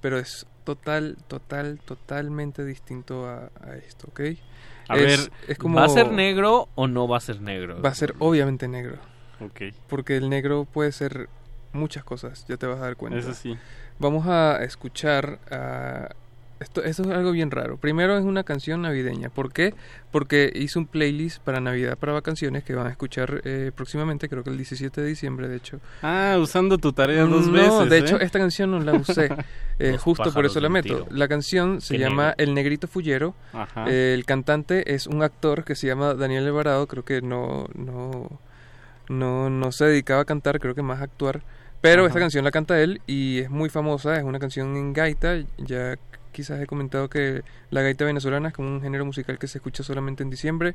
pero es total, total, totalmente distinto a, a esto, ¿ok? A Es- ver, es como... ¿Va a ser negro o no va a ser negro? Va a ser obviamente negro. Ok. Porque el negro puede ser muchas cosas, ya te vas a dar cuenta. Eso sí. Vamos a escuchar a... Esto, esto es algo bien raro. Primero es una canción navideña. ¿Por qué? Porque hice un playlist para Navidad para vacaciones que van a escuchar eh, próximamente, creo que el 17 de diciembre, de hecho. Ah, usando tu tarea dos no, veces. de ¿eh? hecho, esta canción no la usé. eh, justo por eso la meto. tiro. La canción se Qué llama negro. El Negrito Fullero. Ajá. Eh, el cantante es un actor que se llama Daniel Alvarado. Creo que no, no, no, no se dedicaba a cantar, creo que más a actuar. Pero Ajá. esta canción la canta él y es muy famosa. Es una canción en gaita. Ya quizás he comentado que la gaita venezolana es como un género musical que se escucha solamente en diciembre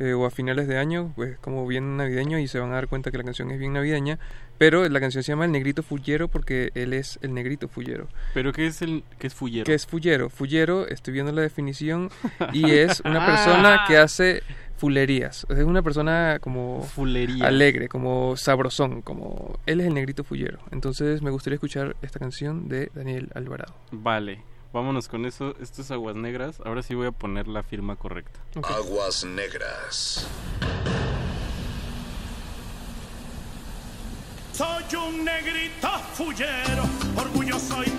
eh, o a finales de año, pues como bien navideño y se van a dar cuenta que la canción es bien navideña. Pero la canción se llama El Negrito Fullero porque él es el Negrito Fullero. ¿Pero qué es el qué es fullero? ¿Qué es fullero? Fullero, estoy viendo la definición, y es una persona que hace fulerías. Es una persona como Fulería. alegre, como sabrosón, como él es el negrito fullero. Entonces me gustaría escuchar esta canción de Daniel Alvarado. Vale, vámonos con eso. Esto es Aguas Negras. Ahora sí voy a poner la firma correcta. Aguas negras. Soy un negrito fullero, orgulloso y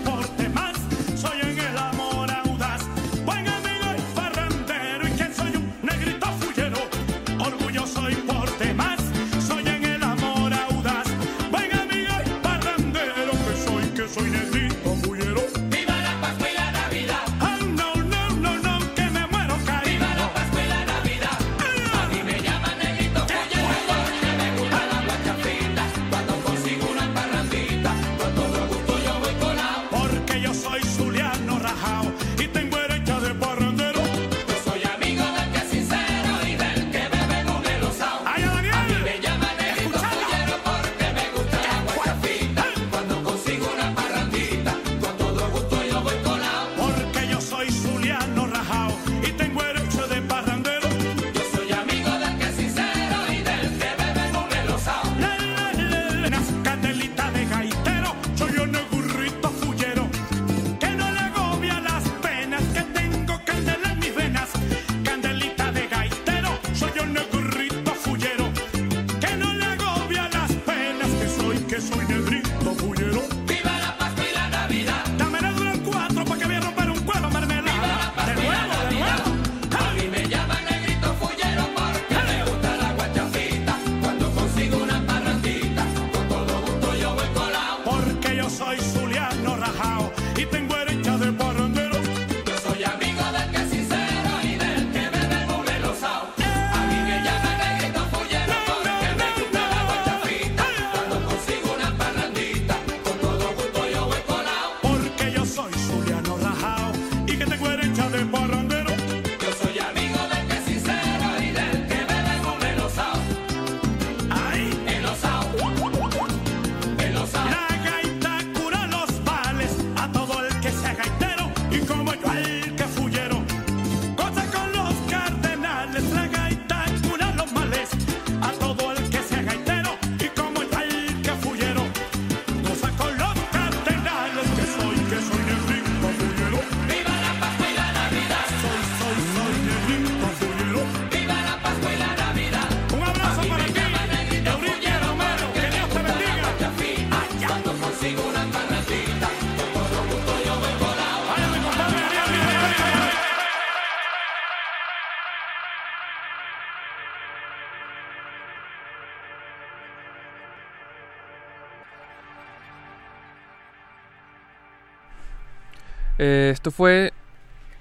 esto fue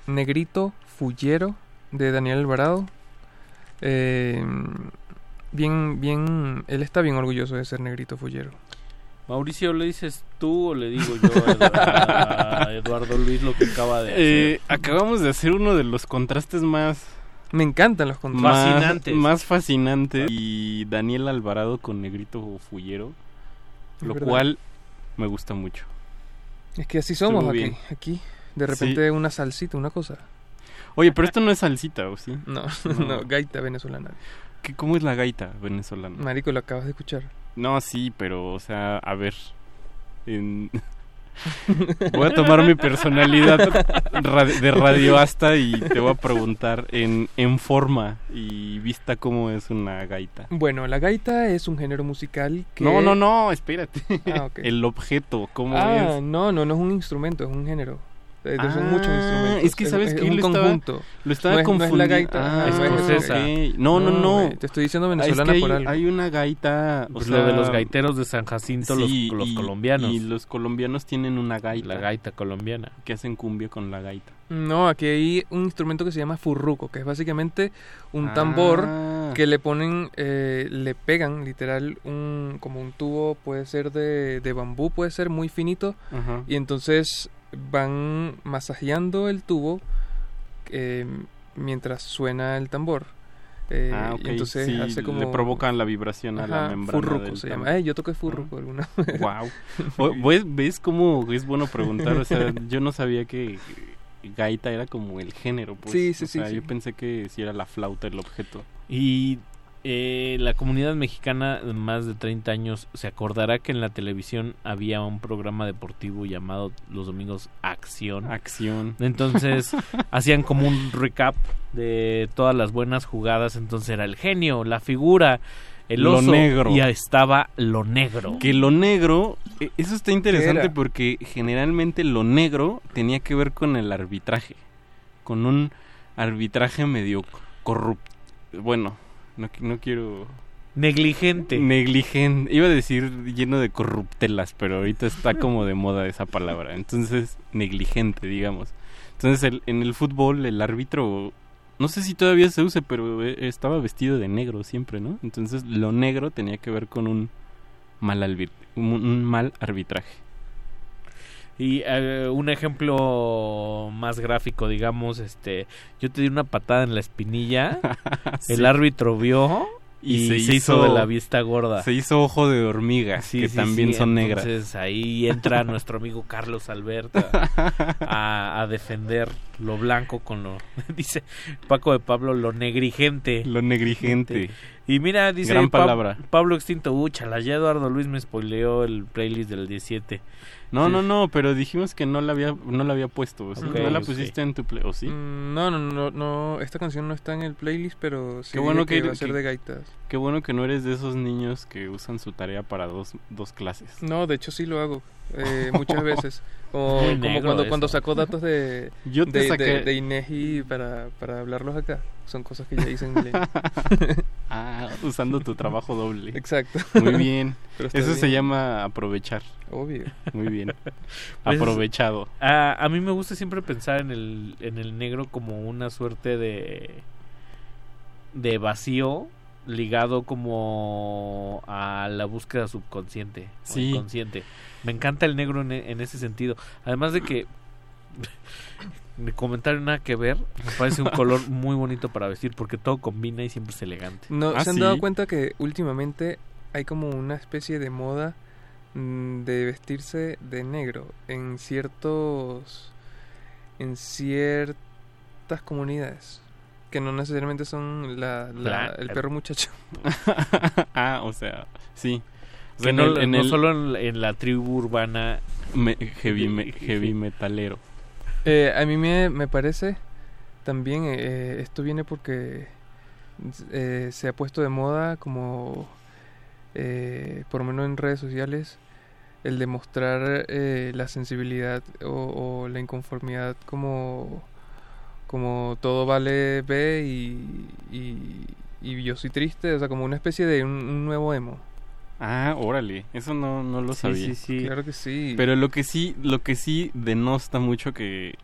Negrito Fullero de Daniel Alvarado. Eh, bien, bien, él está bien orgulloso de ser Negrito Fullero. Mauricio, ¿le dices tú o le digo yo a Edu- a Eduardo Luis lo que acaba de hacer? Eh, acabamos de hacer uno de los contrastes más... Me encantan los contrastes. Más Fascinantes. Más fascinantes. Y Daniel Alvarado con Negrito Fullero. Lo cual me gusta mucho. Es que así somos aquí. Aquí, de repente Sí. una salsita, una cosa. Oye, pero esto no es salsita, ¿o sí? No, no, gaita venezolana. ¿Qué, ¿Cómo es la gaita venezolana? Marico, lo acabas de escuchar. No, sí, pero, o sea, a ver. en- Voy a tomar mi personalidad de radioasta y te voy a preguntar en, en forma y vista cómo es una gaita. Bueno, la gaita es un género musical que... No, no, no, espérate. Ah, ok. El objeto, ¿cómo ah, es? no, no, no es un instrumento, es un género. Eh, son Ah, muchos instrumentos. es que, ¿sabes es, es un Lo estaba- conjunto. lo estaba no es, no es la confundi- gaita. Ah, no es escocesa. No, no, no. Te estoy diciendo Ah, es venezolana que por hay, algo. hay una gaita. o Pues sea, lo de los gaiteros de San Jacinto, los- sí, los, y- colombianos. Y los colombianos tienen una gaita. La gaita colombiana. Que hacen cumbia con la gaita. No, aquí hay un instrumento que se llama furruco, que es básicamente un tambor Ah. que le ponen, eh, le pegan literal un como un tubo, puede ser de, de bambú, puede ser muy finito, y entonces van masajeando el tubo eh, mientras suena el tambor. Eh, Ah, y ok, entonces sí, hace como le provocan la vibración a la membrana furruco se llama. Eh, yo toqué furruco alguna vez. Wow. ¿Ves, ¿Ves cómo es bueno preguntar? O sea, yo no sabía que gaita era como el género. Pues. Sí, sí, O sí, sea, sí. Yo pensé que si era la flauta el objeto. Y eh, la comunidad mexicana de más de 30 años se acordará que en la televisión había un programa deportivo llamado los domingos Acción. Acción. Entonces hacían como un recap de todas las buenas jugadas. Entonces era el genio, la figura, el Lo oso negro. y estaba lo negro. Que lo negro, eh, eso está interesante porque generalmente lo negro tenía que ver con el arbitraje, con un arbitraje medio corrupto. Bueno, no, no quiero... Negligente. Negligente. Iba a decir lleno de corruptelas, pero ahorita está como de moda esa palabra. Entonces, negligente, digamos. Entonces, el- en el fútbol, el árbitro, no sé si todavía se use, pero eh, estaba vestido de negro siempre, ¿no? Entonces, lo negro tenía que ver con un mal, un, un mal arbitraje. Y eh, un ejemplo más gráfico, digamos, este, yo te di una patada en la espinilla, Sí. el árbitro vio y, se, hizo, de la vista gorda. Se hizo ojo de hormiga, Sí, que sí, también sí, son negras. Entonces ahí entra nuestro amigo Carlos Alberta a, a defender lo blanco con lo, dice Paco de Pablo, lo negligente. Lo negligente. Y mira, dice Gran Pa- palabra. Pablo Extinto, úchala, ya Eduardo Luis me spoileó el playlist del 17. No, Sí. no, no, pero dijimos que no la había, no la había puesto. ¿sí? Ok, ¿No la pusiste en tu play? ¿O sí? Mm, No, no, no, no, esta canción no está en el playlist, pero sí Qué bueno diría que, va a ser que- de gaitas. Qué bueno que no eres de esos niños que usan su tarea para dos, dos clases. No, de hecho sí lo hago eh, muchas veces. Como, Muy como cuando, eso. cuando sacó datos de, Yo te de, saqué- de, de INEGI para, para hablarlos acá. Son cosas que ya hice en ah, usando tu trabajo doble. Exacto. Muy bien. Pero Eso se llama aprovechar. Obvio. Muy bien. Pues, Aprovechado. A, a mí me gusta siempre pensar en el, en el negro como una suerte de, de vacío ligado como a la búsqueda subconsciente o Sí. inconsciente. Me encanta el negro en, e- en ese sentido. Además de que mi comentario nada que ver, me parece un color muy bonito para vestir porque todo combina y siempre es elegante. ¿No Ah, se han dado cuenta que últimamente hay como una especie de moda mm, de vestirse de negro en ciertos en ciertas comunidades que no necesariamente son la, el perro muchacho. ah, o sea, sí. O Que sea, en no, el- en no el- solo en, en la tribu urbana me- heavy, me- heavy metalero. Eh, a mí me, me parece también eh, esto viene porque eh, se ha puesto de moda como eh, por lo menos en redes sociales el demostrar eh, la sensibilidad o, o la inconformidad como como todo vale B y, y, y yo soy triste o sea como una especie de un, un nuevo emo Ah, órale, eso no, no lo Sí, sabía. sí, sí. Claro que sí. Pero lo que sí, lo que sí denosta mucho que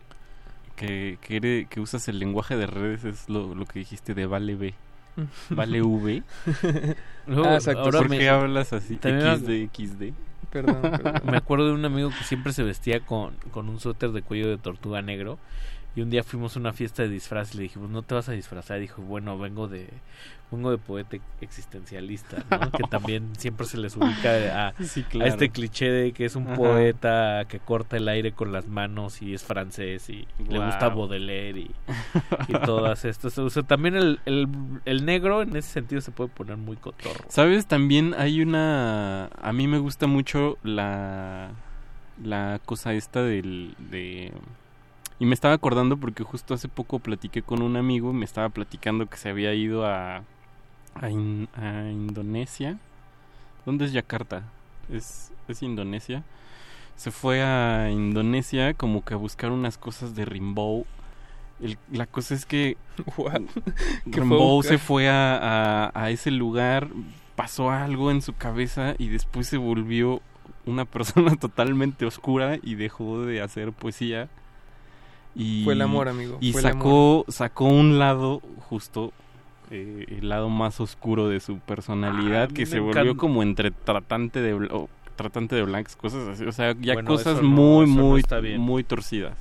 que, que, eres- que usas el lenguaje de redes es lo, lo que dijiste de vale B. Vale V. Luego, Ah, exacto. ahora ¿Por me- qué hablas así? también XD, XD. Perdón, perdón. Me acuerdo de un amigo que siempre se vestía con, con un suéter de cuello de tortuga negro. Y un día fuimos a una fiesta de disfraz y le dijimos, no te vas a disfrazar. Y dijo, bueno, vengo de vengo de poeta existencialista, ¿no? que también siempre se les ubica a, Sí, a claro. este cliché de que es un Ajá. poeta que corta el aire con las manos y es francés y le gusta Baudelaire y, y todas estas. O sea, también el, el, el negro en ese sentido se puede poner muy cotorro. ¿Sabes? También hay una... A mí me gusta mucho la... La cosa esta del... De... Y me estaba acordando porque justo hace poco platiqué con un amigo y me estaba platicando que se había ido a... A, In- a Indonesia. ¿Dónde es Yakarta? ¿Es, ¿Es Indonesia? Se fue a Indonesia como que a buscar unas cosas de Rimbaud. El- la cosa es que ¿Qué fue a Rimbaud se fue a, a- a ese lugar, pasó algo en su cabeza y después se volvió una persona totalmente oscura y dejó de hacer poesía. Y, Fue el amor, amigo, Y fue el sacó, sacó un lado, justo eh, el lado más oscuro de su personalidad, Ah, que se volvió encanta. como entre tratante de, bl- o tratante de blancas, cosas así. O sea, ya Bueno, cosas no- muy, no muy, muy torcidas.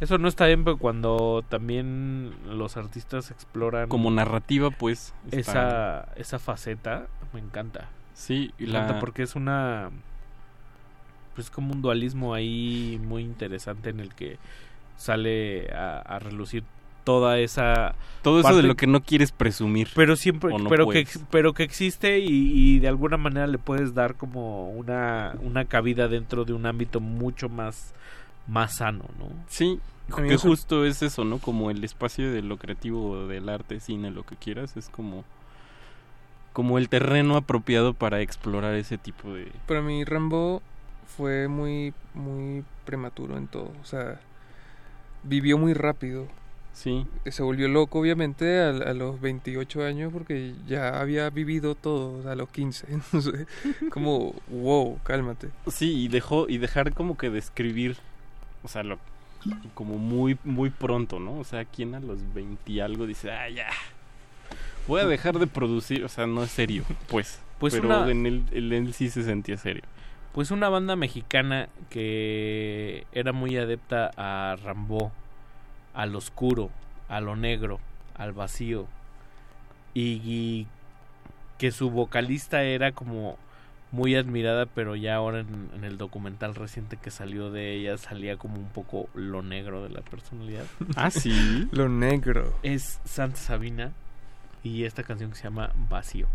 Eso no está bien, pero cuando también los artistas exploran Como narrativa, pues. está- esa esa faceta, me encanta. Sí, y me la- encanta porque es una pues como un dualismo ahí muy interesante en el que sale a, a relucir toda esa Todo eso de lo que no quieres presumir. pero siempre no pero que puedes. pero que existe y, y de alguna manera le puedes dar como una una cabida dentro de un ámbito mucho más más sano no Sí, que justo es eso, ¿no? Como el espacio de lo creativo, del arte, cine, lo que quieras, es como como el terreno apropiado para explorar ese tipo de Para mí Rambo fue muy muy prematuro en todo, o sea, vivió muy rápido. Sí. Se volvió loco obviamente a, a los 28 años porque ya había vivido todo o sea, a los 15. Entonces, como wow, cálmate. Sí, y dejó y dejar como que de escribir, o sea, lo como muy muy pronto, ¿no? O sea, quien a los 20 y algo dice, "Ah, ya. Voy a dejar de producir", o sea, no es serio, pues. Pues pero una- en él, en él sí se sentía serio. Pues una banda mexicana que era muy adepta a Rambo, al oscuro, a lo negro, al vacío. Y, y que su vocalista era como muy admirada, pero ya ahora en, en el documental reciente que salió de ella salía como un poco lo negro de la personalidad. Ah, sí. Lo negro. Es Santa Sabina y esta canción que se llama Vacío.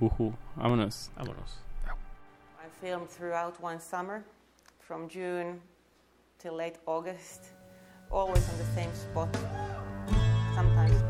Ujú, vámonos. Vámonos. Filmed throughout one summer, from June till late August, always on the same spot. Sometimes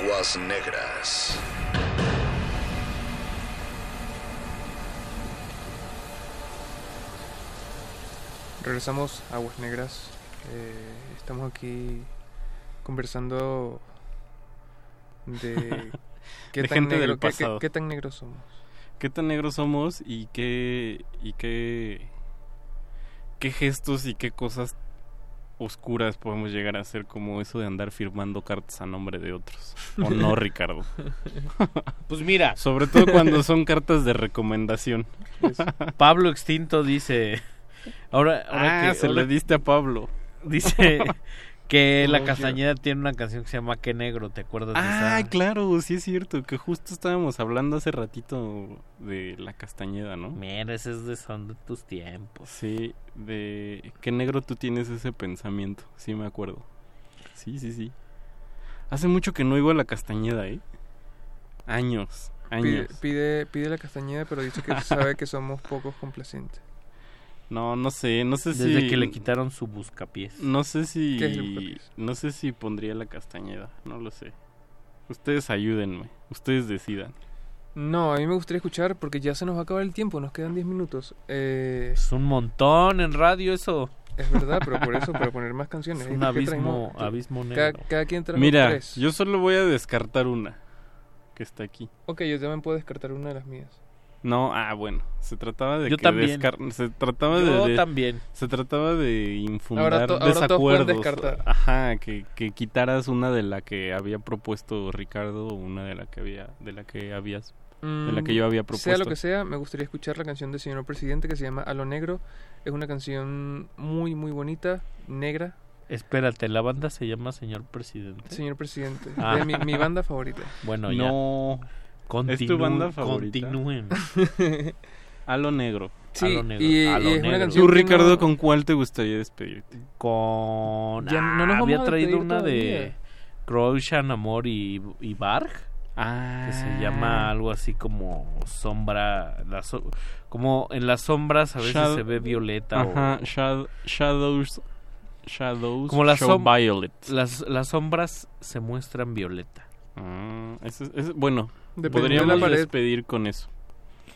Aguas negras. Regresamos a Aguas Negras. Eh, estamos aquí conversando de qué De tan gente negro, del qué- qué tan negros somos. ¿Qué tan negros somos y qué y qué qué gestos y qué cosas oscuras podemos llegar a hacer como eso de andar firmando cartas a nombre de otros? ¿O no, Ricardo? Pues mira. Sobre todo cuando son cartas de recomendación. Pablo Extinto dice. Ahora, ahora Ah, que se ahora- le diste a Pablo. Dice que la Oh, Castañeda tiene una canción que se llama Qué Negro, ¿te acuerdas de Ah, esa? claro, sí es cierto, que justo estábamos hablando hace ratito de la Castañeda, ¿no? Mira, ese es de son de tus tiempos. Sí, de qué negro tú tienes ese pensamiento, sí me acuerdo. Sí, sí, sí. Hace mucho que no oigo a la Castañeda, ¿eh? Años, Pide, años. pide, pide la castañeda, pero dice que sabe que somos pocos complacientes. No, no sé, no sé si... Desde que le quitaron su buscapiés. No sé si... No sé si pondría la Castañeda, no lo sé. Ustedes ayúdenme, ustedes decidan. No, a mí me gustaría escuchar porque ya se nos va a acabar el tiempo, nos quedan 10 minutos. Eh, Es un montón en radio eso. es verdad, pero por eso, para poner más canciones. Es ¿eh? un ¿Por qué abismo- abismo negro. cada quien trajo Mira, tres. yo solo voy a descartar una que está aquí. Ok, yo también puedo descartar una de las mías. No, ah, bueno, se trataba de Yo que también. descar- se trataba Yo de, de- también. se trataba de infundar Ahora to- ahora desacuerdos. descartar. Ajá, que, que quitaras una de la que había propuesto Ricardo o una de la que había de la que habías de la que yo había propuesto. Mm, Sea lo que sea, me gustaría escuchar la canción del señor presidente que se llama A lo Negro. Es una canción muy, muy bonita, negra. Espérate, la banda se llama Señor Presidente. Señor presidente, Ah. de mi, mi banda favorita. Bueno, ya. ¿Es tu banda favorita? Continúen. A lo negro. Sí, A lo negro, y, a lo y es una negro. canción Tú, Ricardo, no- ¿con cuál te gustaría despedirte? Con. Ya no Ah, nos vamos había traído una de. Croatian Amor y, y Barg. Ah. Que se llama algo así como sombra. la so- como en las sombras a veces Shadow- se ve violeta. o- Ajá, shad- Shadows Shadows como las, som- Violet. las las sombras se muestran violeta. Ah, eso es- eso- bueno, podríamos de la pared. despedir con eso.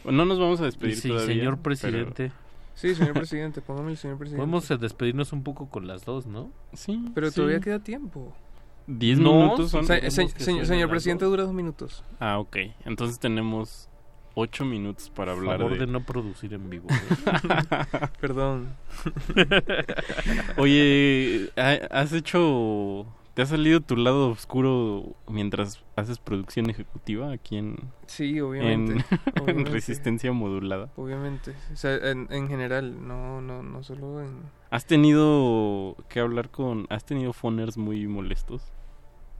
No nos vamos a despedir sí, todavía. señor pero- presidente. Sí, señor presidente, póngame el señor presidente. Podemos eh, despedirnos un poco con las dos, ¿no? Sí. Pero sí. todavía queda tiempo. ¿Diez No, minutos son? Se- señor, presidente dos. dura dos minutos. Ah, ok. Entonces tenemos ocho minutos para Por hablar favor de... de no producir en vivo. Perdón. Oye, ¿ha- ¿has hecho... ¿Te ha salido tu lado oscuro mientras haces producción ejecutiva aquí en... Sí, obviamente. En, resistencia modulada? Obviamente. O sea, en, en general, no, no, no solo en... ¿Has tenido que hablar con... ¿Has tenido phoners muy molestos?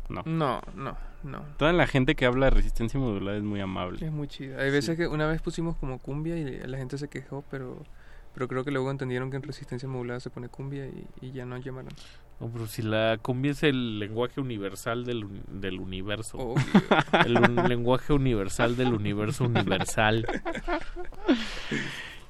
No. No, no, no. Toda la gente que habla de resistencia modulada es muy amable. Es muy chida. Hay veces que una vez pusimos como cumbia y la gente se quejó, pero pero creo que luego entendieron que en resistencia modulada se pone cumbia y, y ya no llamaron. No, pero si la cumbia es el lenguaje universal del, del universo. Obvio. El un- lenguaje universal del universo universal.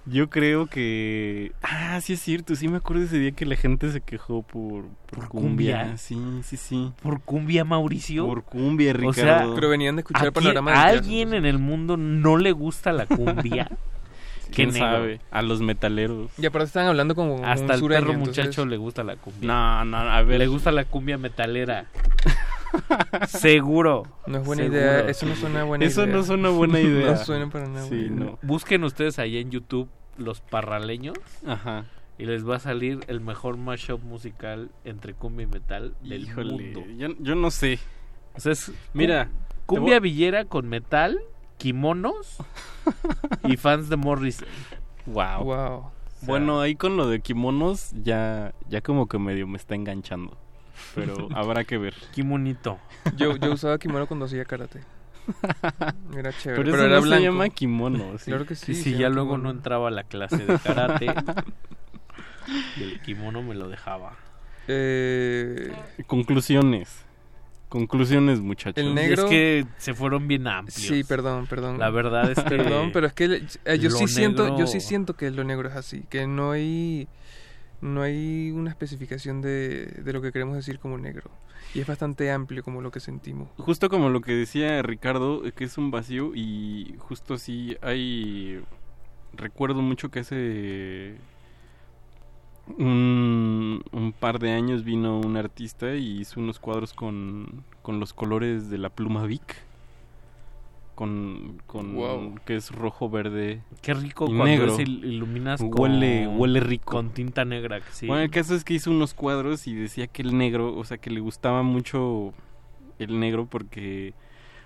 Yo creo que... Ah, sí es cierto, sí me acuerdo ese día que la gente se quejó por, por, cumbia. cumbia? Sí, sí, sí. ¿Por cumbia, Mauricio? Por cumbia, O sea, Ricardo. Pero venían de escuchar ¿A panorama ¿A alguien en el mundo no le gusta la cumbia? Qué ¿Quién negro. sabe? A los metaleros. Y aparte estaban hablando como un Hasta el perro entonces- muchacho le gusta la cumbia. No, no, a ver. Le gusta la cumbia metalera. Seguro. No es buena Seguro. idea, eso no suena buena Eso idea. no suena buena idea. no suena para nada. Sí, buena no. Busquen ustedes ahí en YouTube los parraleños Ajá. y les va a salir el mejor mashup musical entre cumbia y metal del Híjole, mundo. yo, yo no sé. O sea, es Mira, cu- cumbia villera con metal, kimonos y fans de Morrison. Wow. Wow. Bueno, ahí con lo de kimonos ya, ya como que medio me está enganchando. Pero habrá que ver. Kimonito. Yo, yo usaba kimono cuando hacía karate. Era chévere. Pero, Pero, eso era no blanco. se llama kimono. ¿sí? Claro que Sí, sí, se ya luego kimono. no entraba a la clase de karate. y el kimono me lo dejaba. Eh, Conclusiones. Conclusiones, muchachos. El negro- Es que se fueron bien amplios. sí, perdón, perdón. La verdad es que... Perdón, pero es que eh, yo sí siento, yo sí siento que lo negro es así, que no hay no hay una especificación de, de lo que queremos decir como negro y es bastante amplio como lo que sentimos. Justo como lo que decía Ricardo, que es un vacío y justo así hay... Recuerdo mucho que hace un, un par de años vino un artista y hizo unos cuadros con, con los colores de la pluma Vic. Con, con Wow. que es rojo, verde Qué rico y cuando negro. il- iluminas Huele- con, huele rico. Con tinta negra, sí. Bueno, el caso es que hizo unos cuadros y decía que el negro, o sea, que le gustaba mucho el negro porque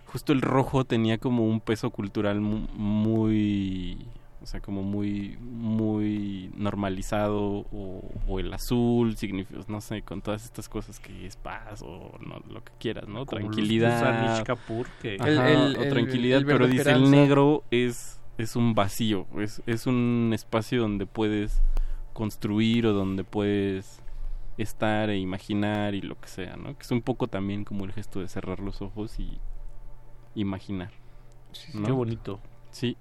justo el rojo tenía como un peso cultural mu- muy, o sea, como muy, muy normalizado o, o el azul, significa, no sé, con todas estas cosas que es paz o no, lo que quieras, ¿no? Como Tranquilidad. Kapoor, que- Ajá, El- el- o el- tranquilidad, el pero dice el negro es, es un vacío, es, es un espacio donde puedes construir o donde puedes estar e imaginar y lo que sea, ¿no? Que es un poco también como el gesto de cerrar los ojos y imaginar. ¿no? Qué bonito. Sí.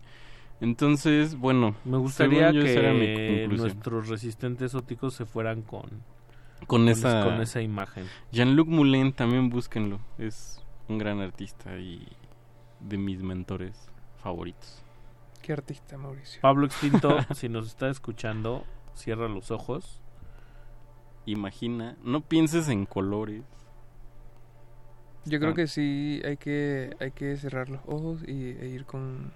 Entonces, bueno, Me gustaría que nuestros resistentes óticos se fueran con, con esa con esa imagen. Jean-Luc Moulin también búsquenlo, es un gran artista y de mis mentores favoritos. Qué artista, Mauricio. Pablo Extinto, si nos está escuchando, cierra los ojos. Imagina, no pienses en colores. Yo creo Ah. que sí hay que hay que cerrar los ojos y, e ir con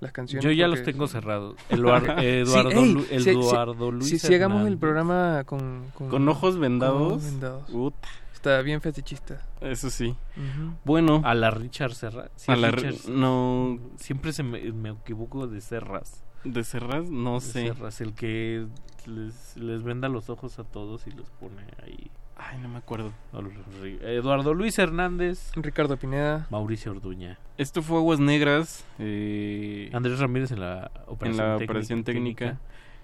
las canciones. Yo ya los tengo son- cerrados. Eduard- Sí, Eduardo, ey, Lu- si- si- Eduardo Luis Si, si hagamos el programa con, con, Con ojos vendados. ojos vendados. Puta, Está bien fetichista. eso sí. Ujú. Bueno, A la Richard Serra. sí, a la Richard- no Siempre se me, me equivoco de Serras. de Serras, no De sé. Serras, el que les, les venda los ojos a todos y los pone ahí. Ay, no me acuerdo. Eduardo Luis Hernández, Ricardo Pineda. Mauricio Orduña, Esto fue Aguas Negras. eh, Andrés Ramírez en la operación, la técnica, operación técnica.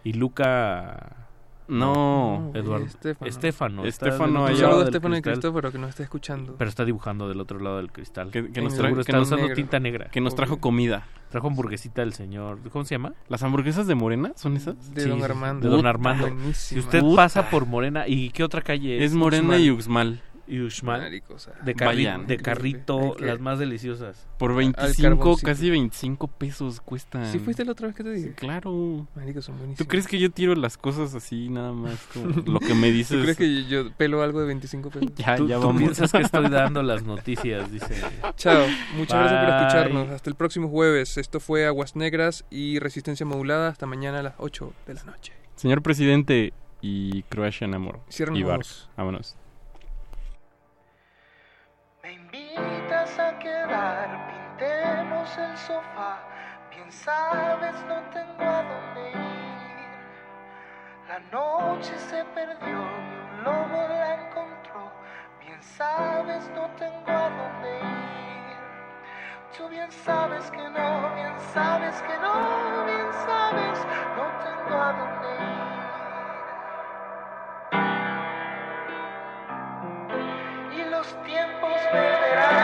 y Luca no, Eduardo Estefano. Estefano. Estefano. Un saludo a Estefano y Cristóforo que nos está escuchando. Pero está dibujando del otro lado del cristal. que, nos, el- tra- Seguro que está nos- usando negro. tinta negra. que nos trajo Obvio. comida. Trajo hamburguesita del señor. ¿Cómo se llama? ¿Las hamburguesas de Morena son esas? De Sí, Don Armando. de Don Armando. Si buenísima. usted Puta. pasa por Morena, ¿y qué otra calle es? Es Morena Uxmal. y Uxmal. Y uxmal Marico, o sea, de, carri- vayan. de carrito, que- las más deliciosas. Por Al 25, carboncito. casi 25 pesos cuestan. ¿Sí fuiste la otra vez que te dije? Sí, claro. Marico, son buenísimos. ¿Tú crees que yo tiro las cosas así nada más? Como lo que me dices. ¿Tú crees que yo pelo algo de 25 pesos? Ya, tú, ya tú vamos. piensas que estoy dando las noticias, dice. Chao, muchas gracias por escucharnos. Hasta el próximo jueves. Esto fue Aguas Negras y Resistencia Modulada. Hasta mañana a las 8 de la noche. Señor presidente y Croatian Amor. Ojos. Vámonos. Pintemos el sofá. Bien sabes, no tengo a dónde ir. La noche se perdió y un lobo la encontró. Bien sabes, no tengo a dónde ir. Tú bien sabes que no, bien sabes que no, bien sabes, no tengo a dónde ir. Y los tiempos volverán. A